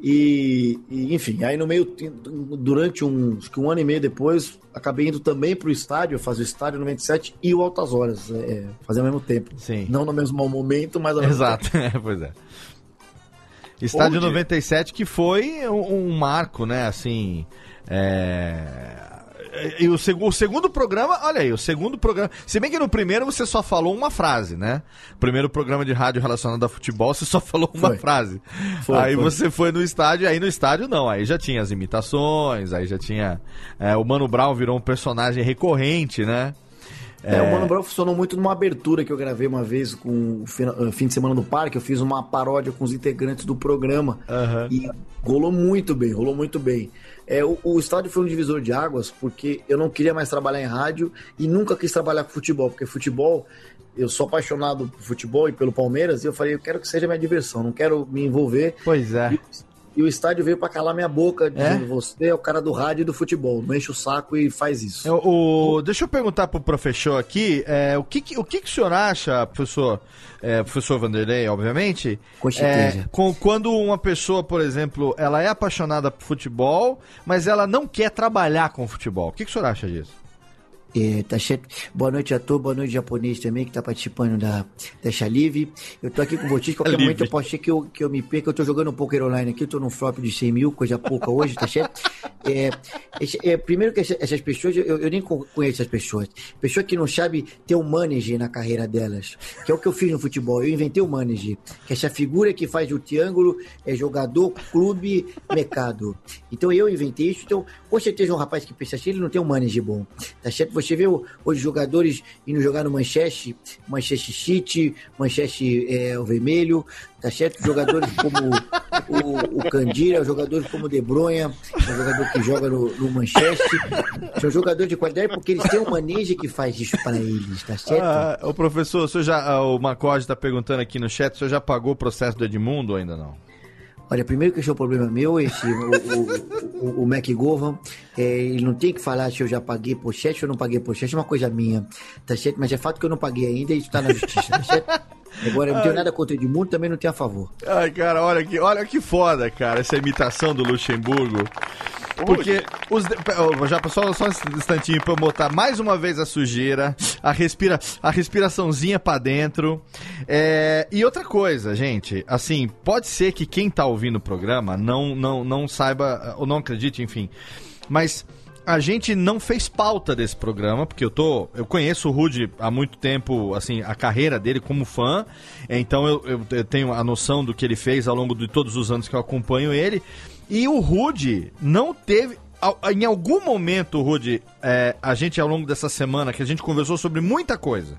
E, e, enfim, aí no meio, durante um, acho que um ano e meio depois, acabei indo também pro estádio, fazer o estádio 97 e o Altas Horas, é, fazer ao mesmo tempo. Sim. Não no mesmo momento, mas ao mesmo Exato, tempo. é, pois é. Estádio Onde? 97 que foi um, um marco, né, assim, é... E o, seg- o segundo programa, olha aí, o segundo programa. Se bem que no primeiro você só falou uma frase, né? Primeiro programa de rádio relacionado a futebol, você só falou uma Foi. frase. Foi, aí foi. você foi no estádio, aí no estádio não, aí já tinha as imitações, aí já tinha. é, o Mano Brown virou um personagem recorrente, né? É, o Mano Brown funcionou muito numa abertura que eu gravei uma vez com o eh, fim de semana no parque. Eu fiz uma paródia com os integrantes do programa. E rolou muito bem, rolou muito bem. É, o, o estádio foi um divisor de águas porque eu não queria mais trabalhar em rádio e nunca quis trabalhar com futebol, porque futebol. Eu sou apaixonado por futebol e pelo Palmeiras, e eu falei, eu quero que seja minha diversão, não quero me envolver. Pois é. E o estádio veio pra calar minha boca, dizendo, É? você é o cara do rádio e do futebol, não enche o saco e faz isso. É, o- deixa eu perguntar pro professor aqui, é, o, que, o que, que o senhor acha, professor, é, professor Vanderlei, obviamente, Com certeza. é, com- quando uma pessoa, por exemplo, ela é apaixonada por futebol, mas ela não quer trabalhar com futebol. O que, que o senhor acha disso? É, tá certo. Boa noite a todos, boa noite japonês também que tá participando da, da Chalive. Eu tô aqui com vocês, qualquer momento eu posso ser que eu, que eu me perca, eu tô jogando um poker online aqui, eu tô num flop de 100 mil, coisa pouca hoje, tá certo? É, é, primeiro que essa- essas pessoas, eu, eu nem co- conheço essas pessoas. Pessoa que não sabe ter um manager na carreira delas, que é o que eu fiz no futebol, eu inventei o manager, que é essa figura que faz o triângulo é jogador, clube, mercado. Então eu inventei isso, então com certeza um rapaz que pensa assim, ele não tem um manager bom, tá certo? Você vê o- hoje jogadores indo jogar no Manchester, Manchester City, Manchester é, o Vermelho, tá certo? Jogadores como o, o Candira, jogadores como o De Bruyne, é um jogador que joga no, no Manchester, são jogadores de qualidade porque eles têm um manager que faz isso para eles, tá certo? Ah, o professor, o, já, ah, o Macorde está perguntando aqui no chat, o senhor já pagou o processo do Edmundo ou ainda não? Olha, primeiro que esse é um problema meu, esse, o, o, o, o é, ele não tem que falar se eu já paguei por chat ou não paguei por é uma coisa minha, tá certo? Mas é fato que eu não paguei ainda e isso tá na justiça, tá certo? Agora, eu não tenho nada contra o Edmundo, também não tenho a favor. Ai, cara, olha que, olha que foda, cara, essa imitação do Luxemburgo. Porque os. Já só, só um instantinho pra eu botar mais uma vez a sujeira, a, respira, a respiraçãozinha pra dentro. É, e outra coisa, gente, assim, pode ser que quem tá ouvindo o programa não, não, não saiba, ou não acredite, enfim. Mas a gente não fez pauta desse programa, porque eu tô. Eu conheço o Rude há muito tempo, assim, a carreira dele como fã. Então eu, eu- eu tenho a noção do que ele fez ao longo de todos os anos que eu acompanho ele. E o Rude não teve. Em algum momento, Rude, é, a gente ao longo dessa semana que a gente conversou sobre muita coisa.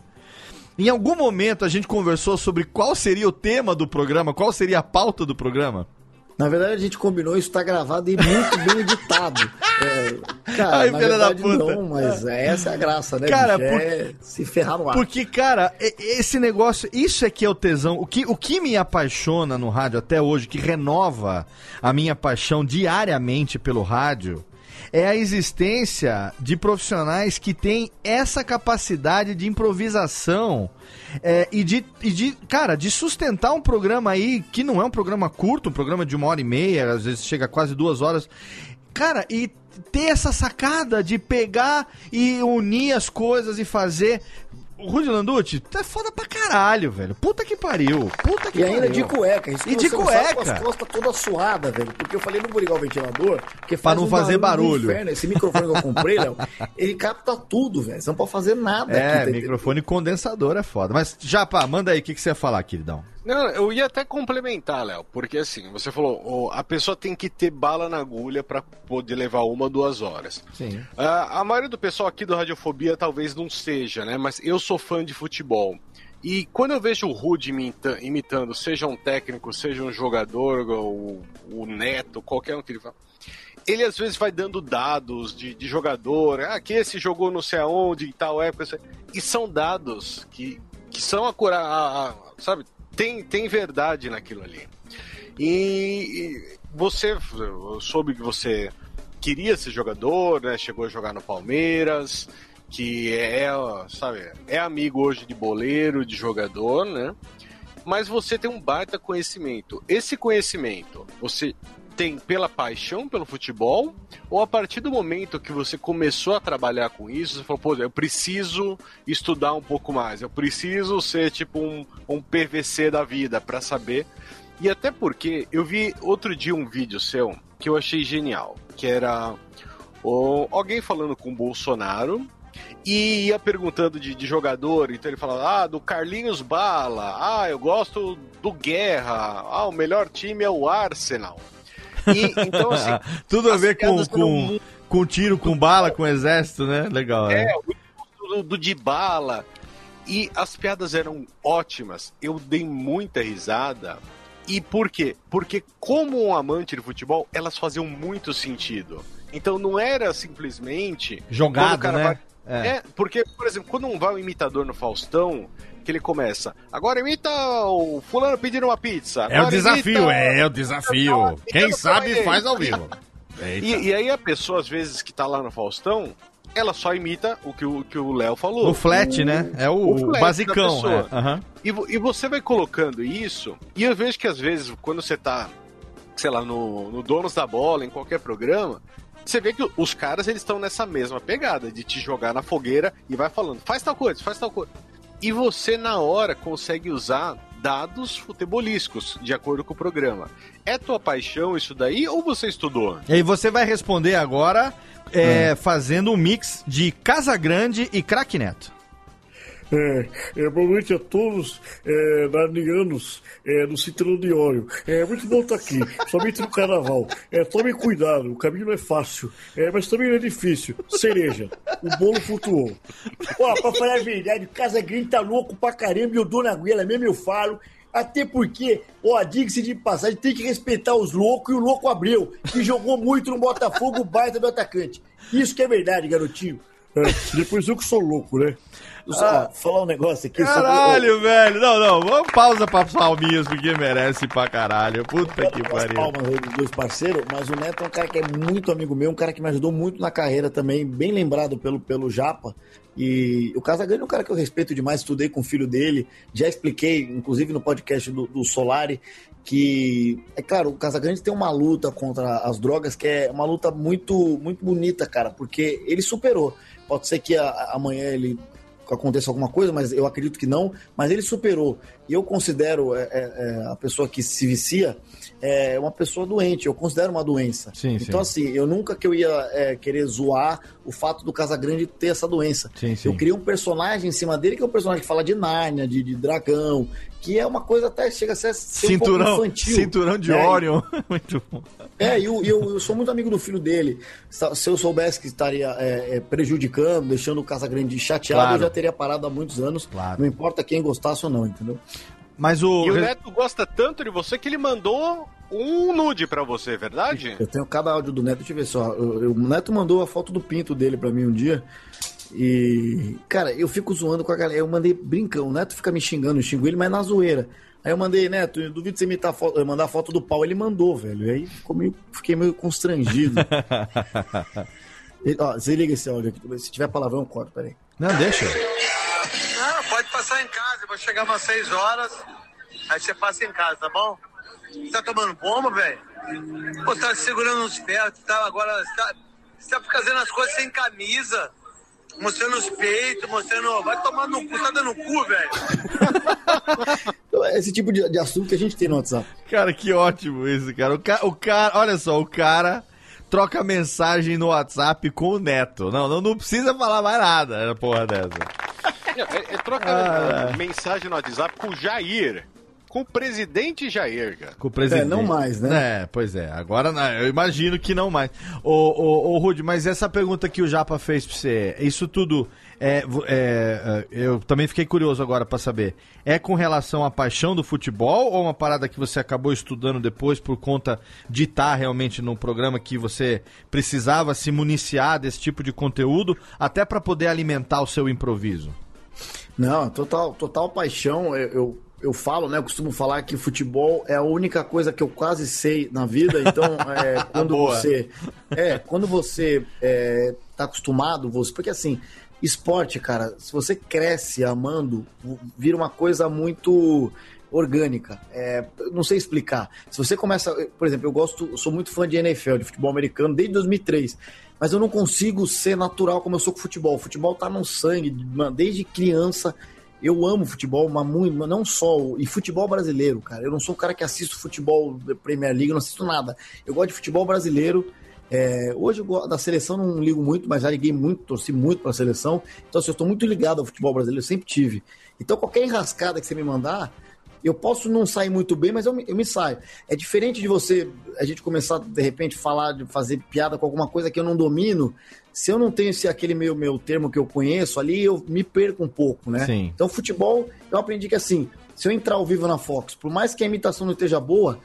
Em algum momento a gente conversou sobre qual seria o tema do programa, qual seria a pauta do programa. Na verdade, a gente combinou, isso tá gravado e muito bem editado. É, cara, Ai, na verdade não, mas essa é a graça, né, Cara, por- É se ferrar no ar. Porque, cara, esse negócio, isso é que é o tesão. O que, o que me apaixona no rádio até hoje, que renova a minha paixão diariamente pelo rádio, é a existência de profissionais que têm essa capacidade de improvisação é, e, de, e de, cara, de sustentar um programa aí que não é um programa curto, um programa de uma hora e meia, às vezes chega quase duas horas. Cara, e ter essa sacada de pegar e unir as coisas e fazer. O Rudy Landucci, tu é foda pra caralho, velho. Puta que pariu. Puta que E ainda pariu. de cueca. Isso E que de cueca. Com as costas toda suada, velho. Porque eu falei, não vou ligar o ventilador. Porque Pra faz não um fazer barulho. inferno. Esse microfone que eu comprei, Léo, ele capta tudo, velho. Você não pode fazer nada É, aqui. tá microfone condensador é foda. Mas, Japa, manda aí, o que, que você ia falar, queridão? Não, eu ia até complementar, Léo, porque assim, você falou, a pessoa tem que ter bala na agulha pra poder levar uma, duas horas. Sim. Ah, a maioria do pessoal aqui do Radiofobia talvez não seja, né? Mas eu sou fã de futebol. E quando eu vejo o Rude imita- imitando, seja um técnico, seja um jogador, o, o Neto, qualquer um que ele fala, ele às vezes vai dando dados de, de jogador, ah, que esse jogou não sei aonde, em tal época, e são dados que, que são acurados, sabe? Tem, tem verdade naquilo ali. E, e você, eu soube que você queria ser jogador, né? Chegou a jogar no Palmeiras, que é, sabe, é amigo hoje de boleiro, de jogador, né? Mas você tem um baita conhecimento. Esse conhecimento, você tem pela paixão pelo futebol, ou a partir do momento que você começou a trabalhar com isso, você falou, pô, eu preciso estudar um pouco mais, eu preciso ser tipo um, um PVC da vida para saber. E até porque eu vi outro dia um vídeo seu que eu achei genial, que era o, alguém falando com o Bolsonaro e ia perguntando de, de, jogador, então ele falava, ah, do Carlinhos Bala, ah, eu gosto do Guerra, ah, o melhor time é o Arsenal. E, então, assim, Tudo a ver com, com, com tiro, com bala, com exército, né? Legal. É, é. do, do de bala. E as piadas eram ótimas. Eu dei muita risada. E por quê? Porque, como um amante de futebol, elas faziam muito sentido. Então não era simplesmente. Jogado, né? Vai... É. é. porque, por exemplo, quando vai um imitador no Faustão, que ele começa. Agora imita o fulano pedindo uma pizza. É o desafio, imita... é, é o desafio. Quem sabe faz ao vivo. E, e, aí a pessoa, às vezes, que tá lá no Faustão, ela só imita o que o que o Léo falou. O flat, o, né? É o, o basicão. É. Uhum. E, e você vai colocando isso, e eu vejo que às vezes, quando você tá, sei lá, no, no Donos da Bola, em qualquer programa, você vê que os caras eles estão nessa mesma pegada de te jogar na fogueira e vai falando, faz tal coisa, faz tal coisa. E você na hora consegue usar dados futebolísticos, de acordo com o programa. É tua paixão isso daí ou você estudou? E aí você vai responder agora é, hum. fazendo um mix de Casa Grande e Crack Neto. É, é, boa noite a todos, é, nanianos, é, no Cinturão de Óleo. É muito bom estar aqui, somente no carnaval. É, tome cuidado, o caminho não é fácil, é, mas também não é difícil. Cereja, o bolo flutuou. Ó, pra falar a verdade, Casa Grande tá louco pra caramba e eu dou na goela mesmo, eu falo. Até porque, ó, diga-se de passagem, tem que respeitar os loucos e o louco Abreu, que jogou muito no Botafogo, o baita do atacante. Isso que é verdade, garotinho. É, depois eu que sou louco, né? Ah, falar um negócio aqui. Caralho, sobre... velho. Não, não. Vamos pausa pra palminhas, porque merece pra caralho. Puta que pariu. palmas dos dois parceiros, mas o Neto é um cara que é muito amigo meu, um cara que me ajudou muito na carreira também, bem lembrado pelo, pelo Japa. E o Casagrande é um cara que eu respeito demais, estudei com o filho dele, já expliquei, inclusive no podcast do, do Solari, que é claro, o Casagrande tem uma luta contra as drogas que é uma luta muito muito bonita, cara, porque ele superou. Pode ser que a, amanhã ele aconteça alguma coisa, mas eu acredito que não. Mas ele superou. E eu considero é, é, é a pessoa que se vicia é uma pessoa doente, eu considero uma doença. Sim, então, sim. assim, eu nunca que eu ia é, querer zoar o fato do Casagrande ter essa doença. Sim, sim. Eu criei um personagem em cima dele que é um personagem que fala de Nárnia, de, de dragão, que é uma coisa até chega a ser, ser cinturão, um pouco infantil. Cinturão de é, Orion. muito bom. É, e eu, eu, eu, sou muito amigo do filho dele. Se eu soubesse que estaria é, é, prejudicando, deixando o Casagrande chateado, claro. eu já teria parado há muitos anos. Claro. Não importa quem gostasse ou não, entendeu? Mas o... E o Neto gosta tanto de você que ele mandou um nude para você, é verdade? Eu tenho cada áudio do Neto, deixa eu ver só. Eu, eu, o Neto mandou a foto do pinto dele para mim um dia. E, cara, eu fico zoando com a galera. Eu mandei brincão. O Neto fica me xingando, eu xingo ele, mas na zoeira. Aí eu mandei, Neto, eu duvido você imitar foto, eu mandar a foto do pau. Ele mandou, velho. E aí meio, fiquei meio constrangido. e, ó, desliga esse áudio aqui. Se tiver palavrão, corta, peraí. Não, deixa. Não, pode passar em casa. Eu vou chegar umas 6 horas. Aí você passa em casa, tá bom? Você tá tomando bomba, velho? Pô, tá segurando uns ferros, tá? Agora, você tá, você tá fazendo as coisas sem camisa mostrando os peitos, mostrando. Vai tomar no cu, tá dando cu, velho. Esse tipo de, de, assunto que a gente tem no WhatsApp. Cara, que ótimo isso, cara. O, ca, o cara, olha só, o cara troca mensagem no WhatsApp com o Neto. Não, não, não precisa falar mais nada, porra dessa. É, é, troca ah, mensagem no WhatsApp com o Jair com o presidente Jair, cara. Com o presidente. É, não mais, né? É, pois é. Agora eu imagino que não mais. Ô, ô, ô Rude, mas essa pergunta que o Japa fez pra você, isso tudo. É, é, é eu também fiquei curioso agora para saber. É com relação à paixão do futebol ou uma parada que você acabou estudando depois por conta de estar realmente num programa que você precisava se municiar desse tipo de conteúdo, até para poder alimentar o seu improviso? Não, total, total paixão. eu, eu eu falo, né? Eu costumo falar que futebol é a única coisa que eu quase sei na vida. Então, é, quando você. É, quando você é, tá acostumado, você. Porque assim, esporte, cara, se você cresce amando, vira uma coisa muito. orgânica. É, não sei explicar. Se você começa, por exemplo, eu gosto, eu sou muito fã de NFL, de futebol americano desde 2003, mas eu não consigo ser natural como eu sou com futebol. O futebol tá no sangue, mano, desde criança. Eu amo futebol, mas muito, não só, e futebol brasileiro, cara. Eu não sou o cara que assiste futebol Premier League, não assisto nada. Eu gosto de futebol brasileiro. É, hoje eu da seleção, não ligo muito, mas já liguei muito, torci muito pra seleção. Então, assim, eu estou muito ligado ao futebol brasileiro, sempre tive. Então, qualquer enrascada que você me mandar, eu posso não sair muito bem, mas eu me, eu me saio. É diferente de você, a gente começar, de repente, falar, de fazer piada com alguma coisa que eu não domino. Se eu não tenho esse, aquele meu, meu termo que eu conheço ali, eu me perco um pouco, né? Sim. Então, futebol, eu aprendi que assim, se eu entrar ao vivo na Fox, por mais que a imitação não esteja boa,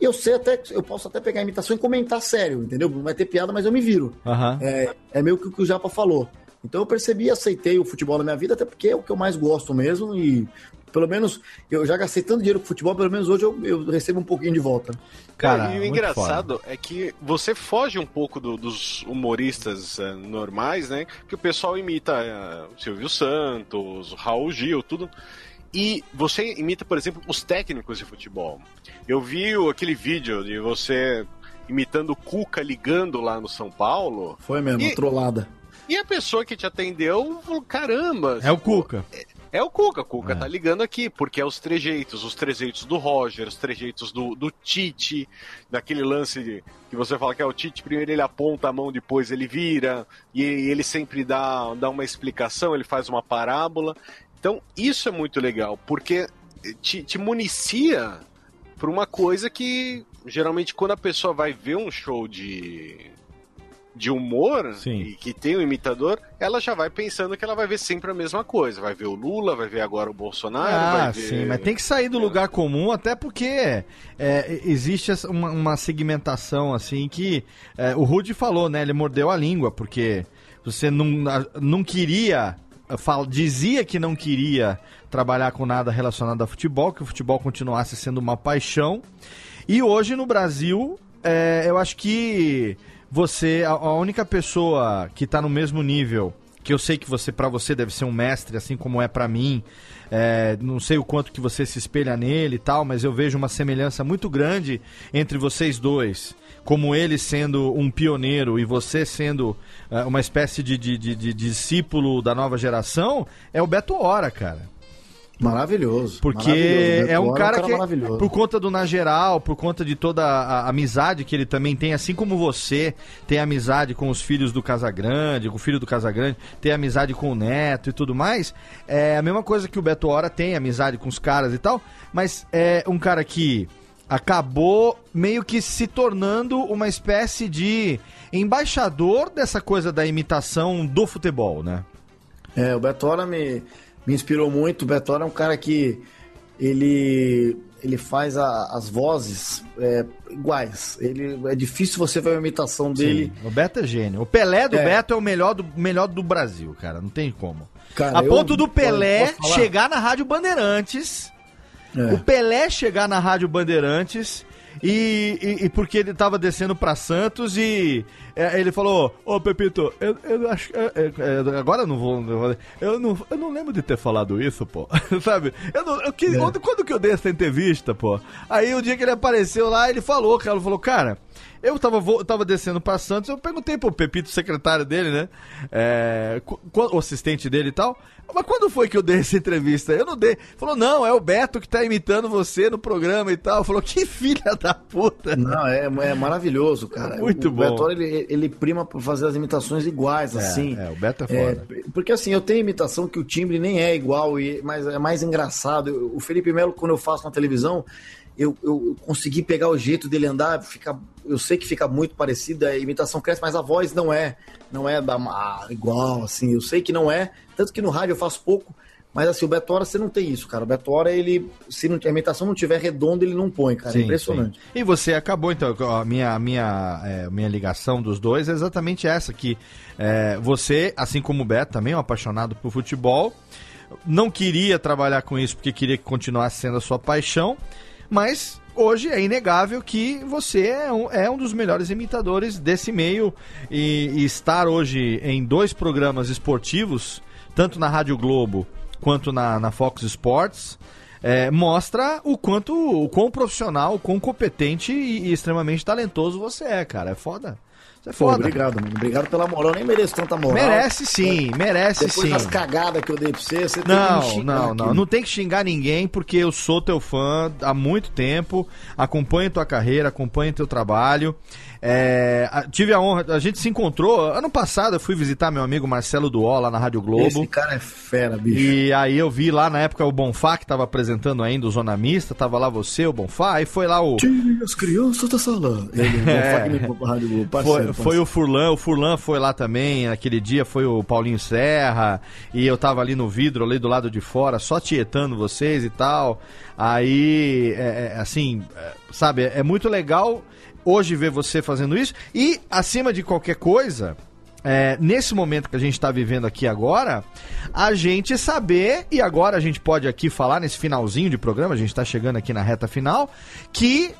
eu sei até, eu posso até pegar a imitação e comentar sério, entendeu? Não vai ter piada, mas eu me viro. Aham. É, é meio que o que o Japa falou. Então eu percebi e aceitei o futebol na minha vida, até porque é o que eu mais gosto mesmo. E pelo menos eu já gastei tanto dinheiro com futebol, pelo menos hoje eu, eu recebo um pouquinho de volta. Cara, e o engraçado é que você foge um pouco do- dos humoristas eh, normais, né? Que o pessoal imita o Silvio Santos, o Raul Gil, tudo. E você imita, por exemplo, os técnicos de futebol. Eu vi aquele vídeo de você imitando o Cuca ligando lá no São Paulo. Foi mesmo, E- trollada. E a pessoa que te atendeu falou: caramba. É o Cuca. É o Cuca, o Cuca tá ligando aqui, porque é os trejeitos, os trejeitos do Roger, os trejeitos do, do Tite, daquele lance de- que você fala que é o Tite, primeiro ele aponta a mão, depois ele vira, e ele sempre dá, dá uma explicação, ele faz uma parábola. Então, isso é muito legal, porque te, te municia por uma coisa que, geralmente, quando a pessoa vai ver um show de, de humor e que tem um imitador, ela já vai pensando que ela vai ver sempre a mesma coisa. Vai ver o Lula, vai ver agora o Bolsonaro, Ah, vai ver... sim, mas tem que sair do lugar comum, até porque é, existe uma, uma segmentação assim que é, o Rude falou, né? Ele mordeu a língua, porque você não, não queria. Fala, dizia que não queria trabalhar com nada relacionado a futebol, que o futebol continuasse sendo uma paixão. E hoje no Brasil, é, eu acho que você, a, a única pessoa que tá no mesmo nível, que eu sei que você, para você, deve ser um mestre, assim como é para mim. é, não sei o quanto que você se espelha nele e tal, mas eu vejo uma semelhança muito grande entre vocês dois. Como ele sendo um pioneiro e você sendo é, uma espécie de, de- de- de discípulo da nova geração, é o Beto Hora, cara. Maravilhoso. Porque maravilhoso. Beto é um Hora cara, que, maravilhoso. por conta do Na Geral, por conta de toda a, amizade que ele também tem, assim como você tem amizade com os filhos do Casagrande, com o filho do Casagrande, tem amizade com o neto e tudo mais, é a mesma coisa que o Beto Hora tem, amizade com os caras e tal, mas é um cara que acabou meio que se tornando uma espécie de embaixador dessa coisa da imitação do futebol, né? É, o Betora me, me inspirou muito. O Betora é um cara que ele, ele faz a- as vozes é, iguais. Ele, é difícil você ver uma imitação dele. Sim, o Beto é gênio. O Pelé do É. Beto é o melhor do, melhor do Brasil, cara. Não tem como. Cara, a eu- ponto do Pelé chegar na Rádio Bandeirantes. É. O Pelé chegar na Rádio Bandeirantes. E, e- e porque ele tava descendo pra Santos e é, ele falou: Ô Pepito, eu, eu acho que. é, é, é, agora eu não vou. eu vou- Eu não, eu não lembro de ter falado isso, pô. Sabe? Eu não, eu, que, quando, quando que eu dei essa entrevista, pô? Aí o dia que ele apareceu lá, ele falou, cara, ele falou, cara. Eu tava, eu tava descendo pra Santos, eu perguntei pro Pepito, secretário dele, né? É, o assistente dele e tal. Mas quando foi que eu dei essa entrevista? Eu não dei. Falou, não, é o Beto que tá imitando você no programa e tal. Falou, que filha da puta. Não, é, é maravilhoso, cara. Muito o bom. Betora, ele, ele prima por fazer as imitações iguais, É, assim. é, o Beto é foda. porque assim, eu tenho imitação que o timbre nem é igual, e, mas é mais engraçado. O Felipe Melo, quando eu faço na televisão, eu, eu consegui pegar o jeito dele andar, fica, eu sei que fica muito parecido, a imitação cresce, mas a voz não é, não é da, ah, igual, assim, eu sei que não é, tanto que no rádio eu faço pouco, mas assim, o Betora você não tem isso, cara. O Betora, ele, se não, a imitação não tiver redonda, ele não põe, cara. é impressionante. sim. E você acabou, então, a minha, a minha, é, minha ligação dos dois é exatamente essa, que é, você, assim como o Beto, também é um apaixonado por futebol, não queria trabalhar com isso porque queria que continuasse sendo a sua paixão, mas hoje é inegável que você é um, é um dos melhores imitadores desse meio e, e estar hoje em dois programas esportivos, tanto na Rádio Globo quanto na, na Fox Sports, é, mostra o quanto, o quão profissional, o quão competente e, e extremamente talentoso você é, cara. É foda. Você é Pô, foda. obrigado, mano. Obrigado pela moral. Eu nem mereço tanta moral. Merece sim, merece Depois sim. das cagadas que eu dei pra você, você tem que me Não, não, não. Não tem que xingar ninguém, porque eu sou teu fã há muito tempo. Acompanho tua carreira, acompanho teu trabalho. É, tive a honra, a gente se encontrou. Ano passado eu fui visitar meu amigo Marcelo Duó lá na Rádio Globo. Esse cara é fera, bicho. E aí eu vi lá na época o Bonfá, que tava apresentando ainda o Zona Mista, tava lá você, o Bonfá, aí foi lá o. Tire as crianças da sala. Ele, É. é. me levou pra Rádio Globo, Foi, parceiro, foi o Furlan, o Furlan foi lá também, naquele dia foi o Paulinho Serra, e eu tava ali no vidro, ali do lado de fora, só tietando vocês e tal. Aí, é, é, assim, é, sabe, é muito legal hoje ver você fazendo isso, e acima de qualquer coisa. é, nesse momento que a gente está vivendo aqui agora, a gente saber, e agora a gente pode aqui falar nesse finalzinho de programa, a gente está chegando aqui na reta final, que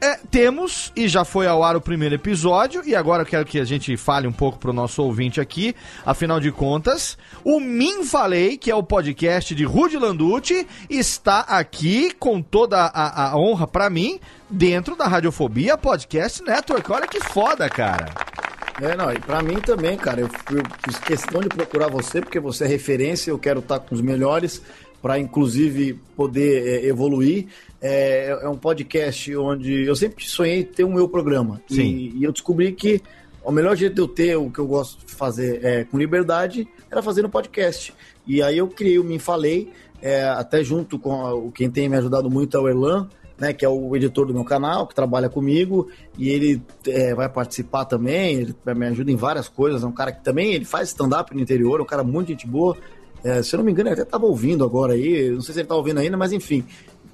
é, temos, e já foi ao ar o primeiro episódio, e agora eu quero que a gente fale um pouco pro nosso ouvinte aqui, afinal de contas, o Min Falei, que é o podcast de Rudy Landucci, está aqui com toda a, a honra pra mim, dentro da Radiofobia Podcast Network. Olha que foda, cara. É, não, e pra mim também, cara, eu, eu fiz questão de procurar você, porque você é referência, eu quero estar com os melhores, para inclusive poder é, evoluir. É, é um podcast onde eu sempre sonhei ter o meu programa. Sim. E, e eu descobri que o melhor jeito de eu ter o que eu gosto de fazer é, com liberdade era fazer no podcast. E aí eu criei o Me Falei, é, até junto com a- o quem tem me ajudado muito é o Erlan, né, que é o editor do meu canal, que trabalha comigo, e ele é, vai participar também, ele me ajuda em várias coisas, é um cara que também ele faz stand-up no interior, é um cara muito gente boa. É, se eu não me engano, ele até estava ouvindo agora aí, não sei se ele está ouvindo ainda, mas enfim,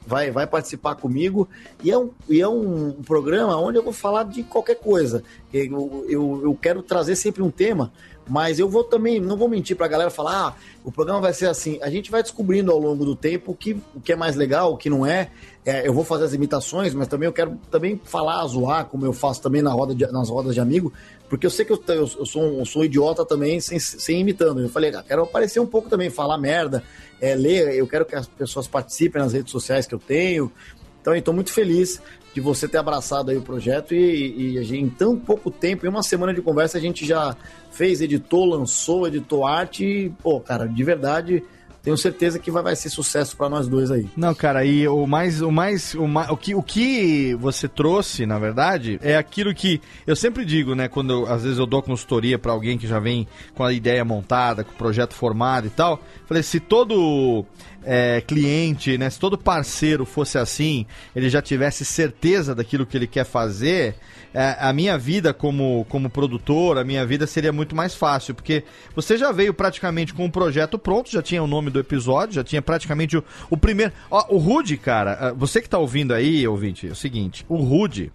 vai, vai participar comigo. E é, um, e é um, programa onde eu vou falar de qualquer coisa. Eu, eu, eu quero trazer sempre um tema, mas eu vou também, não vou mentir pra galera falar, ah, o programa vai ser assim. A gente vai descobrindo ao longo do tempo o que, o que é mais legal, o que não é. É, eu vou fazer as imitações, mas também eu quero também falar, zoar, como eu faço também na roda de- nas rodas de amigo, porque eu sei que eu, eu, eu sou, um, eu sou um idiota também, sem, sem imitando. Eu falei, ah, quero aparecer um pouco também, falar merda, é, ler, eu quero que as pessoas participem nas redes sociais que eu tenho. Então, estou muito feliz de você ter abraçado aí o projeto e, e gente, em tão pouco tempo, em uma semana de conversa, a gente já fez, editou, lançou, editou arte e, pô, cara, de verdade, tenho certeza que vai, vai ser sucesso para nós dois aí. Não, cara, e o mais, o mais, o mais, o que, o que você trouxe, na verdade, é aquilo que eu sempre digo, né, quando eu- às vezes eu dou consultoria pra alguém que já vem com a ideia montada, com o projeto formado e tal. Falei, se todo é, cliente, né, se todo parceiro fosse assim, ele já tivesse certeza daquilo que ele quer fazer, é, a minha vida como, como produtor, a minha vida seria muito mais fácil, porque você já veio praticamente com o projeto pronto, já tinha o nome do episódio, já tinha praticamente o, o primeiro. Ó, o Rude, cara, ah, você que tá ouvindo aí, ouvinte, é o seguinte: o Rude,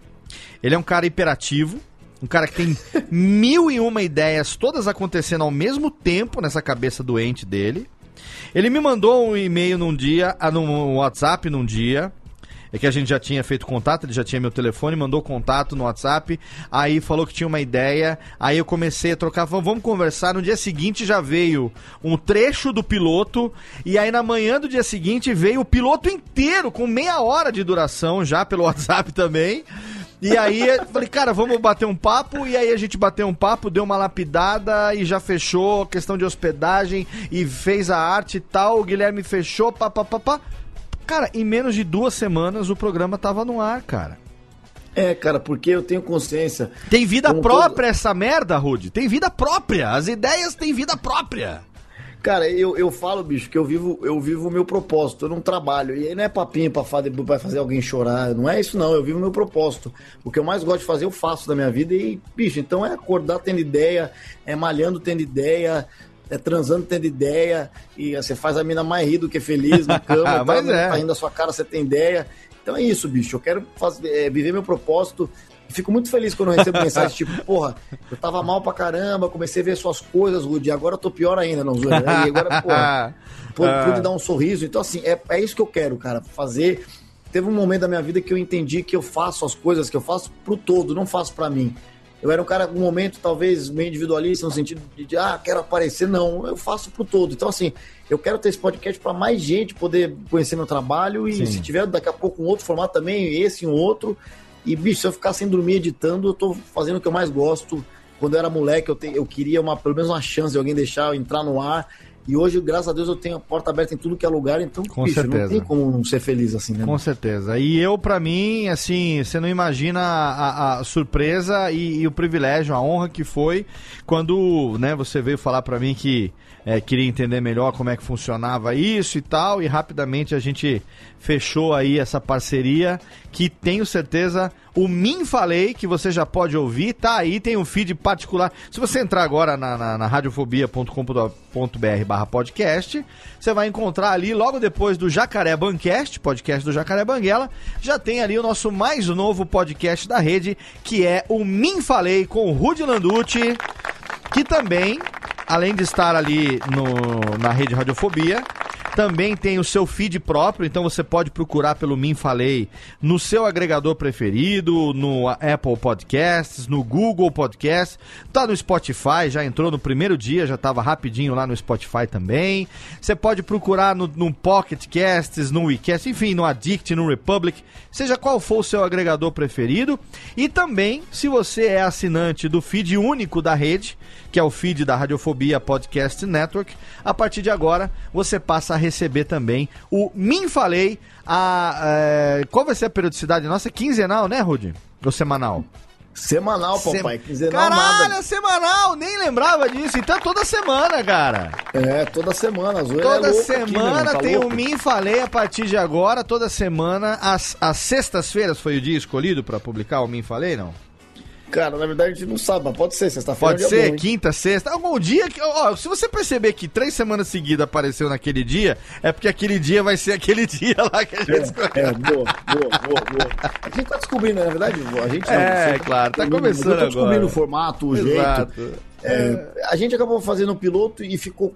ele é um cara hiperativo. Um cara que tem mil e uma ideias, todas acontecendo ao mesmo tempo nessa cabeça doente dele. Ele me mandou um e-mail num dia, ah, num WhatsApp num dia. É que a gente já tinha feito contato, ele já tinha meu telefone, mandou contato no WhatsApp, aí falou que tinha uma ideia, aí eu comecei a trocar, falou, vamos conversar. No dia seguinte já veio um trecho do piloto, e aí na manhã do dia seguinte veio o piloto inteiro, com meia hora de duração já pelo WhatsApp também. E aí, falei, cara, vamos bater um papo. E aí a gente bateu um papo, deu uma lapidada e já fechou questão de hospedagem e fez a arte e tal. O Guilherme fechou, pá, pá, pá, pá. Cara, em menos de duas semanas o programa tava no ar, cara. É, cara, porque eu tenho consciência. Tem vida própria essa merda, Rude. Tem vida própria. As ideias têm vida própria. Cara, eu, eu falo, bicho, que eu vivo eu vivo o meu propósito, eu não trabalho. E aí não é papinho pra fazer, pra fazer alguém chorar, não é isso não, eu vivo o meu propósito. O que eu mais gosto de fazer, eu faço da minha vida. E, bicho, então é acordar tendo ideia, é malhando tendo ideia, é transando tendo ideia, e você faz a mina mais rir do que feliz na cama, Mas tá, é. tá rindo da sua cara, você tem ideia. Então é isso, bicho, eu quero fazer, é, viver meu propósito. E Fico muito feliz quando eu recebo mensagem tipo, porra, eu tava mal pra caramba, comecei a ver suas coisas, Rudy, agora eu tô pior ainda, não zoeira. E agora, porra, pude, Ah. dar um sorriso. Então, assim, é, é isso que eu quero, cara, fazer. Teve um momento da minha vida que eu entendi que eu faço as coisas que eu faço pro todo, não faço pra mim. Eu era um cara, um momento, talvez, meio individualista, no sentido de, ah, quero aparecer. Não, eu faço pro todo. Então, assim, eu quero ter esse podcast para mais gente poder conhecer meu trabalho e Sim. se tiver daqui a pouco um outro formato também, esse e um outro. E, bicho, se eu ficar sem dormir editando, eu tô fazendo o que eu mais gosto. Quando eu era moleque, eu, te- eu queria uma, pelo menos uma chance de alguém deixar eu entrar no ar. E hoje, graças a Deus, eu tenho a porta aberta em tudo que é lugar, então, Com bicho, certeza. não tem como não ser feliz assim, né? Com certeza. E eu, pra mim, assim, você não imagina a, a surpresa e, e o privilégio, a honra que foi quando, né, você veio falar pra mim que é, queria entender melhor como é que funcionava isso e tal, e rapidamente a gente fechou aí essa parceria que tenho certeza o Min Falei, que você já pode ouvir, tá aí, tem um feed particular. Se você entrar agora na, na, na radiofobia.com.br barra podcast, você vai encontrar ali, logo depois do Jacaré Bancast, podcast do Jacaré Banguela, já tem ali o nosso mais novo podcast da rede, que é o Min Falei com o Rudy Landucci, que também, além de estar ali no, na rede Radiofobia, também tem o seu feed próprio, então você pode procurar pelo Min Falei no seu agregador preferido, no Apple Podcasts, no Google Podcasts, tá no Spotify, já entrou no primeiro dia, já estava rapidinho lá no Spotify também. Você pode procurar no, no Pocket Casts, no WeCast, enfim, no Addict, no Republic, seja qual for o seu agregador preferido. E também, se você é assinante do feed único da rede, que é o feed da Radiofobia Podcast Network, a partir de agora você passa a receber também o Min Falei. A, é, qual vai ser a periodicidade nossa? Quinzenal, né, Rudy? Ou semanal? Semanal, papai. Quinzenal Caralho, nada. é semanal! Nem lembrava disso. Então toda semana, cara. É, toda semana. A zoeira Toda é aqui, semana mano? Tá tem louco? o Min Falei a partir de agora. Toda semana, às, às sextas-feiras foi o dia escolhido pra publicar o Min Falei, não? Cara, na verdade a gente não sabe, mas pode ser. Sexta-feira Pode é ser, bom, quinta, sexta. Algum dia que. Ó, se você perceber que três semanas seguidas apareceu naquele dia, é porque aquele dia vai ser aquele dia lá que a gente. É, é, boa, boa, boa, boa. A gente tá descobrindo, na verdade, a gente não, É, você claro, tá começando tô descobrindo o formato, o Exato. jeito. É, a gente acabou fazendo o piloto e ficou.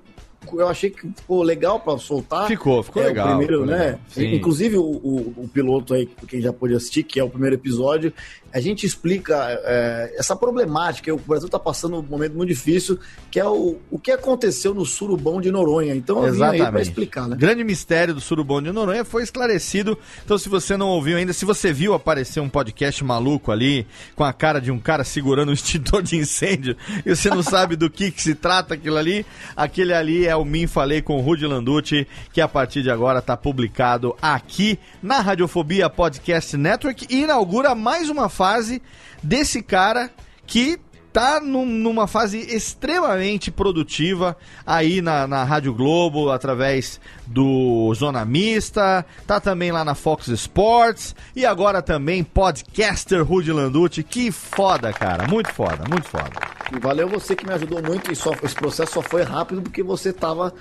Eu achei que ficou legal pra soltar. Ficou, ficou É, legal, O primeiro, ficou né? legal. Inclusive o, o- o piloto aí, quem já pôde assistir, que é o primeiro episódio, a gente explica é, essa problemática. O Brasil tá passando um momento muito difícil, que é o, o que aconteceu no surubão de Noronha. Então eu vim aí pra explicar, né? Grande mistério do Surubom de Noronha foi esclarecido. Então, se você não ouviu ainda, se você viu aparecer um podcast maluco ali, com a cara de um cara segurando um extintor de incêndio, e você não sabe do que, que se trata aquilo ali, aquele ali é o Min Falei com o Rudy Landucci, que a partir de agora está publicado aqui na Radiofobia Podcast Network e inaugura mais uma fase desse cara que tá num- numa fase extremamente produtiva aí na, na Rádio Globo, através do Zona Mista, tá também lá na Fox Sports e agora também podcaster Rudy Landucci. Que foda, cara, muito foda, muito foda. E valeu você que me ajudou muito e só, esse processo só foi rápido porque você tava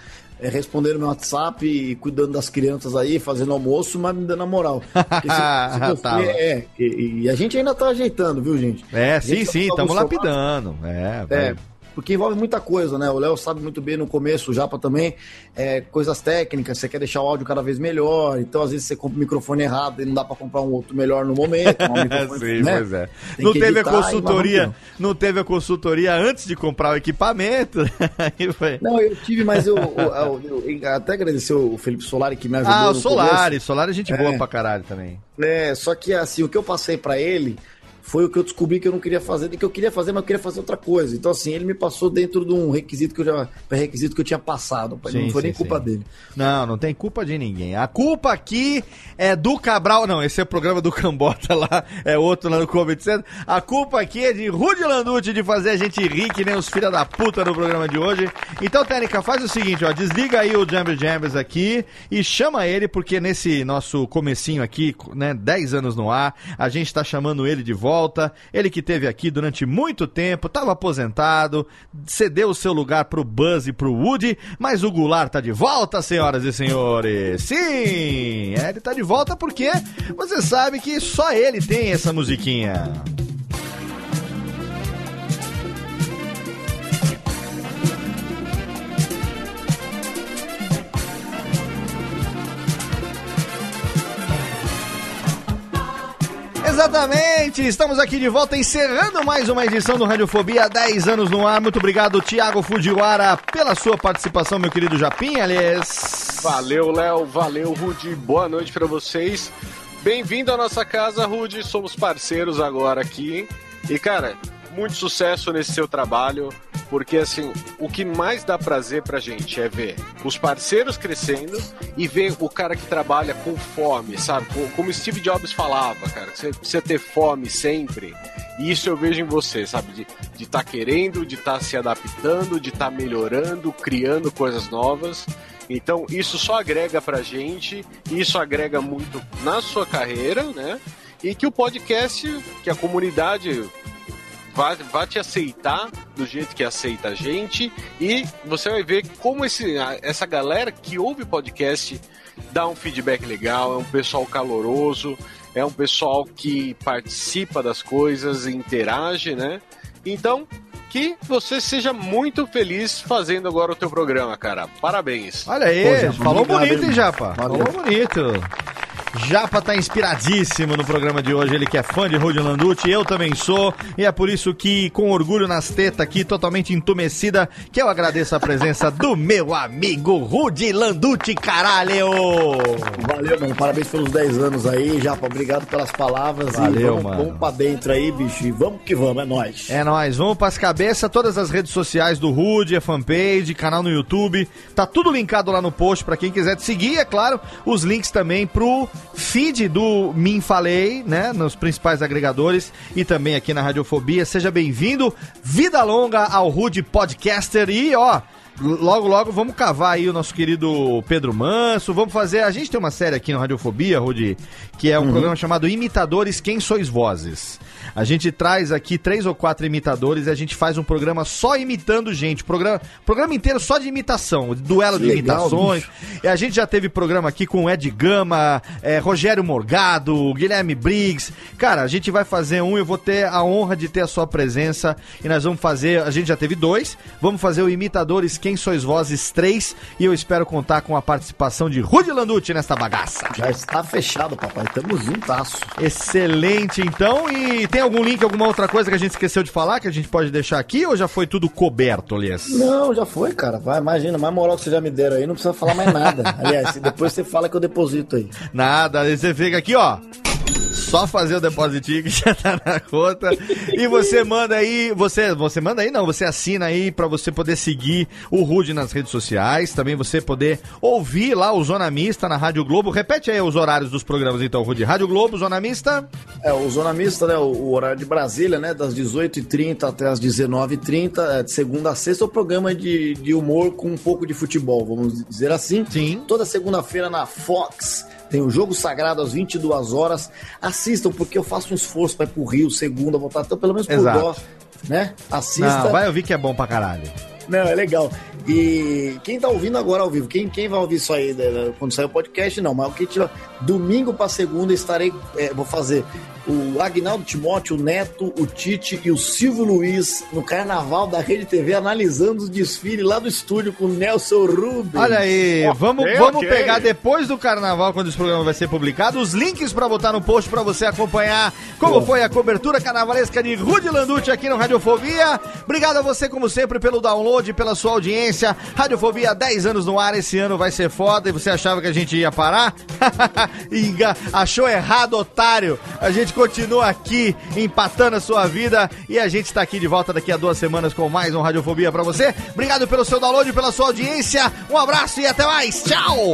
respondendo meu WhatsApp e cuidando das crianças aí, fazendo almoço, mas me dando a moral. Porque se- se você- Tava. é, e, e a gente ainda tá ajeitando, viu, gente? É, sim, gente sim, estamos lapidando. É, É. porque envolve muita coisa, né? O Léo sabe muito bem no começo, o Japa também, é, coisas técnicas, você quer deixar o áudio cada vez melhor, então às vezes você compra o microfone errado e não dá pra comprar um outro melhor no momento. um Sim, né? pois é. Tem Não teve a consultoria, não teve a consultoria antes de comprar o equipamento. Não, eu tive, mas eu, eu- eu- eu até agradecer o Felipe Solari que me ajudou. Ah, o Solari, começo. Solari é gente É. boa pra caralho também. É, só que assim, o que eu passei pra ele foi o que eu descobri que eu não queria fazer, e que eu queria fazer, mas eu queria fazer outra coisa. Então, assim, ele me passou dentro de um requisito que eu já. requisito que eu tinha passado. Sim, não foi sim, nem culpa sim. dele. Não, não tem culpa de ninguém. A culpa aqui é do Cabral. Não, esse é o programa do Cambota lá, é outro lá no Comedy Center. A culpa aqui é de Rudy Landucci de fazer a gente rir que nem os filha da puta no programa de hoje. Então, Técnica, faz o seguinte, ó, desliga aí o Jambers Jambers aqui e chama ele, porque nesse nosso comecinho aqui, né, 10 anos no ar, a gente tá chamando ele de volta. Ele que teve aqui durante muito tempo, tava aposentado, cedeu o seu lugar pro Buzz e pro Woody, mas o Goulart tá de volta, senhoras e senhores. Sim, é, ele tá de volta porque você sabe que só ele tem essa musiquinha. Exatamente! Estamos aqui de volta encerrando mais uma edição do Radiofobia 10 anos no ar. Muito obrigado, Thiago Fujiwara, pela sua participação, meu querido Japim, aliás. Valeu, Léo. Valeu, Rude. Boa noite pra vocês. Bem-vindo à nossa casa, Rude. Somos parceiros agora aqui, hein? E, cara, muito sucesso nesse seu trabalho, porque, assim, o que mais dá prazer pra gente é ver os parceiros crescendo e ver o cara que trabalha com fome, sabe? Co- Como Steve Jobs falava, cara, você precisa ter fome sempre. E isso eu vejo em você, sabe? De estar tá querendo, de estar se adaptando, de estar melhorando, criando coisas novas. Então, isso só agrega pra gente, isso agrega muito na sua carreira, né? E que o podcast, que a comunidade vai, vai te aceitar do jeito que aceita a gente e você vai ver como esse, essa galera que ouve podcast dá um feedback legal, é um pessoal caloroso, é um pessoal que participa das coisas, interage, né? Então, que você seja muito feliz fazendo agora o teu programa, cara. Parabéns. Olha aí, falou bonito, hein, Japa? Falou bonito. Japa tá inspiradíssimo no programa de hoje, ele que é fã de Rudy Landucci, eu também sou, e é por isso que, com orgulho nas tetas aqui, totalmente entumecida, que eu agradeço a presença do meu amigo Rudy Landucci, caralho! Valeu, mano. Parabéns pelos 10 anos aí, Japa. Obrigado pelas palavras. Valeu, e vamos, mano. vamos pra dentro aí, bicho. E vamos que vamos, é nóis. É nóis, vamos pras cabeças, todas as redes sociais do Rude, a fanpage, canal no YouTube, tá tudo linkado lá no post pra quem quiser te seguir, é claro, os links também pro feed do Min Falei, né, nos principais agregadores e também aqui na Radiofobia. Seja bem-vindo, vida longa ao Rude Podcaster e ó, Logo, logo, vamos cavar aí o nosso querido Pedro Manso. Vamos fazer. A gente tem uma série aqui no Radiofobia, Rudi, que é um Uhum. programa chamado Imitadores Quem Sois Vozes. A gente traz aqui três ou quatro imitadores e a gente faz um programa só imitando gente. Programa, programa inteiro só de imitação, duelo de Legal, imitações. E a gente já teve programa aqui com Ed Gama, eh, Rogério Morgado, Guilherme Briggs. Cara, a gente vai fazer um, eu vou ter a honra de ter a sua presença. E nós vamos fazer, a gente já teve dois, vamos fazer o Imitadores Quem Sois Vozes 3. E eu espero contar com a participação de Rudy Landucci nesta bagaça. Já está fechado, papai. Tamo juntasso. Excelente, então. E tem algum link, alguma outra coisa que a gente esqueceu de falar que a gente pode deixar aqui ou já foi tudo coberto, Elias? Não, já foi, cara. Vai, imagina, mais moral que vocês já me deram aí, não precisa falar mais nada. Aliás, depois você fala que eu deposito aí. Nada, aí você fica aqui, ó. Só fazer o depositinho que já tá na conta. E você manda aí, você, você manda aí não, você assina aí pra você poder seguir o Rude nas redes sociais, também você poder ouvir lá o Zona Mista na Rádio Globo. Repete aí os horários dos programas então, Rude. Rádio Globo, Zona Mista. É, o Zona Mista, né? O, o horário de Brasília, né? Das 18h30 até as 19h30, é, de segunda a sexta, é o programa de, de humor com um pouco de futebol, vamos dizer assim. Sim. Toda segunda-feira na Fox. Tem o Jogo Sagrado às 22 horas. Assistam, porque eu faço um esforço para ir pro Rio, segunda, voltar até pelo menos por Exato. dó, né? Assista. Não, vai ouvir que é bom pra caralho. Não, é legal. E quem tá ouvindo agora ao vivo, quem, quem vai ouvir isso aí né, quando sair o podcast, não, mas o que tira. Domingo pra segunda estarei. é, vou fazer o Agnaldo Timóteo, o Neto, o Tite e o Silvio Luiz no carnaval da Rede TV analisando os desfiles lá do estúdio com o Nelson Rubens. Olha aí, vamos, Ok, vamos ok. pegar depois do carnaval, quando esse programa vai ser publicado, os links pra botar no post pra você acompanhar como foi a cobertura carnavalesca de Rudy Landucci aqui no Radiofobia. Obrigado a você, como sempre, pelo download, pela sua audiência. Radiofobia, 10 anos no ar, esse ano vai ser foda. E você achava que a gente ia parar? Achou errado, otário. A gente continua aqui, empatando a sua vida. E a gente tá aqui de volta daqui a duas semanas com mais um Radiofobia pra você. Obrigado pelo seu download, pela sua audiência. Um abraço e até mais. Tchau!